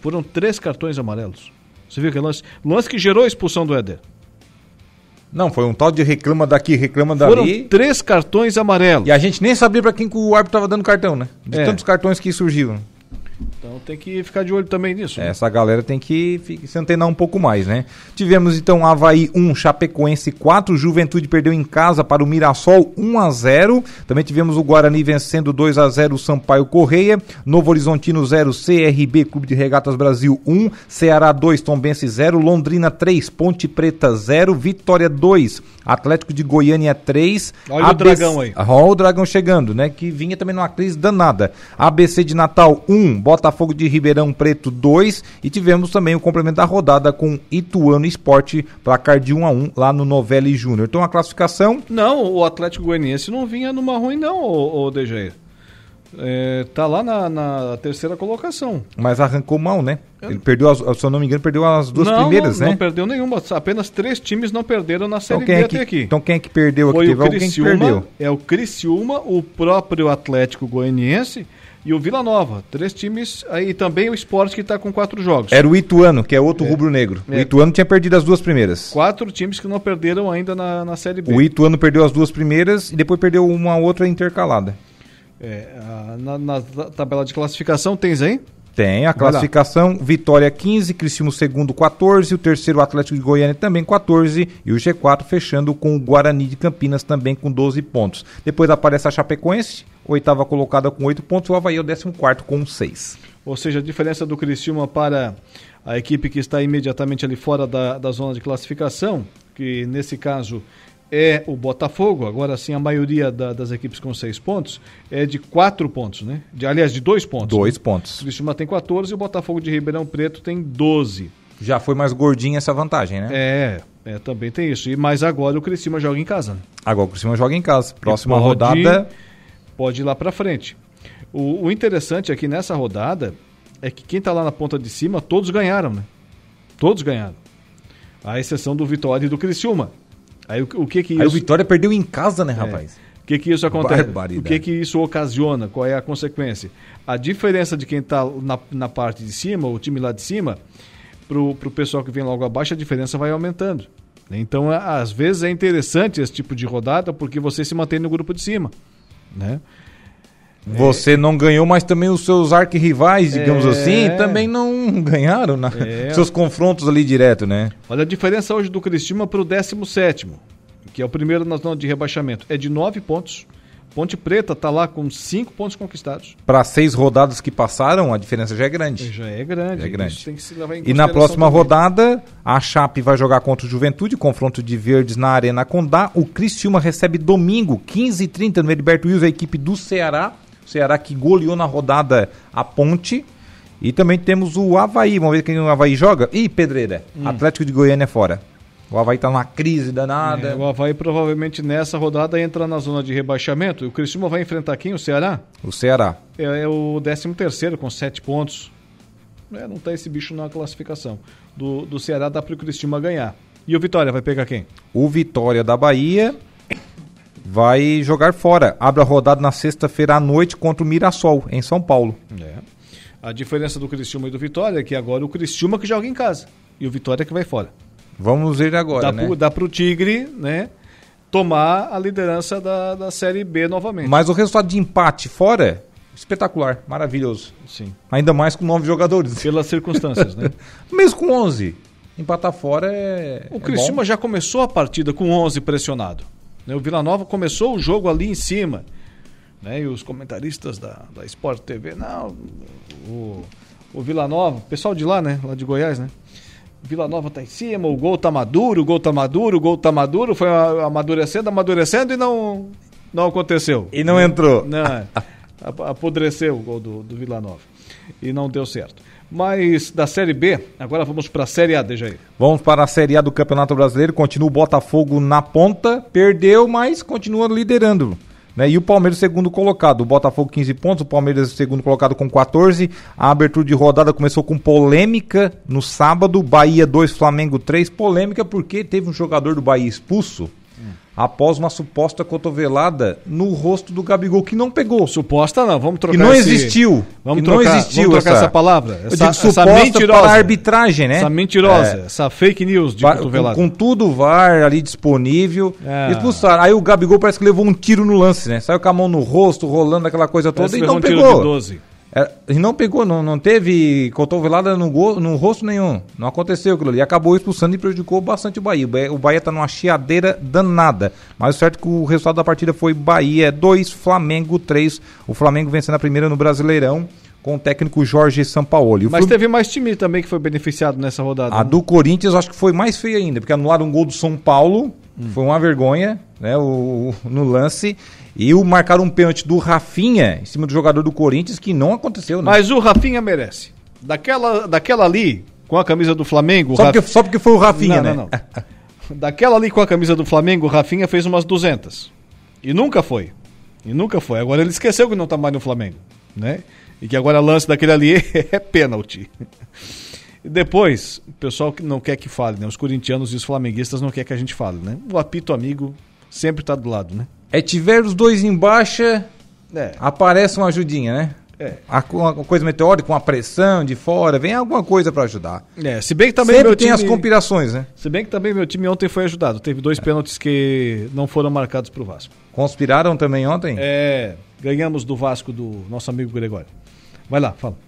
Speaker 2: foram três cartões amarelos. Você viu aquele lance? Lance que gerou a expulsão do Éder.
Speaker 16: Não, foi um tal de reclama daqui, reclama
Speaker 2: Foram
Speaker 16: dali.
Speaker 2: três cartões amarelos.
Speaker 16: E a gente nem sabia pra quem que o árbitro tava dando cartão, né? De
Speaker 2: É.
Speaker 16: tantos cartões que surgiram.
Speaker 2: Então tem que ficar de olho também nisso. né?
Speaker 16: Essa galera tem que se antenar um pouco mais, né? Tivemos então Havaí 1, Chapecoense 4, Juventude perdeu em casa para o Mirassol 1 a 0. Também tivemos o Guarani vencendo 2 a 0 o Sampaio Correia, Novo Horizontino 0, CRB Clube de Regatas Brasil 1, Ceará 2, Tombense 0, Londrina 3, Ponte Preta 0, Vitória 2, Atlético de Goiânia 3.
Speaker 2: Olha o Dragão aí.
Speaker 16: Olha o Dragão chegando, né? Que vinha também numa crise danada. ABC de Natal 1, Botafogo de Ribeirão Preto 2 e tivemos também o complemento da rodada com Ituano Esporte, placar de 1 a 1 lá no Novelli Júnior. Então a classificação
Speaker 2: Não, o Atlético Goianiense não vinha numa ruim não, ô, ô DG. É, tá lá na, na terceira colocação.
Speaker 16: mas arrancou mal, né? Ele perdeu, as, se eu não me engano, perdeu as duas
Speaker 2: não,
Speaker 16: primeiras,
Speaker 2: não,
Speaker 16: né?
Speaker 2: Não perdeu nenhuma, apenas três times não perderam na Série
Speaker 16: então,
Speaker 2: B
Speaker 16: é que,
Speaker 2: até aqui.
Speaker 16: então quem é que perdeu aqui?
Speaker 2: Foi o Criciúma,
Speaker 16: perdeu.
Speaker 2: é o Criciúma, o próprio Atlético Goianiense e o Vila Nova. Três times, aí também o Sport que está com quatro jogos.
Speaker 16: Era o Ituano, que é outro rubro-negro. O
Speaker 2: É.
Speaker 16: Ituano tinha perdido as duas primeiras.
Speaker 2: Quatro times que não perderam ainda na, na Série B.
Speaker 16: O Ituano perdeu as duas primeiras e depois perdeu uma outra intercalada.
Speaker 2: É, a- na, na tabela de classificação tens aí?
Speaker 16: Tem a classificação, Vitória 15, Criciúma segundo 14, o terceiro Atlético de Goiânia também 14 e o G4 fechando com o Guarani de Campinas também com 12 pontos. Depois aparece a Chapecoense, oitava colocada com 8 pontos, o Havaí é o 14 com 6.
Speaker 2: Ou seja, a diferença do Criciúma para a equipe que está imediatamente ali fora da, da zona de classificação, que nesse caso é o Botafogo, agora sim a maioria da- das equipes com seis pontos, é de quatro pontos, né? De, aliás, de dois pontos.
Speaker 16: Dois
Speaker 2: né?
Speaker 16: pontos.
Speaker 2: O Criciúma tem 14 e o Botafogo de Ribeirão Preto tem 12.
Speaker 16: Já foi mais gordinha essa vantagem, né?
Speaker 2: É, é, também tem isso. E, mas agora o Criciúma joga em casa. né?
Speaker 16: Agora o Criciúma joga em casa. Próxima
Speaker 2: Pode-
Speaker 16: rodada,
Speaker 2: Pode ir lá pra frente. O, o interessante aqui nessa rodada é que quem tá lá na ponta de cima, todos ganharam, né? Todos ganharam. À exceção do Vitória e do Criciúma. Aí o, o que que isso...
Speaker 16: aí o Vitória perdeu em casa, né,
Speaker 2: É.
Speaker 16: rapaz?
Speaker 2: O que que isso acontece?
Speaker 16: Barbaridade.
Speaker 2: O que que isso ocasiona? Qual é a consequência? A diferença de quem está na, na parte de cima, o time lá de cima, pro, pro pessoal que vem logo abaixo, a diferença vai aumentando. Então, a- às vezes é interessante esse tipo de rodada porque você se mantém no grupo de cima, né?
Speaker 16: Você não ganhou, mas também os seus arquirrivais, digamos
Speaker 2: É.
Speaker 16: assim, também não ganharam na,
Speaker 2: É.
Speaker 16: seus confrontos ali direto, né?
Speaker 2: Olha a diferença hoje do Criciúma para o 17, que é o primeiro na zona de rebaixamento. É de 9 pontos. Ponte Preta está lá com cinco pontos conquistados.
Speaker 16: Para seis rodadas que passaram, a diferença já é grande.
Speaker 2: Já é grande.
Speaker 16: Já é grande.
Speaker 2: e
Speaker 16: na próxima também. rodada, a Chape vai jogar contra o Juventude, confronto de verdes na Arena Condá. O Cristiúma recebe domingo, 15h30, no Heriberto Wilson, a equipe do Ceará. O Ceará que goleou na rodada a Ponte. E também temos o Havaí. Vamos ver quem o Havaí joga. Ih, Pedreira. Hum. Atlético de Goiânia fora. O Havaí tá numa crise danada.
Speaker 2: É, o Havaí provavelmente nessa rodada entra na zona de rebaixamento. O Criciúma vai enfrentar quem? O Ceará?
Speaker 16: O Ceará.
Speaker 2: É, é o 13 terceiro com sete pontos. É, não tá esse bicho na classificação. Do, do Ceará dá pro Criciúma ganhar. E o Vitória vai pegar quem?
Speaker 16: O Vitória da Bahia vai jogar fora. Abre a rodada na sexta-feira à noite contra o Mirassol, em São Paulo.
Speaker 2: É. A diferença do Criciúma e do Vitória é que agora o Criciúma que joga em casa. E o Vitória que vai fora.
Speaker 16: Vamos ver agora,
Speaker 2: dá
Speaker 16: né?
Speaker 2: Pro, dá pro Tigre, né? Tomar a liderança da, da Série B novamente.
Speaker 16: Mas o resultado de empate fora, espetacular, maravilhoso.
Speaker 2: Sim.
Speaker 16: Ainda mais com nove jogadores.
Speaker 2: Pelas circunstâncias, né?
Speaker 16: Mesmo com onze. Empatar fora é.
Speaker 2: O é já começou a partida com 11 pressionado. Né? O Vila Nova começou o jogo ali em cima. Né? E os comentaristas da, da Sport TV, não, o, o Vila Nova, pessoal de lá, né? Lá de Goiás, né? Vila Nova tá em cima, o gol tá maduro, o gol tá maduro, o gol tá maduro, foi amadurecendo, amadurecendo e não, não aconteceu.
Speaker 16: E não entrou.
Speaker 2: Não, é. apodreceu o gol do, do Vila Nova. E não deu certo. Mas da Série B, agora vamos para a Série A, deixa aí.
Speaker 16: Vamos para a Série A do Campeonato Brasileiro. Continua o Botafogo na ponta. Perdeu, mas continua liderando. Né? E o Palmeiras segundo colocado, o Botafogo 15 pontos, o Palmeiras segundo colocado com 14. A abertura de rodada começou com polêmica no sábado, Bahia 2, Flamengo 3. Polêmica porque teve um jogador do Bahia expulso após uma suposta cotovelada no rosto do Gabigol, que não pegou.
Speaker 2: Suposta não, vamos trocar
Speaker 16: Que não esse... existiu.
Speaker 2: Vamos trocar, não existiu vamos trocar essa, essa palavra.
Speaker 16: Essa, Eu digo suposta mentirosa, para arbitragem, né?
Speaker 2: Essa mentirosa, é. essa fake news de
Speaker 16: cotovelada. Com, com, tudo o VAR ali disponível. É. Expulsaram. Aí o Gabigol parece que levou um tiro no lance, né? Saiu com a mão no rosto, rolando aquela coisa toda parece e não um pegou. 12. É, não pegou, não, não teve cotovelada no, go, no rosto nenhum. Não aconteceu aquilo ali. Acabou expulsando e prejudicou bastante o Bahia. O Bahia está numa chiadeira danada. Mas o certo é que o resultado da partida foi Bahia 2, Flamengo 3. O Flamengo vencendo a primeira no Brasileirão com o técnico Jorge Sampaoli.
Speaker 2: Mas Flam... teve mais time também que foi beneficiado nessa rodada.
Speaker 16: A né? do Corinthians acho que foi mais feia ainda, porque anularam um gol do São Paulo. Hum. Foi uma vergonha, né, o, no lance. E o marcar um pênalti do Rafinha em cima do jogador do Corinthians, que não aconteceu, né?
Speaker 2: Mas o Rafinha merece. Daquela, daquela ali, com a camisa do Flamengo.
Speaker 16: Só, Raf... porque, só porque foi o Rafinha, não, né? Não,
Speaker 2: não. daquela ali com a camisa do Flamengo, o Rafinha fez umas 200. E nunca foi. E nunca foi. Agora ele esqueceu que não tá mais no Flamengo, né? E que agora lance daquele ali é pênalti. E depois, o pessoal que não quer que fale, né? Os corintianos e os flamenguistas não quer que a gente fale, né? O apito amigo sempre tá do lado, né?
Speaker 16: É tiver os dois em baixa, é. aparece uma ajudinha, né? É. Uma coisa meteórica, com a pressão de fora, vem alguma coisa para ajudar.
Speaker 2: É, se bem que também
Speaker 16: Sempre meu tem time, as conspirações, né?
Speaker 2: Se bem que também meu time ontem foi ajudado. Teve dois é. pênaltis que não foram marcados pro Vasco.
Speaker 16: Conspiraram também ontem?
Speaker 2: É, ganhamos do Vasco do nosso amigo Gregório. Vai lá, fala.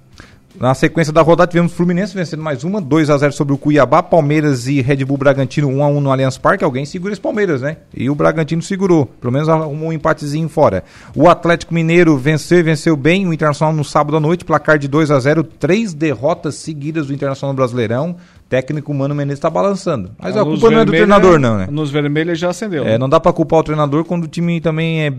Speaker 16: Na sequência da rodada, tivemos Fluminense vencendo mais uma, 2 a 0 sobre o Cuiabá, Palmeiras e Red Bull Bragantino 1 a 1 no Allianz Parque. Alguém segura esse Palmeiras, né? E o Bragantino segurou, pelo menos arrumou um empatezinho fora. O Atlético Mineiro venceu e venceu bem o Internacional no sábado à noite, placar de 2 a 0 três derrotas seguidas do Internacional Brasileirão. Técnico Mano Menezes está balançando. Mas a, a culpa não é do treinador, não, né?
Speaker 2: Nos vermelhos já acendeu.
Speaker 16: É, né? não dá para culpar o treinador quando o time também é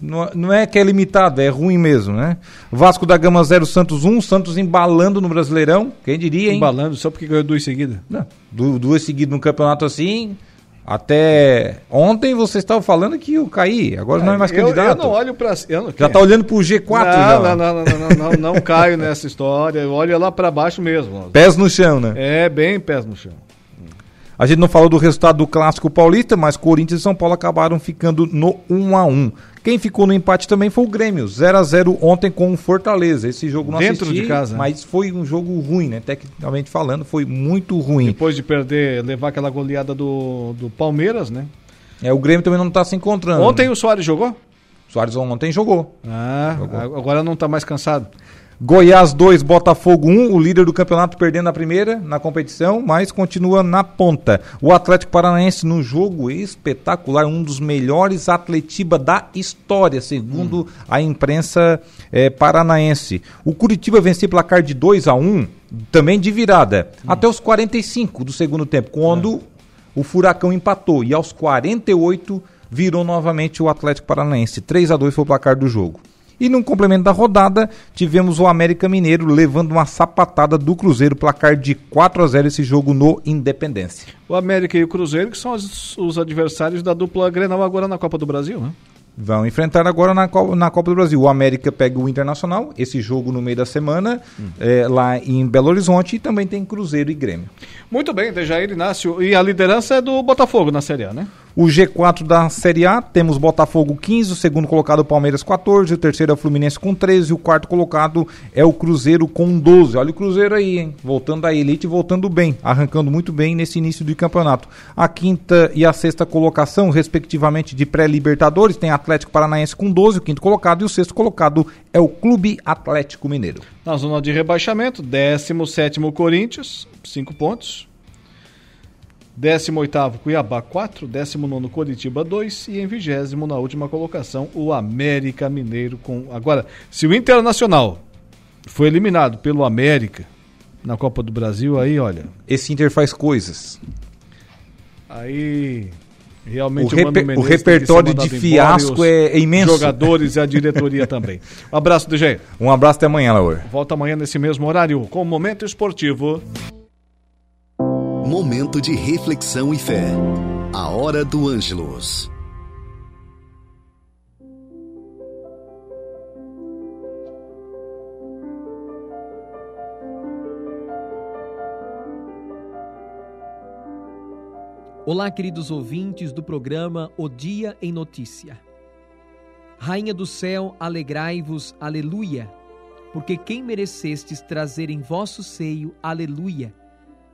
Speaker 16: não, não é que é limitado, é ruim mesmo, né? Vasco da Gama 0, Santos 1, Santos embalando no Brasileirão, quem diria, hein?
Speaker 2: Embalando, só porque ganhou duas seguidas.
Speaker 16: Não, duas seguidas no campeonato assim, até ontem você estava falando que o caí, agora é, não é mais candidato. Eu,
Speaker 2: eu não olho para.
Speaker 16: Já está olhando para o G4
Speaker 2: não, não, não, não, não, não, não, não caio nessa história. Eu olho lá para baixo mesmo.
Speaker 16: Pés no chão, né?
Speaker 2: É, bem pés no chão.
Speaker 16: A gente não falou do resultado do Clássico Paulista, mas Corinthians e São Paulo acabaram ficando no 1 a 1 Quem ficou no empate também foi o Grêmio, 0 a 0 ontem com o Fortaleza. Esse jogo não
Speaker 2: Dentro assisti, de casa.
Speaker 16: Né? mas foi um jogo ruim, né? Tecnicamente falando, foi muito ruim.
Speaker 2: Depois de perder, levar aquela goleada do, do Palmeiras, né?
Speaker 16: É, o Grêmio também não está se encontrando.
Speaker 2: Ontem né? o Soares jogou?
Speaker 16: O Soares ontem jogou.
Speaker 2: Ah, jogou. agora não está mais cansado.
Speaker 16: Goiás 2, Botafogo 1, o líder do campeonato perdendo a primeira na competição, mas continua na ponta. O Atlético Paranaense no jogo espetacular, um dos melhores atletiba da história, segundo hum. a imprensa é, paranaense. O Curitiba venceu placar de 2 a 1 também de virada, hum. até os 45 do segundo tempo, quando é. o Furacão empatou e aos 48 virou novamente o Atlético Paranaense. 3 a 2 foi o placar do jogo. E no complemento da rodada, tivemos o América Mineiro levando uma sapatada do Cruzeiro, placar de 4 a 0 esse jogo no Independência.
Speaker 2: O América e o Cruzeiro, que são os, os adversários da dupla Grenal agora na Copa do Brasil, né?
Speaker 16: Vão enfrentar agora na, na Copa do Brasil. O América pega o Internacional, esse jogo no meio da semana, hum. é, lá em Belo Horizonte, e também tem Cruzeiro e Grêmio.
Speaker 2: Muito bem, Dejair Inácio. E a liderança é do Botafogo na Série A, né?
Speaker 16: O G4 da Série A, temos Botafogo 15, o segundo colocado o Palmeiras 14, o terceiro é o Fluminense com 13, o quarto colocado é o Cruzeiro com 12. Olha o Cruzeiro aí, hein? Voltando da elite, voltando bem, arrancando muito bem nesse início de campeonato. A quinta e a sexta colocação, respectivamente, de pré-libertadores, tem Atlético Paranaense com 12, o quinto colocado, e o sexto colocado é o Clube Atlético Mineiro.
Speaker 2: Na zona de rebaixamento, 17 Corinthians, 5 pontos. 18º Cuiabá 4, 19 Coritiba 2 e em 20 na última colocação o América Mineiro com agora, se o Internacional foi eliminado pelo América na Copa do Brasil aí, olha,
Speaker 16: esse Inter faz coisas.
Speaker 2: Aí realmente
Speaker 16: o, reper, o repertório de fiasco é, é imenso.
Speaker 2: Jogadores e a diretoria também. Um abraço, DJ.
Speaker 16: Um abraço até amanhã, Laura.
Speaker 2: Volta amanhã nesse mesmo horário com o Momento Esportivo.
Speaker 1: Momento de reflexão e fé. A hora do Ângelos.
Speaker 17: Olá, queridos ouvintes do programa O Dia em Notícia. Rainha do céu, alegrai-vos, aleluia, porque quem merecestes trazer em vosso seio, aleluia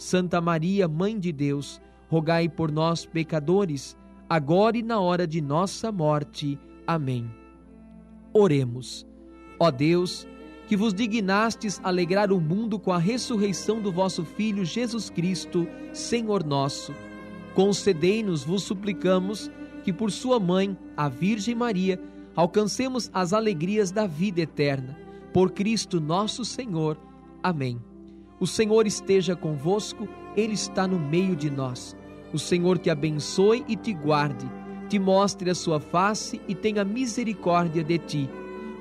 Speaker 17: Santa Maria, Mãe de Deus, rogai por nós, pecadores, agora e na hora de nossa morte. Amém. Oremos. Ó Deus, que vos dignastes alegrar o mundo com a ressurreição do vosso Filho Jesus Cristo, Senhor nosso, concedei-nos, vos suplicamos, que por sua mãe, a Virgem Maria, alcancemos as alegrias da vida eterna. Por Cristo nosso Senhor. Amém. O Senhor esteja convosco, Ele está no meio de nós. O Senhor te abençoe e te guarde, te mostre a sua face e tenha misericórdia de ti.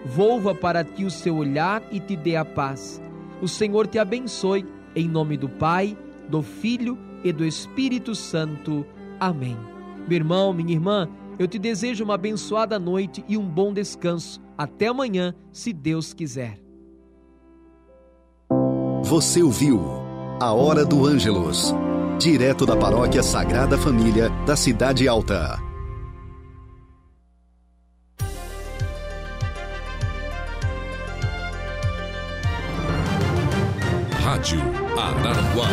Speaker 17: Volva para ti o seu olhar e te dê a paz. O Senhor te abençoe, em nome do Pai, do Filho e do Espírito Santo. Amém. Meu irmão, minha irmã, eu te desejo uma abençoada noite e um bom descanso. Até amanhã, se Deus quiser.
Speaker 1: Você ouviu A Hora do Ângelos, direto da Paróquia Sagrada Família da Cidade Alta. Rádio Araranguá.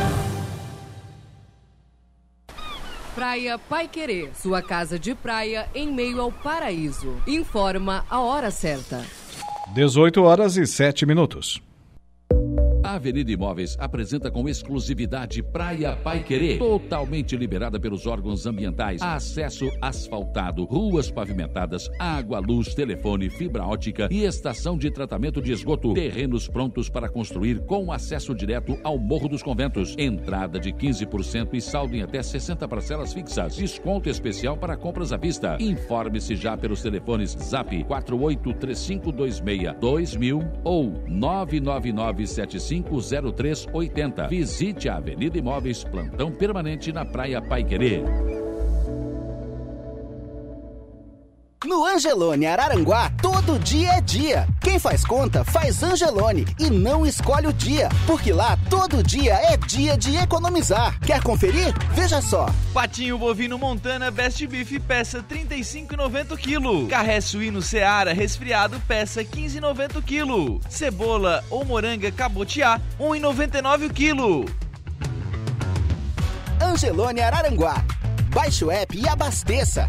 Speaker 18: Praia Pai Querer, sua casa de praia em meio ao paraíso. Informa a hora certa.
Speaker 2: 18 horas e 7 minutos.
Speaker 19: A Avenida Imóveis apresenta com exclusividade Praia Pai Querer, totalmente liberada pelos órgãos ambientais. Acesso asfaltado, ruas pavimentadas, água, luz, telefone, fibra ótica e estação de tratamento de esgoto. Terrenos prontos para construir com acesso direto ao Morro dos Conventos. Entrada de 15% e saldo em até 60 parcelas fixas. Desconto especial para compras à vista. Informe-se já pelos telefones Zap 483526 2000 ou 999750380. Visite a Avenida Imóveis, plantão permanente na Praia Pai
Speaker 20: No Angelone Araranguá, todo dia é dia. Quem faz conta, faz Angelone e não escolhe o dia, porque lá todo dia é dia de economizar. Quer conferir? Veja só.
Speaker 21: Patinho bovino Montana Best Beef peça 35,90 kg. Carré suíno Seara resfriado peça 15,90 kg. Cebola ou moranga cabotiá 1,99 kg.
Speaker 20: Angelone Araranguá. Baixe o app e abasteça.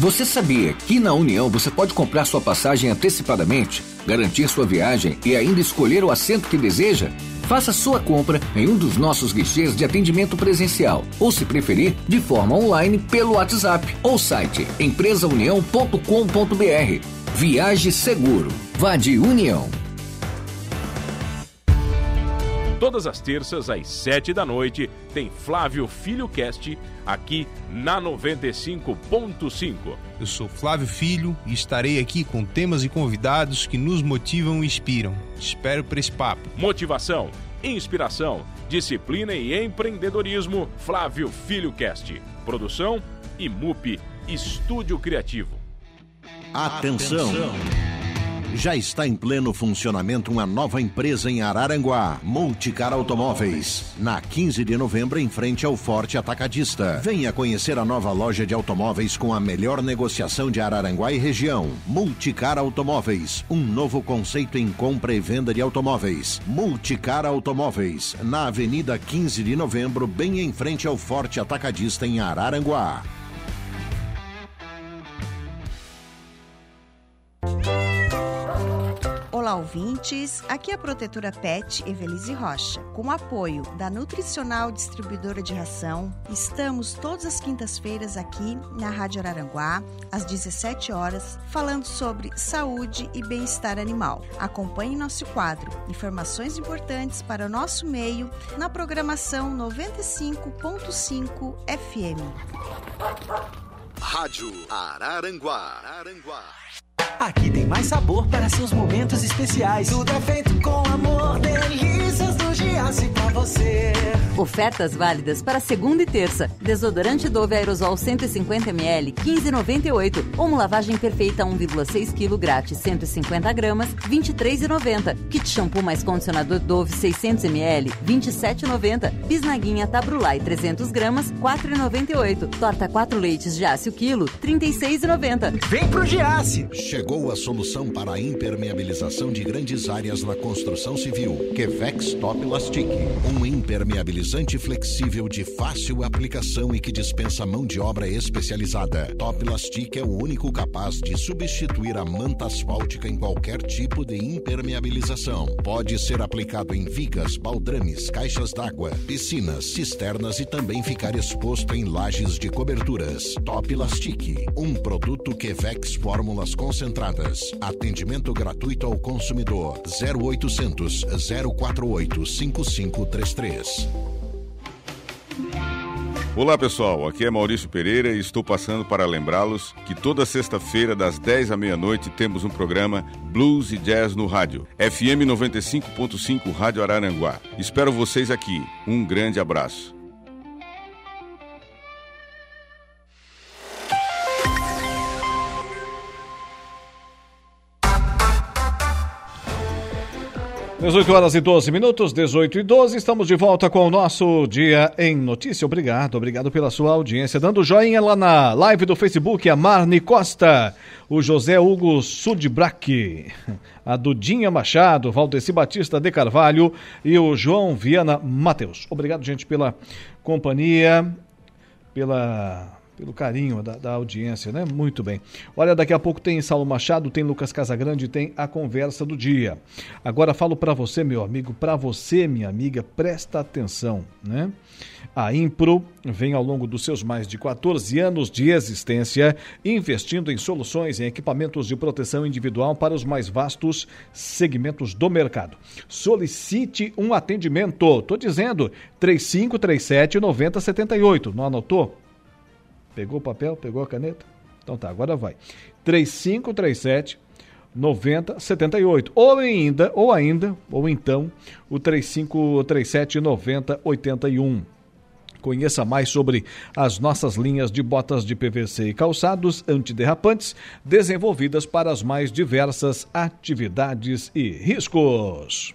Speaker 22: Você sabia que na União você pode comprar sua passagem antecipadamente, garantir sua viagem e ainda escolher o assento que deseja? Faça sua compra em um dos nossos guichês de atendimento presencial ou, se preferir, de forma online pelo WhatsApp ou site empresaunião.com.br. Viaje seguro. Vá de União.
Speaker 23: Todas as terças, às sete da noite, tem Flávio Filho Cast aqui na 95.5.
Speaker 24: Eu sou Flávio Filho e estarei aqui com temas e convidados que nos motivam e inspiram. Te espero para esse papo.
Speaker 23: Motivação, inspiração, disciplina e empreendedorismo. Flávio Filho Cast. Produção IMUP Estúdio Criativo.
Speaker 1: Atenção. Já está em pleno funcionamento uma nova empresa em Araranguá, Multicar Automóveis. Na 15 de novembro, em frente ao Forte Atacadista. Venha conhecer a nova loja de automóveis com a melhor negociação de Araranguá e região. Multicar Automóveis, um novo conceito em compra e venda de automóveis. Multicar Automóveis, na Avenida 15 de novembro, bem em frente ao Forte Atacadista em Araranguá.
Speaker 25: Olá, ouvintes. Aqui é a protetora Pet Evelise Rocha. Com o apoio da Nutricional Distribuidora de Ração, estamos todas as quintas-feiras aqui na Rádio Araranguá, às 17 horas, falando sobre saúde e bem-estar animal. Acompanhe nosso quadro Informações importantes para o nosso meio na programação 95.5 FM.
Speaker 1: Rádio Araranguá. Araranguá.
Speaker 26: Aqui tem mais sabor para seus momentos especiais. Tudo é feito com amor, delícias do Giasse pra você.
Speaker 27: Ofertas válidas para segunda e terça. Desodorante Dove Aerosol 150ml, 15,98. Ou uma lavagem perfeita 1,6 kg grátis, 150 gramas, 23,90. Kit shampoo mais condicionador Dove 600ml, 27,90. Bisnaguinha Tabrulai 300 gramas, 4,98. Torta 4 leites Giasse o quilo, 36,90.
Speaker 26: Vem pro Giasse!
Speaker 1: Chegou a solução para a impermeabilização de grandes áreas na construção civil. Quevex Top Lastic. Um impermeabilizante flexível de fácil aplicação e que dispensa mão de obra especializada. Top Lastic é o único capaz de substituir a manta asfáltica em qualquer tipo de impermeabilização. Pode ser aplicado em vigas, baldrames, caixas d'água, piscinas, cisternas e também ficar exposto em lajes de coberturas. Top Lastic. Um produto Quevex Concentradas. Atendimento gratuito ao consumidor. 0800 048 5533.
Speaker 28: Olá pessoal, aqui é Maurício Pereira e estou passando para lembrá-los que toda sexta-feira, das 10 à meia-noite, temos um programa Blues e Jazz no rádio. FM 95.5 Rádio Araranguá. Espero vocês aqui. Um grande abraço.
Speaker 2: 18 horas e 12 minutos, 18 e 12, estamos de volta com o nosso Dia em Notícia. Obrigado, obrigado pela sua audiência. Dando joinha lá na live do Facebook, a Marne Costa, o José Hugo Sudbrack, a Dudinha Machado, Valdeci Batista de Carvalho e o João Viana Mateus. Obrigado, gente, pela companhia, pela pelo carinho da, da, audiência, né? Muito bem. Olha, daqui a pouco tem Saulo Machado, tem Lucas Casagrande, tem a conversa do dia. Agora falo para você, meu amigo, para você, minha amiga, presta atenção, né? A Impro vem ao longo dos seus mais de 14 anos de existência investindo em soluções e equipamentos de proteção individual para os mais vastos segmentos do mercado. Solicite um atendimento. Tô dizendo, 3537 9078. Não anotou? Pegou o papel? Pegou a caneta? Então tá, agora vai. 3537 9078. Ou ainda, ou ainda, ou então, o 3537 9081. Conheça mais sobre as nossas linhas de botas de PVC e calçados antiderrapantes desenvolvidas para as mais diversas atividades e riscos.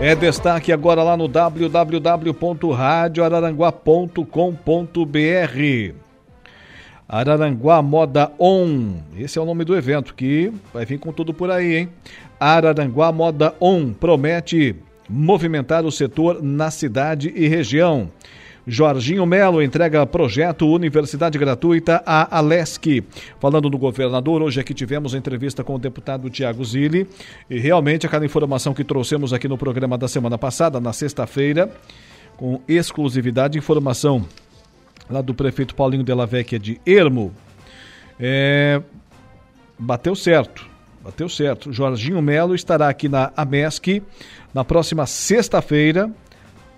Speaker 2: É destaque agora lá no www.radioararanguá.com.br. Araranguá Moda On. Esse é o nome do evento que vai vir com tudo por aí, hein? Araranguá Moda On promete movimentar o setor na cidade e região. Jorginho Melo entrega projeto Universidade Gratuita à Alesc. Falando do governador, hoje aqui tivemos entrevista com o deputado Tiago Zilli e realmente aquela informação que trouxemos aqui no programa da semana passada, na sexta-feira, com exclusividade, informação lá do prefeito Paulinho Della Vecchia de Ermo, é, bateu certo. Bateu certo. Jorginho Melo estará aqui na AMESC na próxima sexta-feira,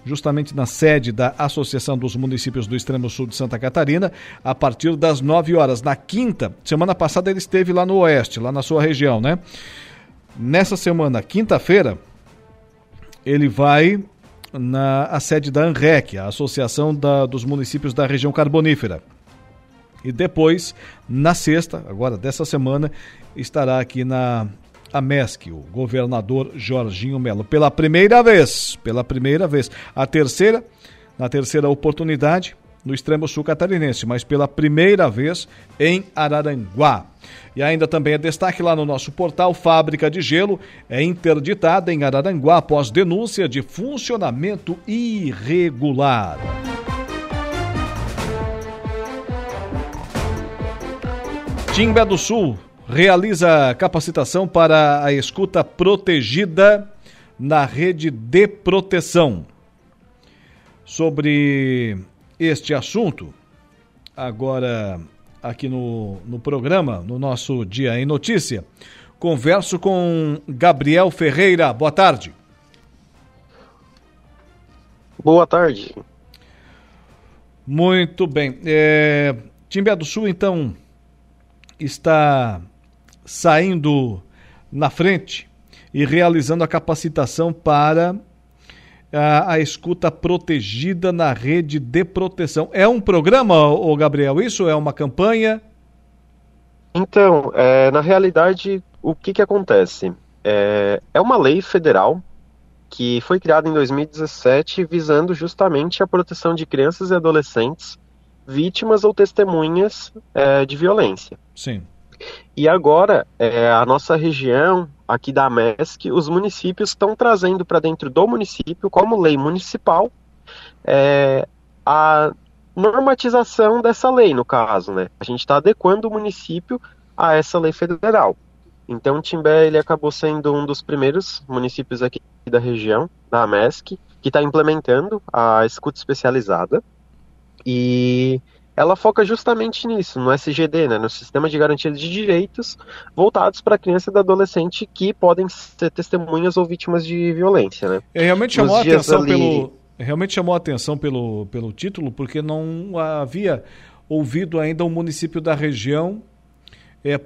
Speaker 2: justamente na sede da Associação dos Municípios do Extremo Sul de Santa Catarina, a partir das 9 horas. Na quinta, semana passada ele esteve lá no Oeste, lá na sua região, né? Nessa semana, quinta-feira, ele vai na a sede da ANREC, a Associação da, dos Municípios da Região Carbonífera. E depois, na sexta, agora dessa semana, estará aqui na a MESC, o governador Jorginho Melo. Pela primeira vez, pela primeira vez. A terceira, na terceira oportunidade, no extremo sul catarinense, mas pela primeira vez em Araranguá. E ainda também é destaque lá no nosso portal: fábrica de gelo é interditada em Araranguá após denúncia de funcionamento irregular. Timbé do Sul realiza capacitação para a escuta protegida na rede de proteção. Sobre este assunto, agora aqui no, no programa, no nosso Dia em Notícia, converso com Gabriel Ferreira. Boa tarde.
Speaker 29: Boa tarde.
Speaker 2: Muito bem. É, Timbé do Sul, então, está saindo na frente e realizando a capacitação para a, a, escuta protegida na rede de proteção. É um programa, o Gabriel, isso? É uma campanha?
Speaker 29: Então, é, na realidade, o que, que acontece? É, é uma lei federal que foi criada em 2017 visando justamente a proteção de crianças e adolescentes vítimas ou testemunhas é, de violência.
Speaker 2: Sim.
Speaker 29: E agora, é, a nossa região, aqui da MESC, os municípios estão trazendo para dentro do município, como lei municipal, é, a normatização dessa lei, no caso, né? A gente está adequando o município a essa lei federal. Então, Timbé ele acabou sendo um dos primeiros municípios aqui da região, da MESC, que está implementando a escuta especializada. E ela foca justamente nisso, no SGD, né, no Sistema de Garantia de Direitos, voltados para criança e adolescente que podem ser testemunhas ou vítimas de violência. Né.
Speaker 2: É, realmente chamou a atenção ali... pelo, Realmente chamou a atenção pelo, pelo título, porque não havia ouvido ainda um município da região é,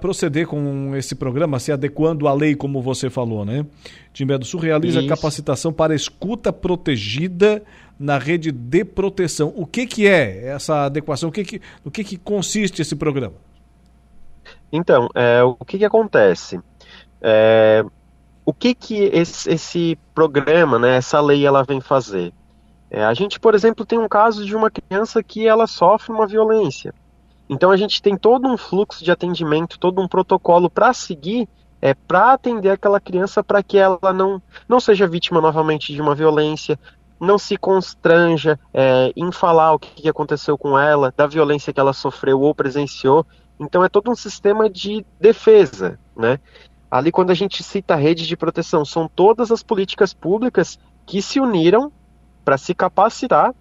Speaker 2: proceder com esse programa, se adequando à lei, como você falou, né? Timbé do Sul realiza Isso. capacitação para escuta protegida na rede de proteção. O que, que é essa adequação? O que, que, o que, que consiste esse programa?
Speaker 29: Então, é, o que, que acontece? É, o que, que esse, esse, programa, né, essa lei, ela vem fazer? É, a gente, por exemplo, tem um caso de uma criança que ela sofre uma violência. Então a gente tem todo um fluxo de atendimento, todo um protocolo para seguir, é, para atender aquela criança para que ela não, não seja vítima novamente de uma violência, não se constranja é, em falar o que, aconteceu com ela, da violência que ela sofreu ou presenciou. Então é todo um sistema de defesa, né? Ali quando a gente cita rede de proteção, são todas as políticas públicas que se uniram para se capacitar,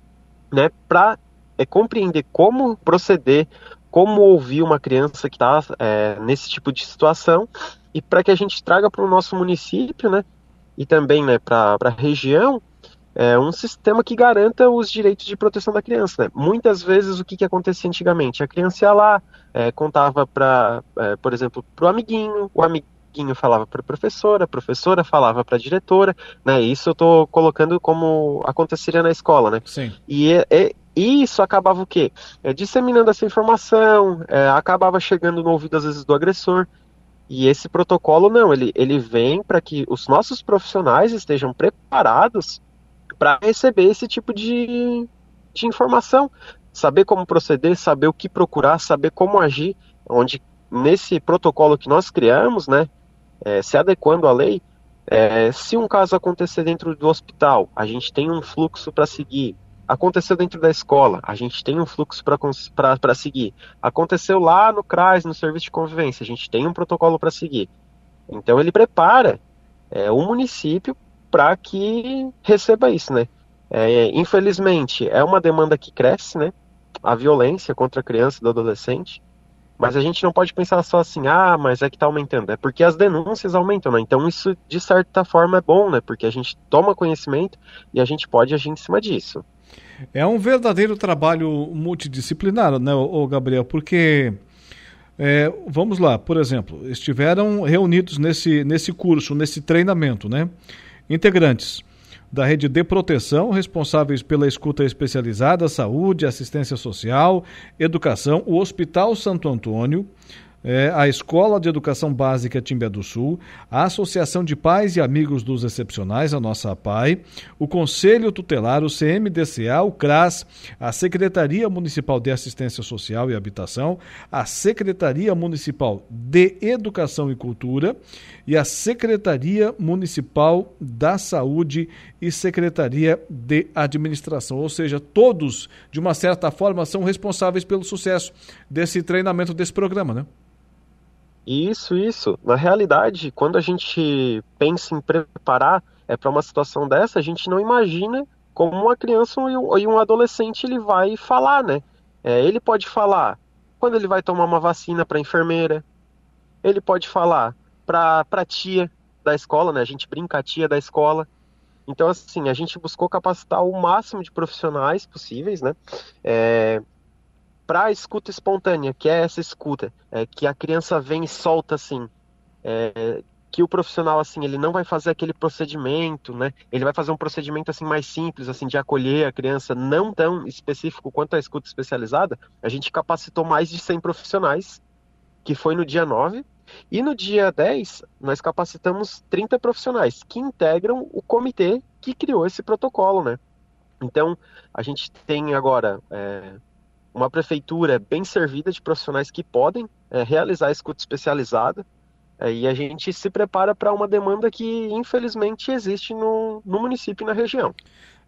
Speaker 29: né, para é, compreender como proceder, como ouvir uma criança que está é, nesse tipo de situação e para que a gente traga para o nosso município, né, e também né, para a região, é, um sistema que garanta os direitos de proteção da criança. Né? Muitas vezes o que, que acontecia antigamente? A criança ia lá, é, contava para, é, por exemplo, para o amiguinho, o amiguinho falava para a professora, a professora falava para a diretora, né? Isso eu estou colocando como aconteceria na escola, né?
Speaker 2: Sim.
Speaker 29: E é, isso acabava o quê? É, disseminando essa informação, é, acabava chegando no ouvido às vezes do agressor. E esse protocolo não, ele, ele vem para que os nossos profissionais estejam preparados para receber esse tipo de, de informação, saber como proceder, saber o que procurar, saber como agir, onde nesse protocolo que nós criamos, né, é, se adequando à lei, é, se um caso acontecer dentro do hospital, a gente tem um fluxo para seguir. Aconteceu dentro da escola, a gente tem um fluxo para seguir. Aconteceu lá no CRAS, no serviço de convivência, a gente tem um protocolo para seguir. Então ele prepara é, o município para que receba isso, né? É, infelizmente, é uma demanda que cresce, né? A violência contra a criança e o adolescente. Mas a gente não pode pensar só assim, ah, mas é que está aumentando. É porque as denúncias aumentam, né? Então isso, de certa forma, é bom, né? Porque a gente toma conhecimento e a gente pode agir em cima disso.
Speaker 2: É um verdadeiro trabalho multidisciplinar, né, o Gabriel? Porque, é, vamos lá, por exemplo, estiveram reunidos nesse, nesse curso, nesse treinamento, né? Integrantes da rede de proteção, responsáveis pela escuta especializada, saúde, assistência social, educação, o Hospital Santo Antônio, é, a Escola de Educação Básica Timbé do Sul, a Associação de Pais e Amigos dos Excepcionais, a nossa PAI, o Conselho Tutelar, o CMDCA, o CRAS, a Secretaria Municipal de Assistência Social e Habitação, a Secretaria Municipal de Educação e Cultura e a Secretaria Municipal da Saúde e Secretaria de Administração. Ou seja, todos, de uma certa forma, são responsáveis pelo sucesso desse treinamento, desse programa, né?
Speaker 29: Isso, isso. Na realidade, quando a gente pensa em preparar é, para uma situação dessa, a gente não imagina como uma criança e um adolescente ele vai falar, né? É, ele pode falar quando ele vai tomar uma vacina para enfermeira, ele pode falar para a tia da escola, né? A gente brinca a tia da escola. Então, assim, a gente buscou capacitar o máximo de profissionais possíveis, né? É, para a escuta espontânea, que é essa escuta, é, que a criança vem e solta assim, é, que o profissional assim ele não vai fazer aquele procedimento, né? Ele vai fazer um procedimento assim mais simples, assim de acolher a criança, não tão específico quanto a escuta especializada. A gente capacitou mais de 100 profissionais, que foi no dia 9, e no dia 10 nós capacitamos 30 profissionais que integram o comitê que criou esse protocolo, né? Então, a gente tem agora é, uma prefeitura bem servida de profissionais que podem é, realizar escuta especializada é, e a gente se prepara para uma demanda que infelizmente existe no, no município e na região.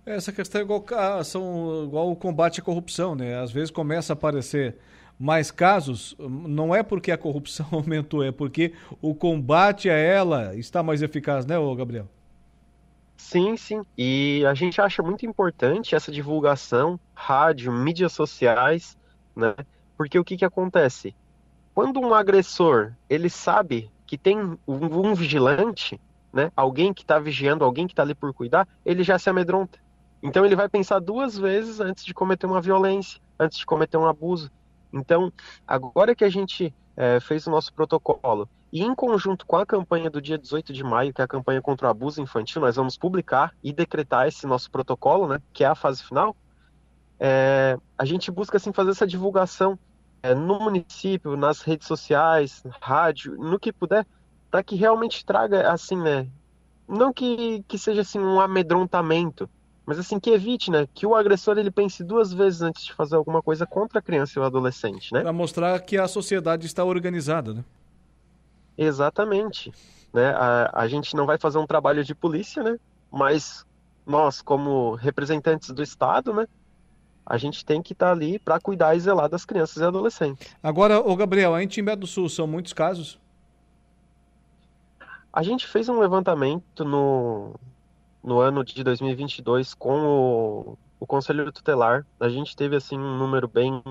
Speaker 2: Essa questão é igual, são, igual o combate à corrupção, né? Às vezes começa a aparecer mais casos, não é porque a corrupção aumentou, é porque o combate a ela está mais eficaz, né, Gabriel?
Speaker 29: Sim, sim. E a gente acha muito importante essa divulgação, rádio, mídias sociais, né? Porque o que, que acontece? Quando um agressor ele sabe que tem um, um vigilante, né? Alguém que está vigiando, alguém que está ali por cuidar, ele já se amedronta. Então ele vai pensar duas vezes antes de cometer uma violência, antes de cometer um abuso. Então, agora que a gente é, fez o nosso protocolo e em conjunto com a campanha do dia 18 de maio, que é a campanha contra o abuso infantil, nós vamos publicar e decretar esse nosso protocolo, né, que é a fase final. É, a gente busca assim fazer essa divulgação é, no município, nas redes sociais, rádio, no que puder, para que realmente traga assim, né, não que, que seja assim um amedrontamento, mas assim que evite, né, que o agressor ele pense duas vezes antes de fazer alguma coisa contra a criança e o adolescente, né?
Speaker 2: Para mostrar que a sociedade está organizada, né?
Speaker 29: Exatamente, né? A, a gente não vai fazer um trabalho de polícia, né? Mas nós, como representantes do Estado, né? A gente tem que estar tá ali para cuidar e zelar das crianças e adolescentes.
Speaker 2: Agora, o Gabriel, em Timbé do Sul são muitos casos?
Speaker 29: A gente fez um levantamento no, no ano de 2022 com o, o Conselho Tutelar. A gente teve assim um número bem,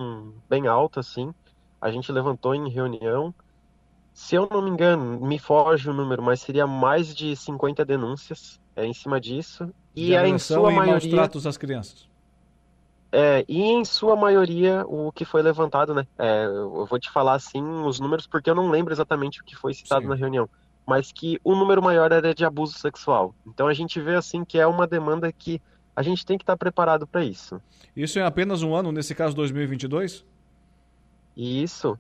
Speaker 29: bem alto assim. A gente levantou em reunião. Se eu não me engano, me foge o número, mas seria mais de 50 denúncias é, em cima disso.
Speaker 2: E é em sua e maioria tratos às crianças.
Speaker 29: É, e em sua maioria o que foi levantado, né? É, eu vou te falar assim os números porque eu não lembro exatamente o que foi citado Sim. na reunião mas que o número maior era de abuso sexual. Então a gente vê assim que é uma demanda que a gente tem que estar preparado para isso.
Speaker 2: Isso em apenas um ano, nesse caso 2022?
Speaker 29: Isso.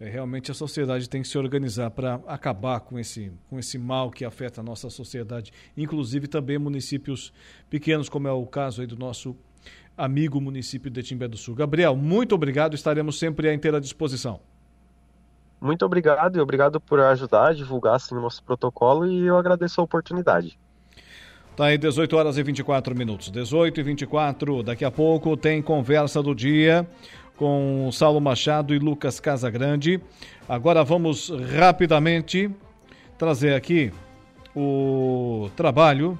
Speaker 2: É, realmente a sociedade tem que se organizar para acabar com esse, com esse mal que afeta a nossa sociedade, inclusive também municípios pequenos, como é o caso aí do nosso amigo município de Timbé do Sul. Gabriel, muito obrigado, estaremos sempre à inteira disposição.
Speaker 29: Muito obrigado e obrigado por ajudar a divulgar assim, o nosso protocolo e eu agradeço a oportunidade.
Speaker 2: Tá aí 18 horas e 24 minutos. 18 e 24, daqui a pouco tem conversa do dia com Saulo Machado e Lucas Casagrande. Agora vamos rapidamente trazer aqui o trabalho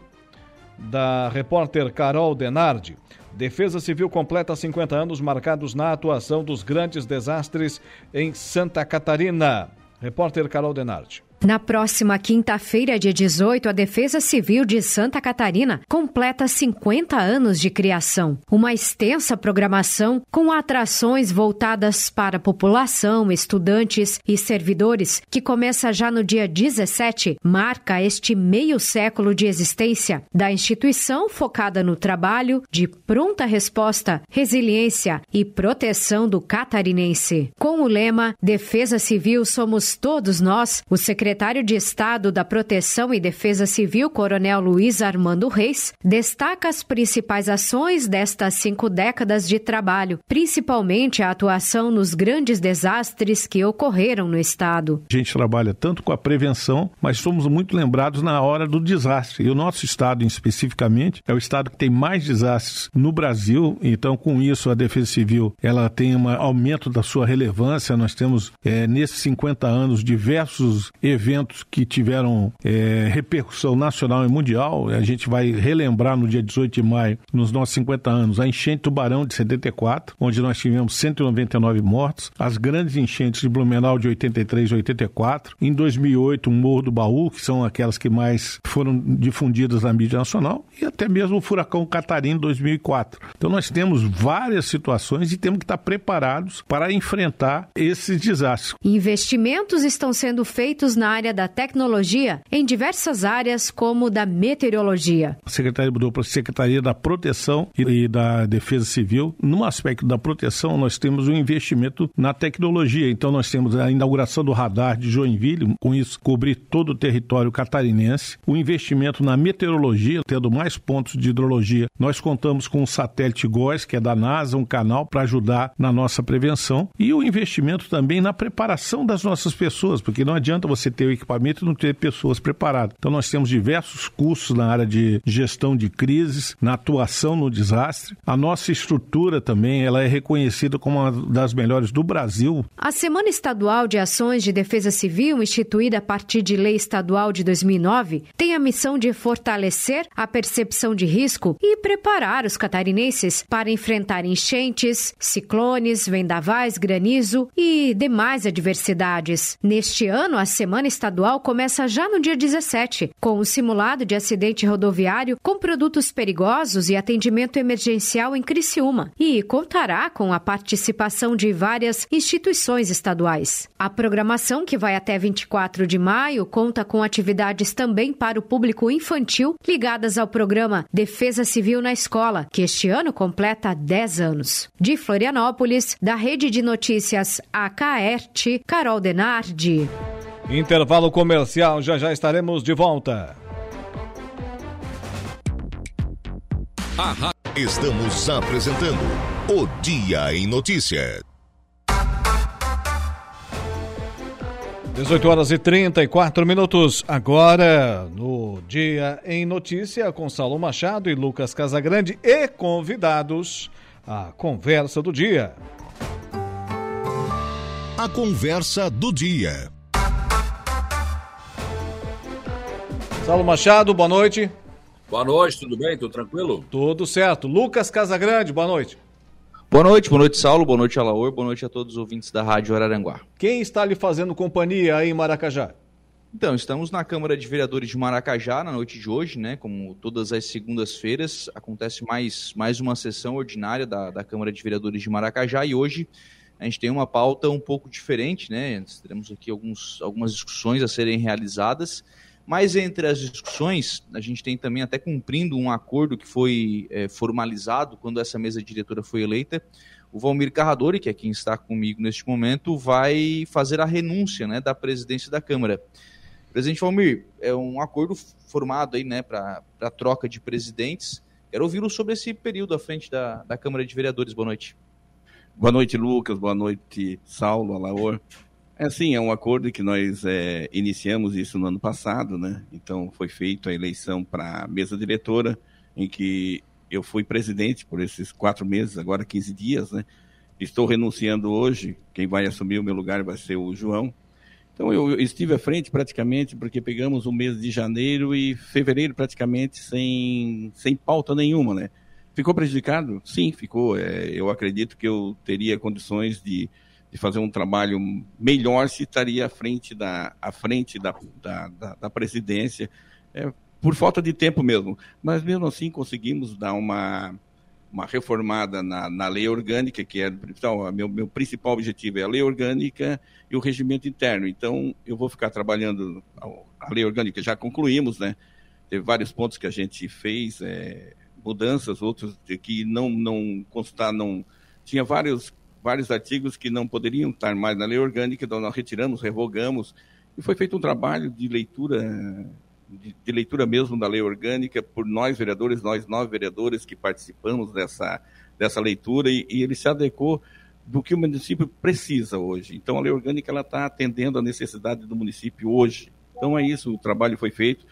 Speaker 2: da repórter Carol Denardi. Defesa Civil completa 50 anos marcados na atuação dos grandes desastres em Santa Catarina. Repórter Carol Denardi.
Speaker 14: Na próxima quinta-feira, dia 18, a Defesa Civil de Santa Catarina completa 50 anos de criação. Uma extensa programação com atrações voltadas para a população, estudantes e servidores, que começa já no dia 17, marca este meio século de existência da instituição focada no trabalho de pronta resposta, resiliência e proteção do catarinense. Com o lema Defesa Civil somos todos nós, o secretário secretário de Estado da Proteção e Defesa Civil, Coronel Luiz Armando Reis, destaca as principais ações destas cinco décadas de trabalho, principalmente a atuação nos grandes desastres que ocorreram no Estado.
Speaker 28: A gente trabalha tanto com a prevenção, mas somos muito lembrados na hora do desastre. E o nosso Estado, especificamente, é o Estado que tem mais desastres no Brasil. Então, com isso, a Defesa Civil ela tem um aumento da sua relevância. Nós temos, é, nesses 50 anos, diversos eventos eventos que tiveram é, repercussão nacional e mundial. A gente vai relembrar no dia 18 de maio, nos nossos 50 anos, a enchente Tubarão de 74, onde nós tivemos 199 mortos, as grandes enchentes de Blumenau de 83 e 84, em 2008 o Morro do Baú, que são aquelas que mais foram difundidas na mídia nacional, e até mesmo o furacão Catarina em 2004. Então nós temos várias situações e temos que estar preparados para enfrentar esses desastres.
Speaker 14: Investimentos estão sendo feitos na área da tecnologia em diversas áreas, como da meteorologia.
Speaker 28: A Secretaria mudou para a Secretaria da Proteção e da Defesa Civil. No aspecto da proteção, nós temos um investimento na tecnologia. Então, nós temos a inauguração do radar de Joinville, com isso cobrir todo o território catarinense. O investimento na meteorologia, tendo mais pontos de hidrologia. Nós contamos com o satélite GOES, que é da NASA, um canal para ajudar na nossa prevenção. E o investimento também na preparação das nossas pessoas, porque não adianta você ter o equipamento e não ter pessoas preparadas. Então nós temos diversos cursos na área de gestão de crises, na atuação no desastre. A nossa estrutura também, ela é reconhecida como uma das melhores do Brasil.
Speaker 14: A Semana Estadual de Ações de Defesa Civil, instituída a partir de lei estadual de 2009, tem a missão de fortalecer a percepção de risco e preparar os catarinenses para enfrentar enchentes, ciclones, vendavais, granizo e demais adversidades. Neste ano, a Semana estadual começa já no dia 17, com o simulado de acidente rodoviário com produtos perigosos e atendimento emergencial em Criciúma, e contará com a participação de várias instituições estaduais. A programação, que vai até 24 de maio, conta com atividades também para o público infantil ligadas ao programa Defesa Civil na Escola, que este ano completa 10 anos. De Florianópolis, da Rede de Notícias AKERT, Carol Denardi.
Speaker 2: Intervalo comercial, já já estaremos de volta.
Speaker 1: Estamos apresentando o Dia em Notícias.
Speaker 2: 18 horas e 34 minutos. Agora, no Dia em Notícia, com Saulo Machado e Lucas Casagrande e convidados, a conversa do dia.
Speaker 1: A conversa do dia.
Speaker 2: Saulo Machado, boa noite.
Speaker 19: Boa noite, tudo bem? Tudo tranquilo?
Speaker 2: Tudo certo. Lucas Casagrande, boa noite.
Speaker 30: Boa noite, boa noite, Saulo, boa noite, Alaor, boa noite a todos os ouvintes da Rádio Araranguá.
Speaker 2: Quem está lhe fazendo companhia aí em Maracajá?
Speaker 30: Então, estamos na Câmara de Vereadores de Maracajá na noite de hoje, né? Como todas as segundas-feiras, acontece mais, mais uma sessão ordinária da, da Câmara de Vereadores de Maracajá e hoje a gente tem uma pauta um pouco diferente, né? Teremos aqui alguns, algumas discussões a serem realizadas. Mas entre as discussões, a gente tem também até cumprindo um acordo que foi é, formalizado quando essa mesa diretora foi eleita. O Valmir Carradori, que é quem está comigo neste momento, vai fazer a renúncia né, da presidência da Câmara. Presidente Valmir, é um acordo formado aí, né, para troca de presidentes. Quero ouvi-lo sobre esse período à frente da, da Câmara de Vereadores. Boa noite.
Speaker 31: Boa noite, Lucas. Boa noite, Saulo, Alaor. É sim, é um acordo que nós é, iniciamos isso no ano passado, né? Então foi feita a eleição para mesa diretora, em que eu fui presidente por esses quatro meses, agora 15 dias, né? Estou renunciando hoje, quem vai assumir o meu lugar vai ser o João. Então eu, eu estive à frente praticamente porque pegamos o mês de janeiro e fevereiro praticamente sem, sem pauta nenhuma, né? Ficou prejudicado? Sim, ficou. É, eu acredito que eu teria condições de de fazer um trabalho melhor se estaria à frente da, à frente da, da, da, da presidência, é, por falta de tempo mesmo. Mas mesmo assim conseguimos dar uma, uma reformada na, na lei orgânica, que é então, meu, meu principal objetivo é a lei orgânica e o regimento interno. Então, eu vou ficar trabalhando a, lei orgânica, já concluímos, né? Teve vários pontos que a gente fez, é, mudanças, outros que não, não constar, não. Tinha vários vários artigos que não poderiam estar mais na lei orgânica, então nós retiramos, revogamos, e foi feito um trabalho de leitura, de, de, leitura mesmo da lei orgânica, por nós vereadores, nós nove vereadores que participamos dessa, dessa leitura, e, e ele se adequou do que o município precisa hoje. Então a lei orgânica ela está atendendo a necessidade do município hoje. Então é isso, o trabalho foi feito.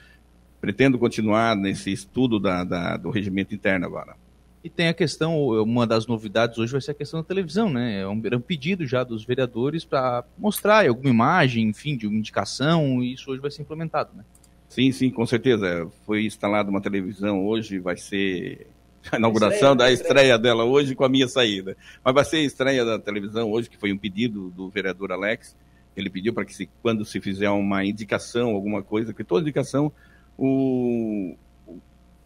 Speaker 31: Pretendo continuar nesse estudo da, da do regimento interno agora.
Speaker 30: E tem a questão, uma das novidades hoje vai ser a questão da televisão, né? É um, era um pedido já dos vereadores para mostrar alguma imagem, enfim, de uma indicação, e isso hoje vai ser implementado, né?
Speaker 31: Sim, sim, com certeza. Foi instalada uma televisão hoje, vai ser a inauguração estreia, da estreia, estreia dela hoje com a minha saída. Mas vai ser a estreia da televisão hoje, que foi um pedido do vereador Alex. Ele pediu para que se, quando se fizer uma indicação, alguma coisa, que toda indicação, o,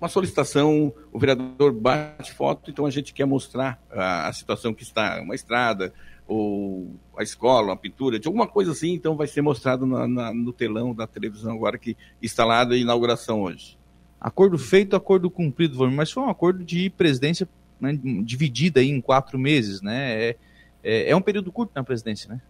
Speaker 31: uma solicitação, o vereador bate foto, então a gente quer mostrar a, a situação que está, uma estrada, ou a escola, uma pintura, de alguma coisa assim, então vai ser mostrado na, na, no telão da televisão agora que instalado a inauguração hoje.
Speaker 30: Acordo feito, acordo cumprido, mas foi um acordo de presidência né, dividida em quatro meses, né? É, é, é um período curto na presidência, né?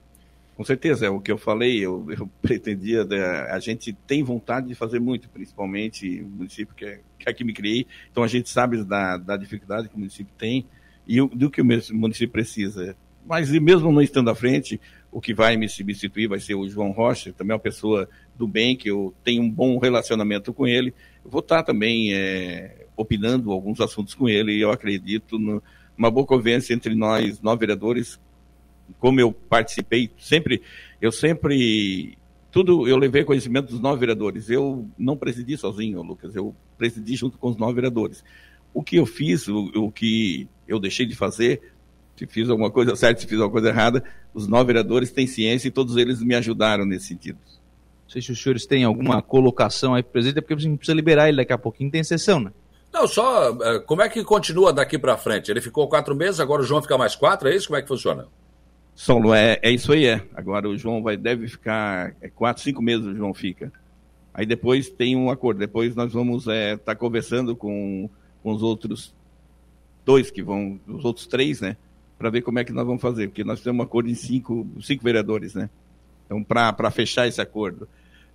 Speaker 31: Com certeza, é o que eu falei, eu, eu pretendia, né, a gente tem vontade de fazer muito, principalmente o município que é, que é que me criei, então a gente sabe da, da dificuldade que o município tem e o, do que o município precisa. Mas mesmo não estando à frente, o que vai me substituir vai ser o João Rocha, também é uma pessoa do bem, que eu tenho um bom relacionamento com ele. Vou estar também é, opinando alguns assuntos com ele e eu acredito numa boa convivência entre nós, nove vereadores, como eu participei, sempre, eu sempre, tudo eu levei conhecimento dos nove vereadores. Eu não presidi sozinho, Lucas, eu presidi junto com os nove vereadores. O que eu fiz, o, o que eu deixei de fazer, se fiz alguma coisa certa, se fiz alguma coisa errada, os nove vereadores têm ciência e todos eles me ajudaram nesse sentido.
Speaker 30: sei se os senhores têm alguma colocação aí para o presidente, é porque a gente precisa liberar ele daqui a pouquinho, tem sessão, né?
Speaker 19: Não, só eh, como é que continua daqui para frente? Ele ficou quatro meses, agora o João fica mais quatro, é isso? Como é que funciona?
Speaker 31: Saulo, é, é isso aí, é. Agora o João vai, deve ficar é, quatro, cinco meses o João fica. Aí depois tem um acordo. Depois nós vamos estar é, tá conversando com, com os outros dois que vão, os outros três, né? Para ver como é que nós vamos fazer, porque nós temos um acordo em cinco, cinco vereadores, né? Então, para fechar esse acordo.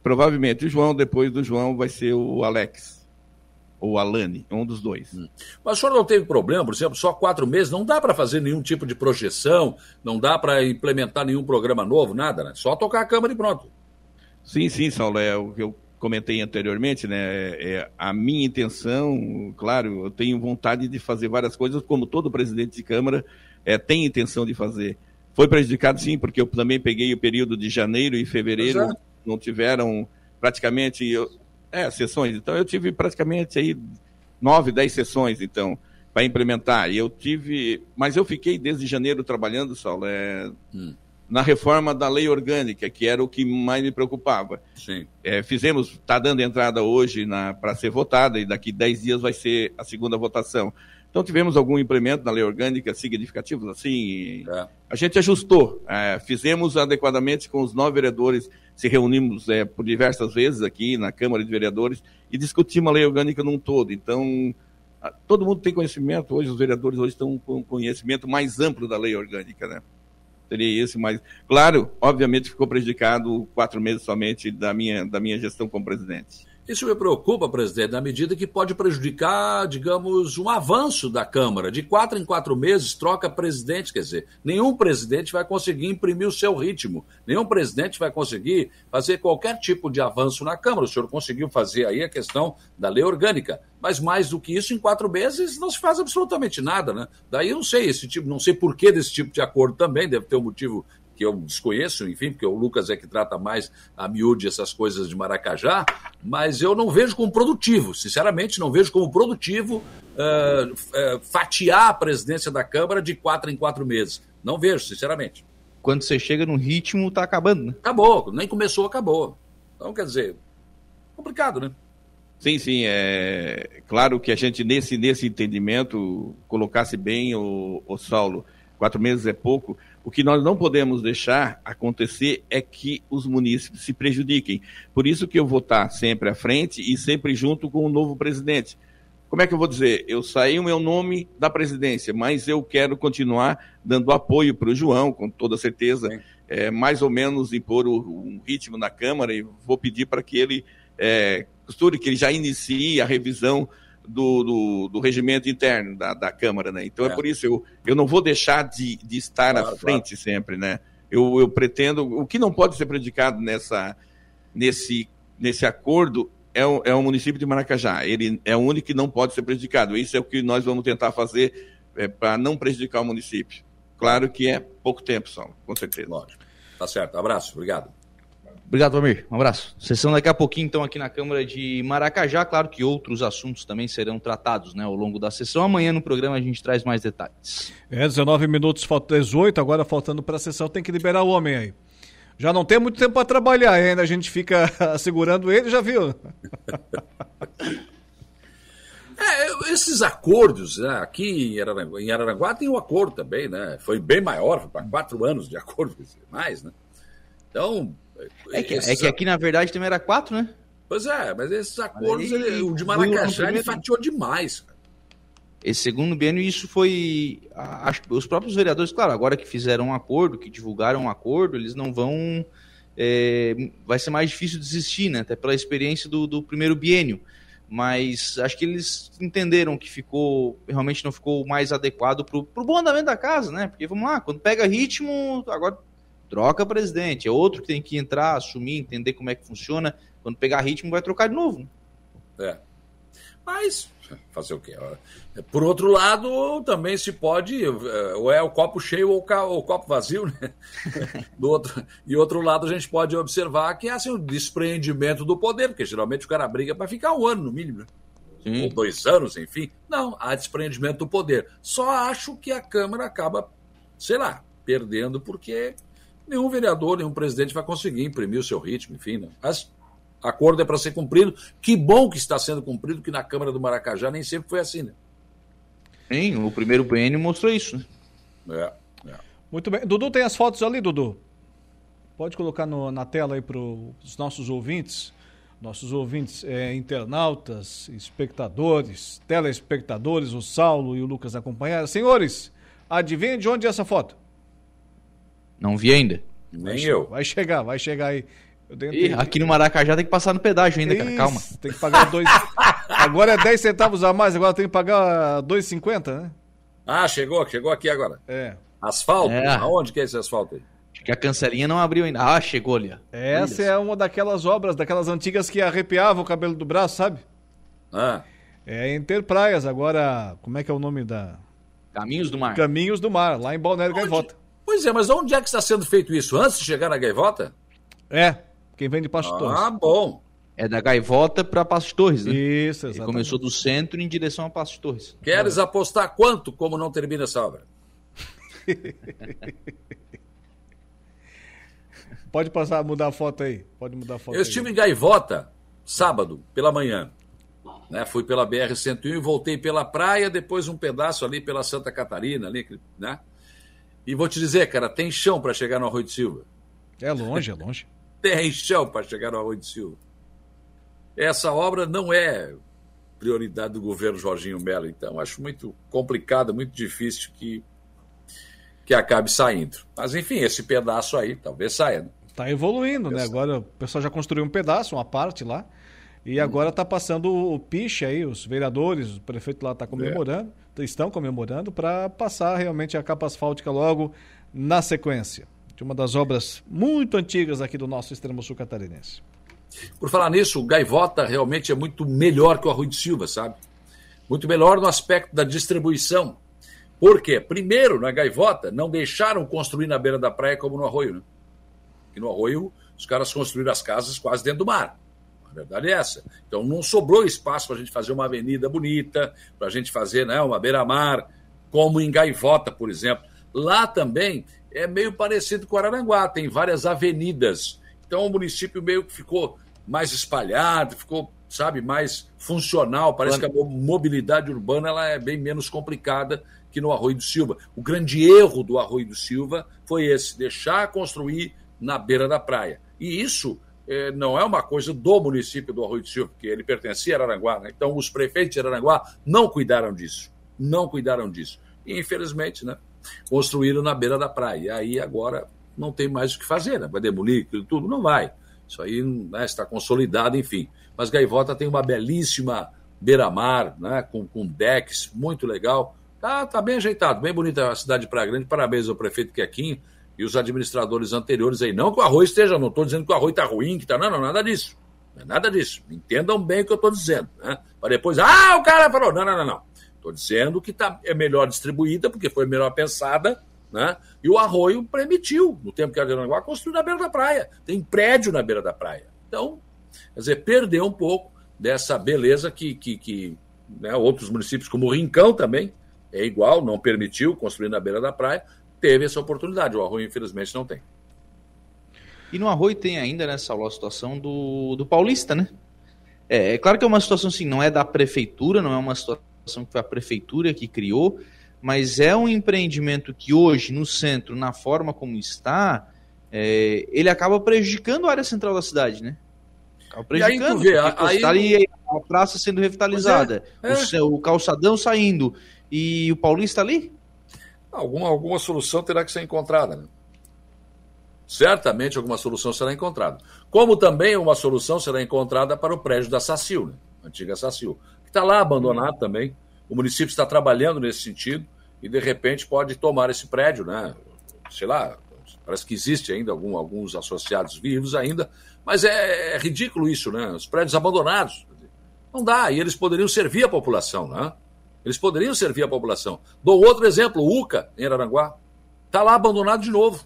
Speaker 31: Provavelmente o João, depois do João, vai ser o Alex. Ou Alane, um dos dois. Hum.
Speaker 19: Mas o senhor não teve problema, por exemplo, só quatro meses, não dá para fazer nenhum tipo de projeção, não dá para implementar nenhum programa novo, nada, né? Só tocar a Câmara e pronto.
Speaker 31: Sim, sim, Saulo, é o que eu comentei anteriormente, né? É, é, a minha intenção, claro, eu tenho vontade de fazer várias coisas, como todo presidente de Câmara é, tem intenção de fazer. Foi prejudicado, sim, porque eu também peguei o período de janeiro e fevereiro, não tiveram praticamente eu, é, sessões. Então eu tive praticamente aí nove, dez sessões, então, para implementar. E eu tive, mas eu fiquei desde janeiro trabalhando, Saulo, é, hum na reforma da lei orgânica, que era o que mais me preocupava.
Speaker 19: Sim.
Speaker 31: É, fizemos, está dando entrada hoje para ser votada, e daqui 10 dias vai ser a segunda votação. Então tivemos algum implemento na lei orgânica significativo, assim, é. a gente ajustou, é, fizemos adequadamente com os nove vereadores, se reunimos é, por diversas vezes aqui na Câmara de Vereadores e discutimos a lei orgânica num todo. Então, todo mundo tem conhecimento, hoje os vereadores hoje estão com conhecimento mais amplo da lei orgânica, né? teria esse, mas, claro, obviamente ficou prejudicado quatro meses somente da minha, da minha gestão como presidente.
Speaker 19: Isso me preocupa, presidente, na medida que pode prejudicar, digamos, um avanço da Câmara. De quatro em quatro meses, troca presidente, quer dizer, nenhum presidente vai conseguir imprimir o seu ritmo, nenhum presidente vai conseguir fazer qualquer tipo de avanço na Câmara. O senhor conseguiu fazer aí a questão da lei orgânica, mas mais do que isso, em quatro meses não se faz absolutamente nada, né? Daí eu não sei, esse tipo, não sei por que desse tipo de acordo também, deve ter um motivo que eu desconheço, enfim, porque o Lucas é que trata mais a miúde essas coisas de Maracajá, mas eu não vejo como produtivo, sinceramente, não vejo como produtivo uh, uh, fatiar a presidência da Câmara de quatro em quatro meses. Não vejo, sinceramente.
Speaker 30: Quando você chega no ritmo, tá acabando, né?
Speaker 19: Acabou, nem começou, acabou. Então, quer dizer, complicado, né?
Speaker 31: Sim, sim, é claro que a gente nesse, nesse entendimento colocasse bem o, o Saulo, quatro meses é pouco, o que nós não podemos deixar acontecer é que os munícipes se prejudiquem. Por isso que eu vou estar sempre à frente e sempre junto com o novo presidente. Como é que eu vou dizer? Eu saí o meu nome da presidência, mas eu quero continuar dando apoio para o João, com toda certeza, é, mais ou menos impor o, um ritmo na Câmara e vou pedir para que ele é, costure, que ele já inicie a revisão do, do, do, regimento interno da, da Câmara, né? Então é. é, por isso eu, eu não vou deixar de, de estar claro, à frente claro. sempre, né? Eu, eu pretendo, o que não pode ser predicado nessa, nesse, nesse acordo é o, é o município de Maracajá. Ele é o único que não pode ser prejudicado. Isso é o que nós vamos tentar fazer é, para não prejudicar o município. Claro que é pouco tempo só, com certeza.
Speaker 19: Lógico. Tá certo. Abraço. Obrigado.
Speaker 30: Obrigado, Valmir. Um abraço. Sessão daqui a pouquinho, então, aqui na Câmara de Maracajá. Claro que outros assuntos também serão tratados né, ao longo da sessão. Amanhã no programa a gente traz mais detalhes.
Speaker 2: É, 19 minutos, falta 18, agora faltando para a sessão, tem que liberar o homem aí. Já não tem muito tempo para trabalhar ainda, a gente fica segurando ele, já viu?
Speaker 19: É, esses acordos, né, aqui em Araranguá, em Araranguá tem um acordo também, né? Foi bem maior, foi para quatro anos de acordo, mais, né? Então,
Speaker 30: é que, é que aqui, na verdade, também era quatro, né?
Speaker 19: Pois é, mas esses acordos, mas ele, o de Maracajá, ele fatiou demais.
Speaker 30: Esse segundo biênio, isso foi. Acho, os próprios vereadores, claro, agora que fizeram um acordo, que divulgaram um acordo, eles não vão. É, vai ser mais difícil desistir, né? Até pela experiência do, do primeiro biênio. Mas acho que eles entenderam que ficou. Realmente não ficou mais adequado para o bom andamento da casa, né? Porque vamos lá, quando pega ritmo, agora troca presidente. É outro que tem que entrar, assumir, entender como é que funciona. Quando pegar ritmo, vai trocar de novo.
Speaker 19: É. Mas, fazer o quê? Por outro lado, também se pode, é, ou é o copo cheio ou o copo vazio, né? Do outro, e outro lado, a gente pode observar que é assim, um despreendimento do poder, porque geralmente o cara briga para ficar um ano, no mínimo, né? Sim. Ou dois anos, enfim. Não, há despreendimento do poder. Só acho que a Câmara acaba, sei lá, perdendo porque nenhum vereador, nenhum presidente vai conseguir imprimir o seu ritmo, enfim. Né? Mas acordo é para ser cumprido. Que bom que está sendo cumprido, que na Câmara do Maracajá nem sempre foi assim, né?
Speaker 30: Sim, o primeiro BN mostrou isso, né?
Speaker 19: É, é.
Speaker 2: Muito bem. Dudu, tem as fotos ali, Dudu? Pode colocar no, na tela aí para os nossos ouvintes, nossos ouvintes é, internautas, espectadores, telespectadores, o Saulo e o Lucas acompanharam. Senhores, adivinha de onde é essa foto?
Speaker 30: Não vi ainda.
Speaker 19: Nem eu.
Speaker 2: Vai chegar, vai chegar aí.
Speaker 30: Ih, aqui no Maracajá tem que passar no pedágio ainda, cara. Calma.
Speaker 2: Tem que pagar dois. agora é 10 centavos a mais, agora tem que pagar 2,50, né?
Speaker 19: Ah, chegou, chegou aqui agora.
Speaker 2: É.
Speaker 19: Asfalto?
Speaker 30: É.
Speaker 19: Aonde que é esse asfalto aí?
Speaker 30: Acho que a cancelinha não abriu ainda. Ah, chegou ali. ó.
Speaker 2: Essa é uma daquelas obras, daquelas antigas que arrepiava o cabelo do braço, sabe?
Speaker 19: Ah.
Speaker 2: É Interpraias, agora, como é que é o nome da...
Speaker 30: Caminhos do Mar.
Speaker 2: Caminhos do Mar, lá em Balneário Gaivota.
Speaker 19: Pois é, mas onde é que está sendo feito isso? Antes de chegar na gaivota?
Speaker 2: É, quem vem de Pasto
Speaker 19: Ah,
Speaker 2: Torres.
Speaker 19: bom.
Speaker 30: É da Gaivota para Passos Torres, né?
Speaker 2: Isso,
Speaker 30: Ele
Speaker 2: exatamente.
Speaker 30: começou do centro em direção a Passos Torres.
Speaker 19: Queres apostar quanto como não termina essa obra?
Speaker 2: Pode passar, mudar a foto aí. Pode mudar a foto
Speaker 19: Eu
Speaker 2: aí.
Speaker 19: estive em Gaivota sábado, pela manhã. Né? Fui pela BR-101 e voltei pela praia, depois um pedaço ali pela Santa Catarina, ali, né? E vou te dizer, cara, tem chão para chegar no Arroio de Silva.
Speaker 2: É longe, é longe.
Speaker 19: Tem chão para chegar no Arroio de Silva. Essa obra não é prioridade do governo Jorginho Melo, então acho muito complicado, muito difícil que, que acabe saindo. Mas enfim, esse pedaço aí talvez saia. né?
Speaker 2: Tá evoluindo, né? Agora o pessoal já construiu um pedaço, uma parte lá. E agora tá passando o piche aí, os vereadores, o prefeito lá tá comemorando, estão comemorando para passar realmente a capa asfáltica logo na sequência. De uma das obras muito antigas aqui do nosso extremo sul catarinense.
Speaker 19: Por falar nisso, o Gaivota realmente é muito melhor que o Arroio de Silva, sabe? Muito melhor no aspecto da distribuição. Por quê? Primeiro, na Gaivota, não deixaram construir na beira da praia como no Arroio, né? E no Arroio, os caras construíram as casas quase dentro do mar. A verdade é essa. Então não sobrou espaço para a gente fazer uma avenida bonita, para a gente fazer né, uma beira-mar, como em Gaivota, por exemplo. Lá também é meio parecido com Araranguá, tem várias avenidas. Então o município meio que ficou mais espalhado, ficou, sabe, mais funcional. Parece que a mo- mobilidade urbana ela é bem menos complicada que no Arroio do Silva. O grande erro do Arroio do Silva foi esse, deixar construir na beira da praia. E isso eh, não é uma coisa do município do Arroio do Silva, porque ele pertencia a Araranguá. Né? Então os prefeitos de Araranguá não cuidaram disso. Não cuidaram disso. E infelizmente, né? Construíram na beira da praia. E aí agora não tem mais o que fazer, né? Vai demolir tudo? Não vai. Isso aí né, está consolidado, enfim. Mas Gaivota tem uma belíssima beira-mar, né? Com, com decks, muito legal. Tá, tá bem ajeitado, bem bonita a cidade de Praia Grande. Parabéns ao prefeito Quequinho e os administradores anteriores aí. Não que o arroz esteja, não estou dizendo que o arroz está ruim, que tá. Não, não, nada disso. Não é nada disso. Entendam bem o que eu estou dizendo. Né? Para depois, ah, o cara falou. Não, não, não, não. Estou dizendo que tá, é melhor distribuída, porque foi melhor pensada, né? E o arroio permitiu, no tempo que a Aranaguá, construir na beira da praia. Tem prédio na beira da praia. Então, quer dizer, perdeu um pouco dessa beleza que, que, que né, outros municípios, como o Rincão também, é igual, não permitiu construir na beira da praia, teve essa oportunidade. O arroio, infelizmente, não tem.
Speaker 30: E no Arroio tem ainda, né, Saulo, a situação do, do Paulista, né? É, é claro que é uma situação assim, não é da prefeitura, não é uma situação que foi a prefeitura que criou, mas é um empreendimento que hoje, no centro, na forma como está, é, ele acaba prejudicando a área central da cidade, né? Acaba
Speaker 19: E aí
Speaker 30: prejudicando,
Speaker 19: vê, aí-
Speaker 30: tá ali a praça sendo revitalizada,
Speaker 19: Pois é, é.
Speaker 30: O, o calçadão saindo e o Paulista ali?
Speaker 19: Alguma, alguma solução terá que ser encontrada. Né? Certamente alguma solução será encontrada. Como também uma solução será encontrada para o prédio da Sacil, né? antiga Sacil, que está lá abandonado também. O município está trabalhando nesse sentido e, de repente, pode tomar esse prédio, né? Sei lá, parece que existe ainda algum, alguns associados vivos ainda, mas é, é ridículo isso, né? Os prédios abandonados. Não dá, e eles poderiam servir a população, né? Eles poderiam servir a população. Dou outro exemplo, o UCA, em Araranguá. Está lá abandonado de novo.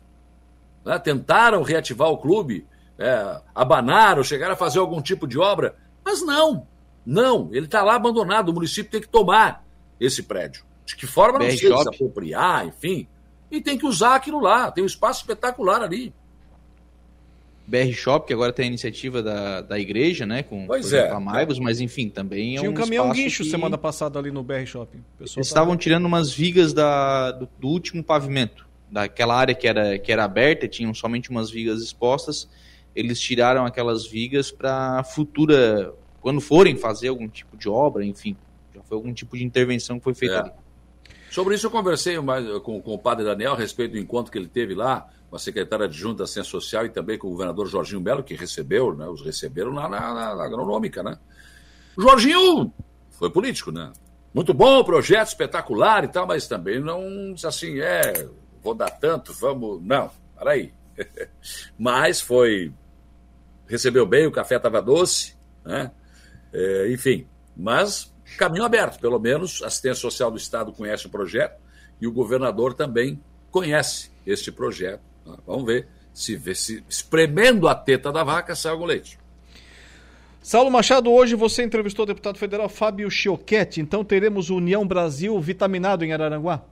Speaker 19: né? Tentaram reativar o clube, é, abanaram, chegaram a fazer algum tipo de obra, mas não, não, ele está lá abandonado, o município tem que tomar esse prédio. De que forma não
Speaker 30: Shop.
Speaker 19: desapropriar, enfim. e tem que usar aquilo lá. Tem um espaço espetacular ali.
Speaker 30: BR Shop, que agora tem a iniciativa da, da igreja, né? Com
Speaker 19: pois é.
Speaker 30: Amaivos, mas enfim, também
Speaker 2: Tinha
Speaker 30: é
Speaker 2: um,
Speaker 30: um
Speaker 2: caminhão guincho
Speaker 30: que...
Speaker 2: semana passada ali no BR Shopping.
Speaker 30: Eles estavam tirando umas vigas da, do, do, último pavimento. Daquela área que era, que era aberta, tinham somente umas vigas expostas. Eles tiraram aquelas vigas para futura. Quando forem fazer algum tipo de obra, enfim. Já foi algum tipo de intervenção que foi feita
Speaker 19: É.
Speaker 30: ali.
Speaker 19: Sobre isso eu conversei mais com, com o padre Daniel a respeito do encontro que ele teve lá com a secretária adjunta da Ciência Social e também com o governador Jorginho Melo, que recebeu, né, os receberam lá na, na, na agronômica, né? O Jorginho foi político, né? Muito bom, projeto espetacular e tal, mas também não assim, é, vou dar tanto, vamos. Não, peraí. mas foi. Recebeu bem, o café estava doce, né? É, enfim, mas caminho aberto, pelo menos a assistência social do Estado conhece o projeto e o governador também conhece este projeto. Tá? Vamos ver se, vê se espremendo a teta da vaca sai algum leite.
Speaker 2: Saulo Machado, hoje você entrevistou o deputado federal Fábio Chioquete, então teremos União Brasil vitaminado em Araranguá?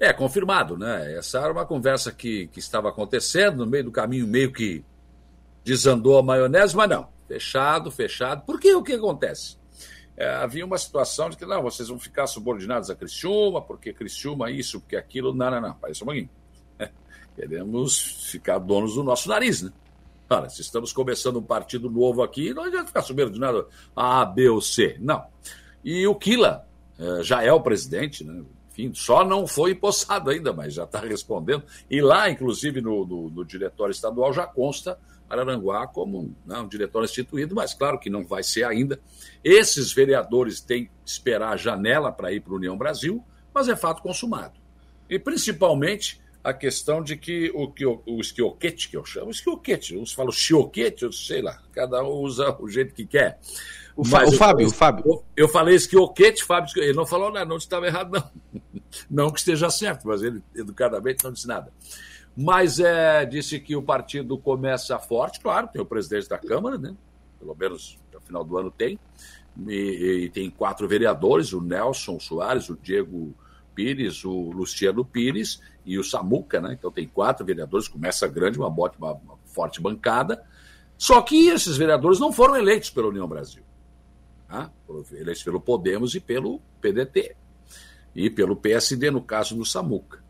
Speaker 19: É, confirmado, né? Essa era uma conversa que, que estava acontecendo, no meio do caminho meio que desandou a maionese, mas não. Fechado, fechado. Por que o que acontece? É, havia uma situação de que, não, vocês vão ficar subordinados a Criciúma, porque Criciúma isso, porque aquilo. Não, não, não. Isso um pouquinho. Queremos ficar donos do nosso nariz, né? Olha, se estamos começando um partido novo aqui, não adianta ficar subordinado a A, B ou C. Não. E o Kila eh, já é o presidente, né? Enfim, só não foi empossado ainda, mas já está respondendo. E lá, inclusive, no, no, no, diretório estadual já consta Araranguá como né, um diretório instituído, mas claro que não vai ser ainda. Esses vereadores têm que esperar a janela para ir para a União Brasil, mas é fato consumado. E principalmente a questão de que o, o, o esquioquete, que eu chamo, esquioquete, uns falam chioquete, eu sei lá, cada um usa o jeito que quer.
Speaker 30: O, o Fábio,
Speaker 19: eu,
Speaker 30: o Fábio.
Speaker 19: Eu, eu falei esquioquete, Fábio, ele não falou nada, não estava errado, não. Não que esteja certo, mas ele educadamente não disse nada. Mas é, disse que o partido começa forte, claro, tem o presidente da Câmara, né? Pelo menos no final do ano tem. E, e tem quatro vereadores, o Nelson Soares, o Diego Pires, o Luciano Pires e o Samuca, né? Então tem quatro vereadores, começa grande, uma, bote, uma, uma forte bancada. Só que esses vereadores não foram eleitos pela União Brasil. Tá? Eleitos pelo Podemos e pelo PDT. E pelo PSD, no caso do Samuca.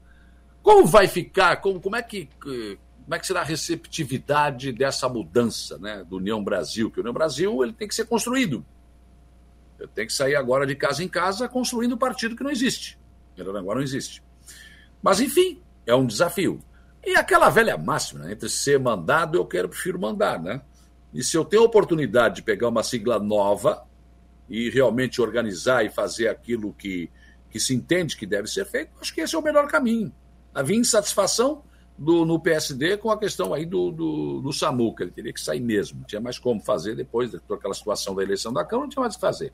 Speaker 19: Como vai ficar, como, como, é que, como é que será a receptividade dessa mudança né, do União Brasil? Que o União Brasil ele tem que ser construído. Eu tenho que sair agora de casa em casa construindo um partido que não existe. Agora não existe. Mas, enfim, é um desafio. E aquela velha máxima, né? entre ser mandado, eu quero, prefiro mandar, né? E se eu tenho a oportunidade de pegar uma sigla nova e realmente organizar e fazer aquilo que, que se entende que deve ser feito, acho que esse é o melhor caminho. Havia insatisfação do, no PSD com a questão aí do, do, do Samuca, ele teria que sair mesmo, não tinha mais como fazer depois de toda aquela situação da eleição da Câmara, não tinha mais o que fazer.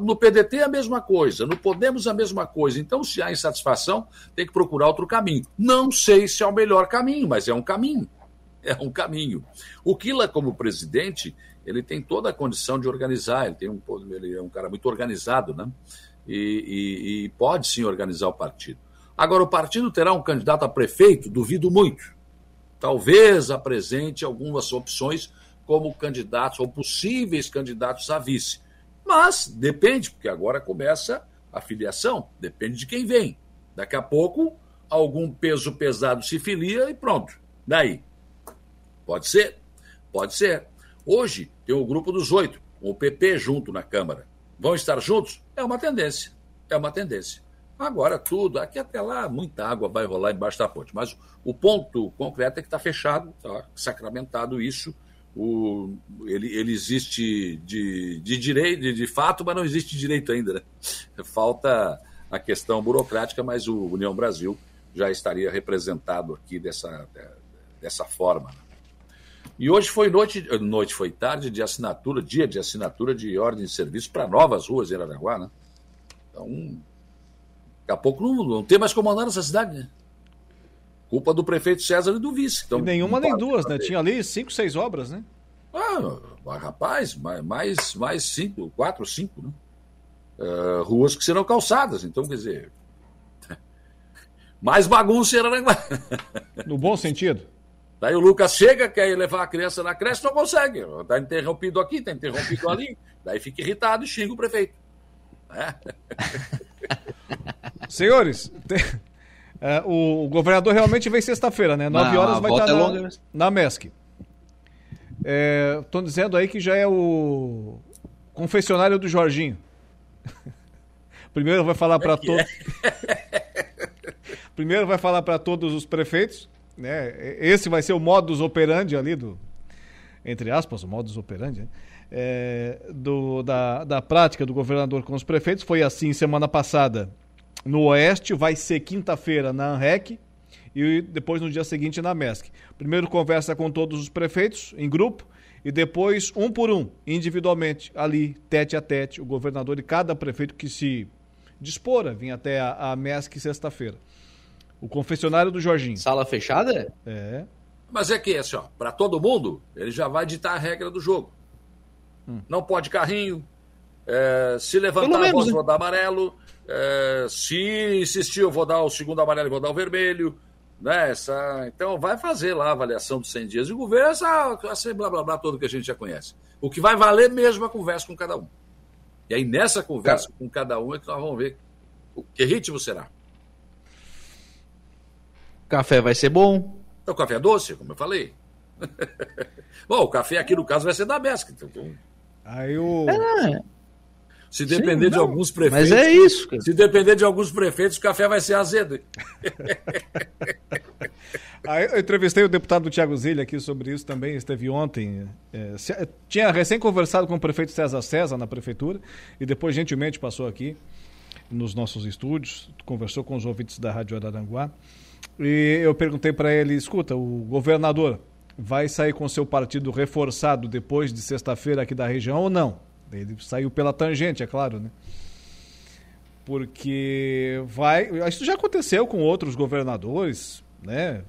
Speaker 19: No PDT a mesma coisa, no Podemos a mesma coisa. Então, se há insatisfação, tem que procurar outro caminho. Não sei se é o melhor caminho, mas é um caminho. É um caminho. O Kila, como presidente, ele tem toda a condição de organizar, ele, tem um, ele é um cara muito organizado, né? E, e, e pode sim organizar o partido. Agora, o partido terá um candidato a prefeito? Duvido muito. Talvez apresente algumas opções como candidatos ou possíveis candidatos a vice. Mas depende, porque agora começa a filiação, depende de quem vem. Daqui a pouco, algum peso pesado se filia e pronto. Daí. Pode ser? Pode ser. Hoje tem o grupo dos oito, o PP junto na Câmara. Vão estar juntos? É uma tendência. É uma tendência. Agora tudo, aqui até lá, muita água vai rolar embaixo da ponte. Mas o ponto concreto é que está fechado, está sacramentado isso. O, ele, ele existe de, de direito, de, de, fato, mas não existe direito ainda. Né? Falta a questão burocrática, mas o União Brasil já estaria representado aqui dessa, dessa forma. E hoje foi noite, noite foi tarde de assinatura, dia de assinatura de ordem de serviço para novas ruas em Aranaguá, né? Então, daqui a pouco não, não tem mais como andar nessa cidade, né? Culpa do prefeito César e do vice.
Speaker 2: Então, e nenhuma nem duas, né? Tinha ali cinco, seis obras, né?
Speaker 19: Ah, rapaz, mais, mais cinco, quatro, cinco, né? Uh, ruas que serão calçadas. Então, quer dizer, Mais bagunça em Araranguá.
Speaker 2: No bom sentido?
Speaker 19: Daí o Lucas chega, quer levar a criança na creche, não consegue. Está interrompido aqui, está interrompido ali. Daí fica irritado e xinga o prefeito. É.
Speaker 2: Senhores, tem- é, o governador realmente vem sexta-feira, né? Nove horas vai estar
Speaker 30: é
Speaker 2: na,
Speaker 30: mas-
Speaker 2: na MESC. Estão dizendo aí que já é o confessionário do Jorginho. Primeiro vai falar para todos. Primeiro vai falar para todos os prefeitos, né? Esse vai ser o modus operandi ali do, entre aspas, o modus operandi, né? É, do, da, da prática do governador com os prefeitos. Foi assim semana passada no Oeste, vai ser quinta-feira na ANREC e depois no dia seguinte na MESC. Primeiro conversa com todos os prefeitos em grupo e depois um por um, individualmente, ali, tete a tete, o governador e cada prefeito que se dispor a vir até a, a MESC sexta-feira. O confessionário do Jorginho.
Speaker 30: Sala fechada?
Speaker 2: É.
Speaker 19: Mas é que, assim, ó, para todo mundo, ele já vai ditar a regra do jogo. Não pode carrinho. é, se levantar
Speaker 30: menos,
Speaker 19: voz,
Speaker 30: né?
Speaker 19: vou dar amarelo. É, se insistir, eu vou dar o segundo amarelo e vou dar o vermelho. Né? Essa, então, vai fazer lá a avaliação dos 100 dias de governo, essa, essa blá blá blá todo que a gente já conhece. O que vai valer mesmo é a conversa com cada um. E aí, nessa conversa com cada um, é que nós vamos ver o que ritmo será.
Speaker 30: Café vai ser bom.
Speaker 19: Então, o café é doce, como eu falei. Bom, o café aqui no caso vai ser da Besca. Então,
Speaker 2: Aí o.
Speaker 19: Se depender
Speaker 30: Sim,
Speaker 19: de alguns prefeitos.
Speaker 30: mas é isso, cara.
Speaker 19: Se depender de alguns prefeitos, o café vai ser azedo.
Speaker 2: Eu entrevistei o deputado Tiago Zilha aqui sobre isso também, esteve ontem. é, se- tinha recém conversado com o prefeito César César na prefeitura e depois gentilmente passou aqui nos nossos estúdios, conversou com os ouvintes da Rádio Araranguá. E eu perguntei para ele, escuta, o governador vai sair com seu partido reforçado depois de sexta-feira aqui da região ou não? Ele saiu pela tangente, é claro, né? Porque vai. Isso já aconteceu com outros governadores, né?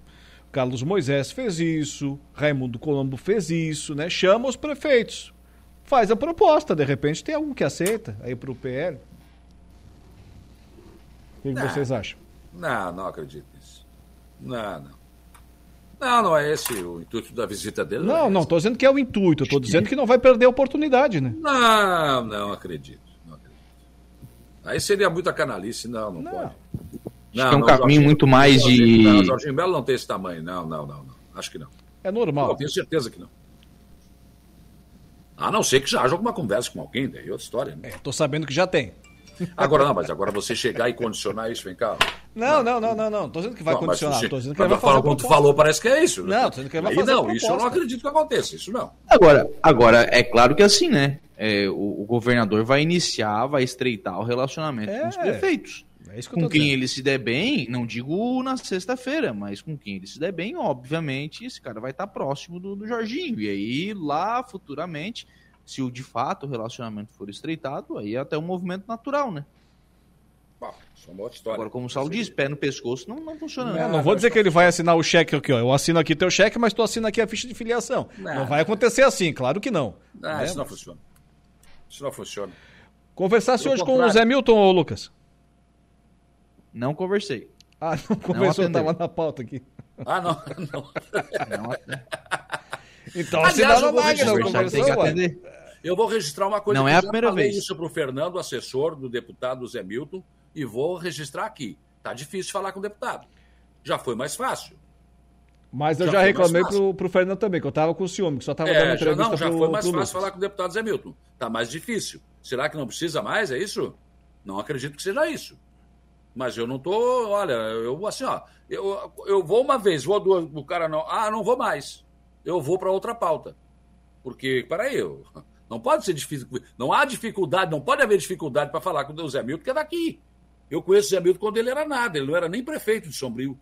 Speaker 2: Carlos Moisés fez isso, Raimundo Colombo fez isso, né? Chama os prefeitos. Faz a proposta, de repente tem algum que aceita aí pro PL. O que, que vocês acham?
Speaker 19: Não, não acredito nisso. Não, não. Não, não é esse o intuito da visita dele.
Speaker 2: Não, não, tô dizendo que é o intuito, tô dizendo que não vai perder a oportunidade, né?
Speaker 19: Não, não acredito. Não acredito. Aí seria muita canalice, não, não, pode.
Speaker 30: que é um caminho muito mais de-
Speaker 19: Não, Jorginho Melo não tem esse tamanho, não, não, não, não. Acho que não.
Speaker 2: É normal.
Speaker 19: Eu tenho certeza que não. A não ser que já haja alguma conversa com alguém, daí é outra história. Né?
Speaker 2: Tô sabendo que já tem.
Speaker 19: Agora não, mas agora você chegar e condicionar isso, vem cá.
Speaker 2: Não, não, não, não, não. Tô dizendo que vai
Speaker 19: Não, mas
Speaker 2: condicionar.
Speaker 19: você-
Speaker 2: Tô dizendo que
Speaker 19: mas
Speaker 2: vai fazer
Speaker 19: como tu falou, parece que é isso. né?
Speaker 2: Não, tô dizendo que ele vai
Speaker 19: Aí
Speaker 2: fazer a
Speaker 19: não, isso eu não acredito que aconteça, isso não.
Speaker 30: Agora, agora é claro que assim, né? É, o, o governador vai iniciar, vai estreitar o relacionamento com os prefeitos.
Speaker 2: É isso que eu
Speaker 30: com quem
Speaker 2: dizendo.
Speaker 30: ele se der bem, não digo na sexta-feira, mas com quem ele se der bem, obviamente, esse cara vai estar próximo do, do Jorginho. E aí, lá futuramente, se o de fato o relacionamento for estreitado, aí é até um movimento natural, né?
Speaker 19: Bom, isso é uma outra história.
Speaker 30: Agora, como o Saulo diz, pé no pescoço não, não funciona.
Speaker 2: É, não vou dizer que ele vai assinar o cheque aqui, ó. Eu assino aqui teu cheque, mas tu assina aqui a ficha de filiação. Não,
Speaker 19: Não.
Speaker 2: vai acontecer assim, claro que não.
Speaker 19: Ah,
Speaker 2: né?
Speaker 19: isso não funciona. Isso não funciona.
Speaker 2: Conversasse
Speaker 19: Pelo
Speaker 2: hoje com o
Speaker 19: contrário.
Speaker 2: Zé Milton ou Lucas?
Speaker 30: Não conversei.
Speaker 2: Ah, não conversou,
Speaker 30: atendeu.
Speaker 2: tava na pauta aqui.
Speaker 19: Ah, não, não.
Speaker 2: Então
Speaker 19: Aliás,
Speaker 2: assinaram a máquina, não conversou, ué.
Speaker 19: Eu vou registrar uma coisa
Speaker 30: Não
Speaker 19: que
Speaker 30: é
Speaker 19: eu
Speaker 30: a
Speaker 19: já
Speaker 30: primeira
Speaker 19: falei
Speaker 30: vez.
Speaker 19: isso para o Fernando, assessor do deputado Zé Milton, e vou registrar aqui. Tá difícil falar com o deputado. Já foi mais fácil.
Speaker 2: Mas eu
Speaker 19: Já
Speaker 2: já, reclamei pro, pro Fernando também, que eu tava com ciúme, que só tava dando
Speaker 19: É, já,
Speaker 2: entrevista
Speaker 19: não, já
Speaker 2: pro,
Speaker 19: foi mais fácil
Speaker 2: Lucas.
Speaker 19: falar com o deputado Zé Milton. Tá mais difícil. Será que não precisa mais? É isso? Não acredito que seja isso. Mas eu não tô, olha, eu assim, ó, eu, eu vou uma vez, vou duas, o cara não, ah, não vou mais. Eu vou para outra pauta. Porque, peraí, eu, não pode ser difícil, não há dificuldade, não pode haver dificuldade para falar com o Zé Milton, que é daqui. Eu conheço o Zé Milton quando ele era nada, ele não era nem prefeito de Sombrio.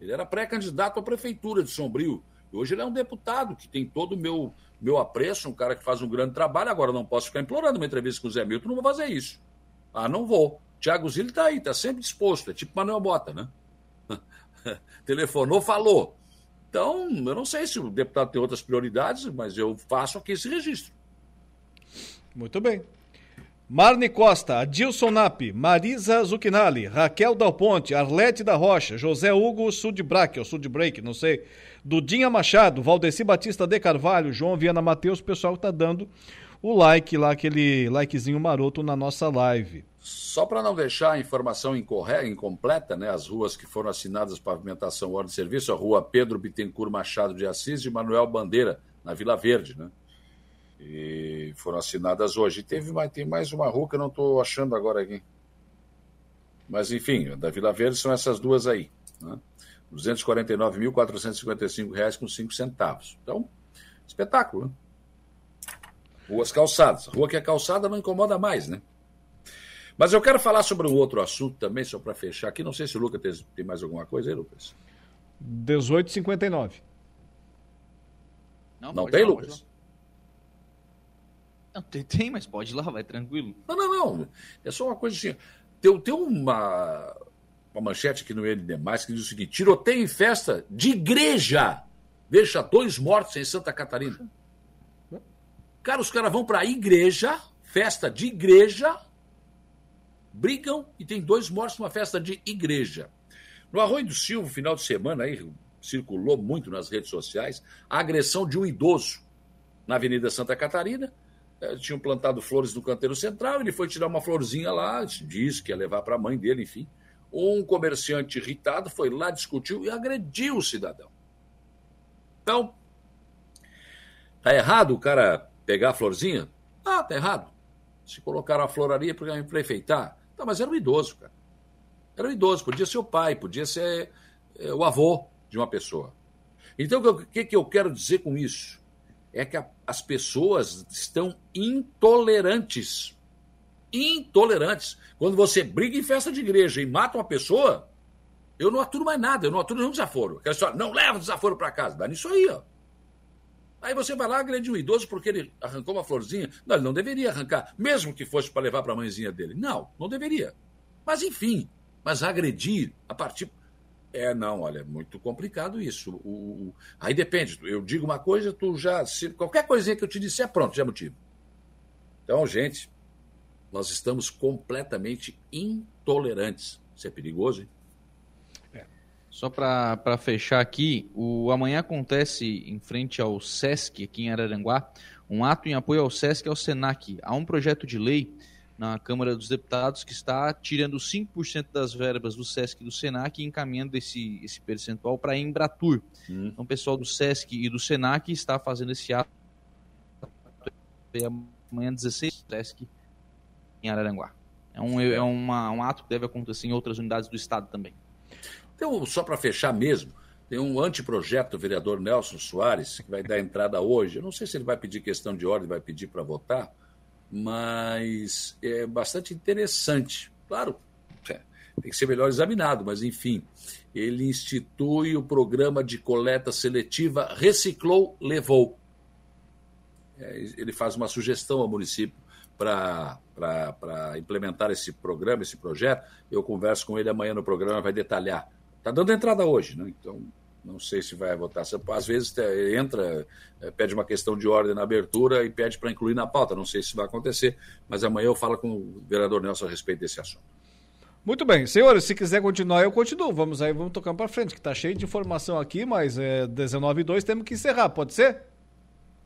Speaker 19: Ele era pré-candidato à prefeitura de Sombrio. Hoje ele é um deputado que tem todo o meu, meu apreço, um cara que faz um grande trabalho. Agora não posso ficar implorando uma entrevista com o Zé Milton, não vou fazer isso. Ah, não vou. Tiago Zilli está aí, está sempre disposto. É tipo Manuel Bota, né? Telefonou, falou. Então, eu não sei se o deputado tem outras prioridades, mas eu faço aqui esse registro.
Speaker 2: Muito bem. Marne Costa, Adilson Nap, Marisa Zuchinali, Raquel Dal Ponte, Arlete da Rocha, José Hugo Sudbraque, ou Sudbreak, não sei, Dudinha Machado, Valdeci Batista de Carvalho, João Viana Matheus, o pessoal tá dando o like lá, aquele likezinho maroto na nossa live.
Speaker 19: Só para não deixar a informação incorreta, incompleta, né, as ruas que foram assinadas pavimentação ordem de serviço, a rua Pedro Bittencourt Machado de Assis e Manuel Bandeira, na Vila Verde, né? E foram assinadas hoje. E teve mais, tem mais uma rua que eu não estou achando agora aqui. Mas, enfim, da Vila Verde são essas duas aí. Né? R$ 249.455,05 com 5 centavos. Então, espetáculo, né? Ruas calçadas. Rua que é calçada não incomoda mais, né? Mas eu quero falar sobre um outro assunto também, só para fechar aqui. Não sei se o Lucas tem, tem mais alguma coisa aí, Lucas.
Speaker 2: 18,59.
Speaker 19: Não, não tem, ir, Lucas?
Speaker 30: Não, tem, tem, mas pode ir lá, vai tranquilo.
Speaker 19: Não, não, não. É só uma coisa assim. Tem, tem uma, uma manchete aqui no ND, que diz o seguinte: tiroteio em festa de igreja. Deixa dois mortos em Santa Catarina. Cara, os caras vão para a igreja, festa de igreja, brigam e tem dois mortos numa festa de igreja. No Arroio do Silva, final de semana, aí circulou muito nas redes sociais a agressão de um idoso na Avenida Santa Catarina. É, tinham plantado flores no canteiro central, ele foi tirar uma florzinha lá, disse que ia levar para a mãe dele, enfim. Um comerciante irritado foi lá, discutiu e agrediu o cidadão. Então, tá errado o cara pegar a florzinha? Ah, tá errado. Se colocaram a floraria para enfeitar. Tá, mas era um idoso, cara. Era um idoso, podia ser o pai, podia ser é, o avô de uma pessoa. Então, o que, que eu quero dizer com isso? É que a, as pessoas estão intolerantes. Intolerantes. Quando você briga em festa de igreja e mata uma pessoa, eu não aturo mais nada, eu não aturo nenhum desaforo. Aquela história, não leva desaforo para casa. Dá nisso aí, ó. Aí você vai lá agredir um idoso porque ele arrancou uma florzinha. Não, ele não deveria arrancar, mesmo que fosse para levar para a mãezinha dele. Não, não deveria. Mas enfim, mas agredir a partir. É, não, olha, é muito complicado isso. O, o... Aí depende, eu digo uma coisa, tu já. Se... Qualquer coisinha que eu te disser, pronto, já é motivo. Então, gente, nós estamos completamente intolerantes. Isso é perigoso, hein?
Speaker 30: Só para fechar aqui, o amanhã acontece em frente ao SESC, aqui em Araranguá, um ato em apoio ao SESC e ao SENAC. Há um projeto de lei na Câmara dos Deputados que está tirando 5% das verbas do SESC e do SENAC e encaminhando esse, esse percentual para a Embratur. Hum. Então, o pessoal do SESC e do SENAC está fazendo esse ato amanhã 16 SESC em Araranguá. É um, é uma, um ato que deve acontecer em outras unidades do Estado também.
Speaker 19: Então, só para fechar mesmo, tem um anteprojeto do vereador Nelson Soares, que vai dar entrada hoje. Eu não sei se ele vai pedir questão de ordem, vai pedir para votar, mas é bastante interessante. Claro, é, tem que ser melhor examinado, mas enfim, ele institui o programa de coleta seletiva Reciclou, Levou. É, ele faz uma sugestão ao município para implementar esse programa, esse projeto. Eu converso com ele amanhã no programa, vai detalhar Está dando entrada hoje, né? Então, não sei se vai votar. Às vezes entra, é, pede uma questão de ordem na abertura e pede para incluir na pauta. Não sei se vai acontecer, mas amanhã eu falo com o vereador Nelson a respeito desse assunto.
Speaker 2: Muito bem, senhores, se quiser continuar, eu continuo. Vamos aí, vamos tocando para frente, que está cheio de informação aqui, mas é 19 e 2 temos que encerrar, pode ser?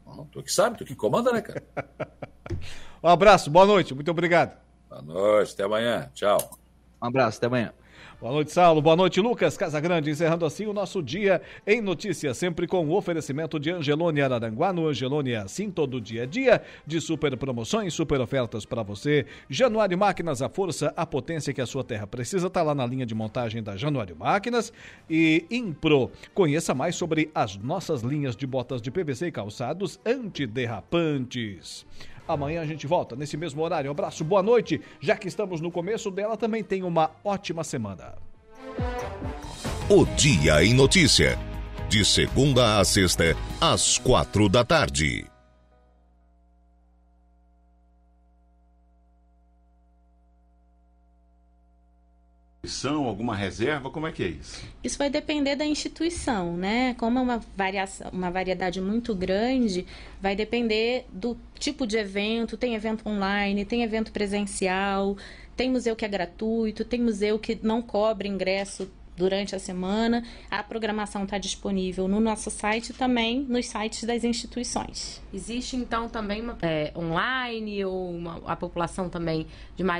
Speaker 19: Bom, tu que sabe, tu que comanda, né, cara?
Speaker 2: um abraço, boa noite, muito obrigado.
Speaker 19: Boa noite, até amanhã, tchau.
Speaker 30: Um abraço, até amanhã.
Speaker 2: Boa noite, Saulo. Boa noite, Lucas Casagrande. Encerrando assim o nosso dia em notícias, sempre com o oferecimento de Angelone Araranguá. No Angelone é assim todo dia a dia, de super promoções, super ofertas para você. Januário Máquinas, a força, a potência que a sua terra precisa, está lá na linha de montagem da Januário Máquinas. E Impro, conheça mais sobre as nossas linhas de botas de PVC e calçados antiderrapantes. Amanhã a gente volta nesse mesmo horário. Um abraço, boa noite. Já que estamos no começo dela, também tem uma ótima semana.
Speaker 1: O Dia em Notícia. De segunda a sexta, às quatro da tarde.
Speaker 23: São alguma reserva? Como é que é isso?
Speaker 32: Isso vai depender da instituição, né? Como é uma, variação, uma variedade muito grande, vai depender do tipo de evento. Tem evento online, tem evento presencial, tem museu que é gratuito, tem museu que não cobra ingresso durante a semana. A programação está disponível no nosso site e também nos sites das instituições.
Speaker 33: Existe então também uma, é, online ou uma, a população também de mais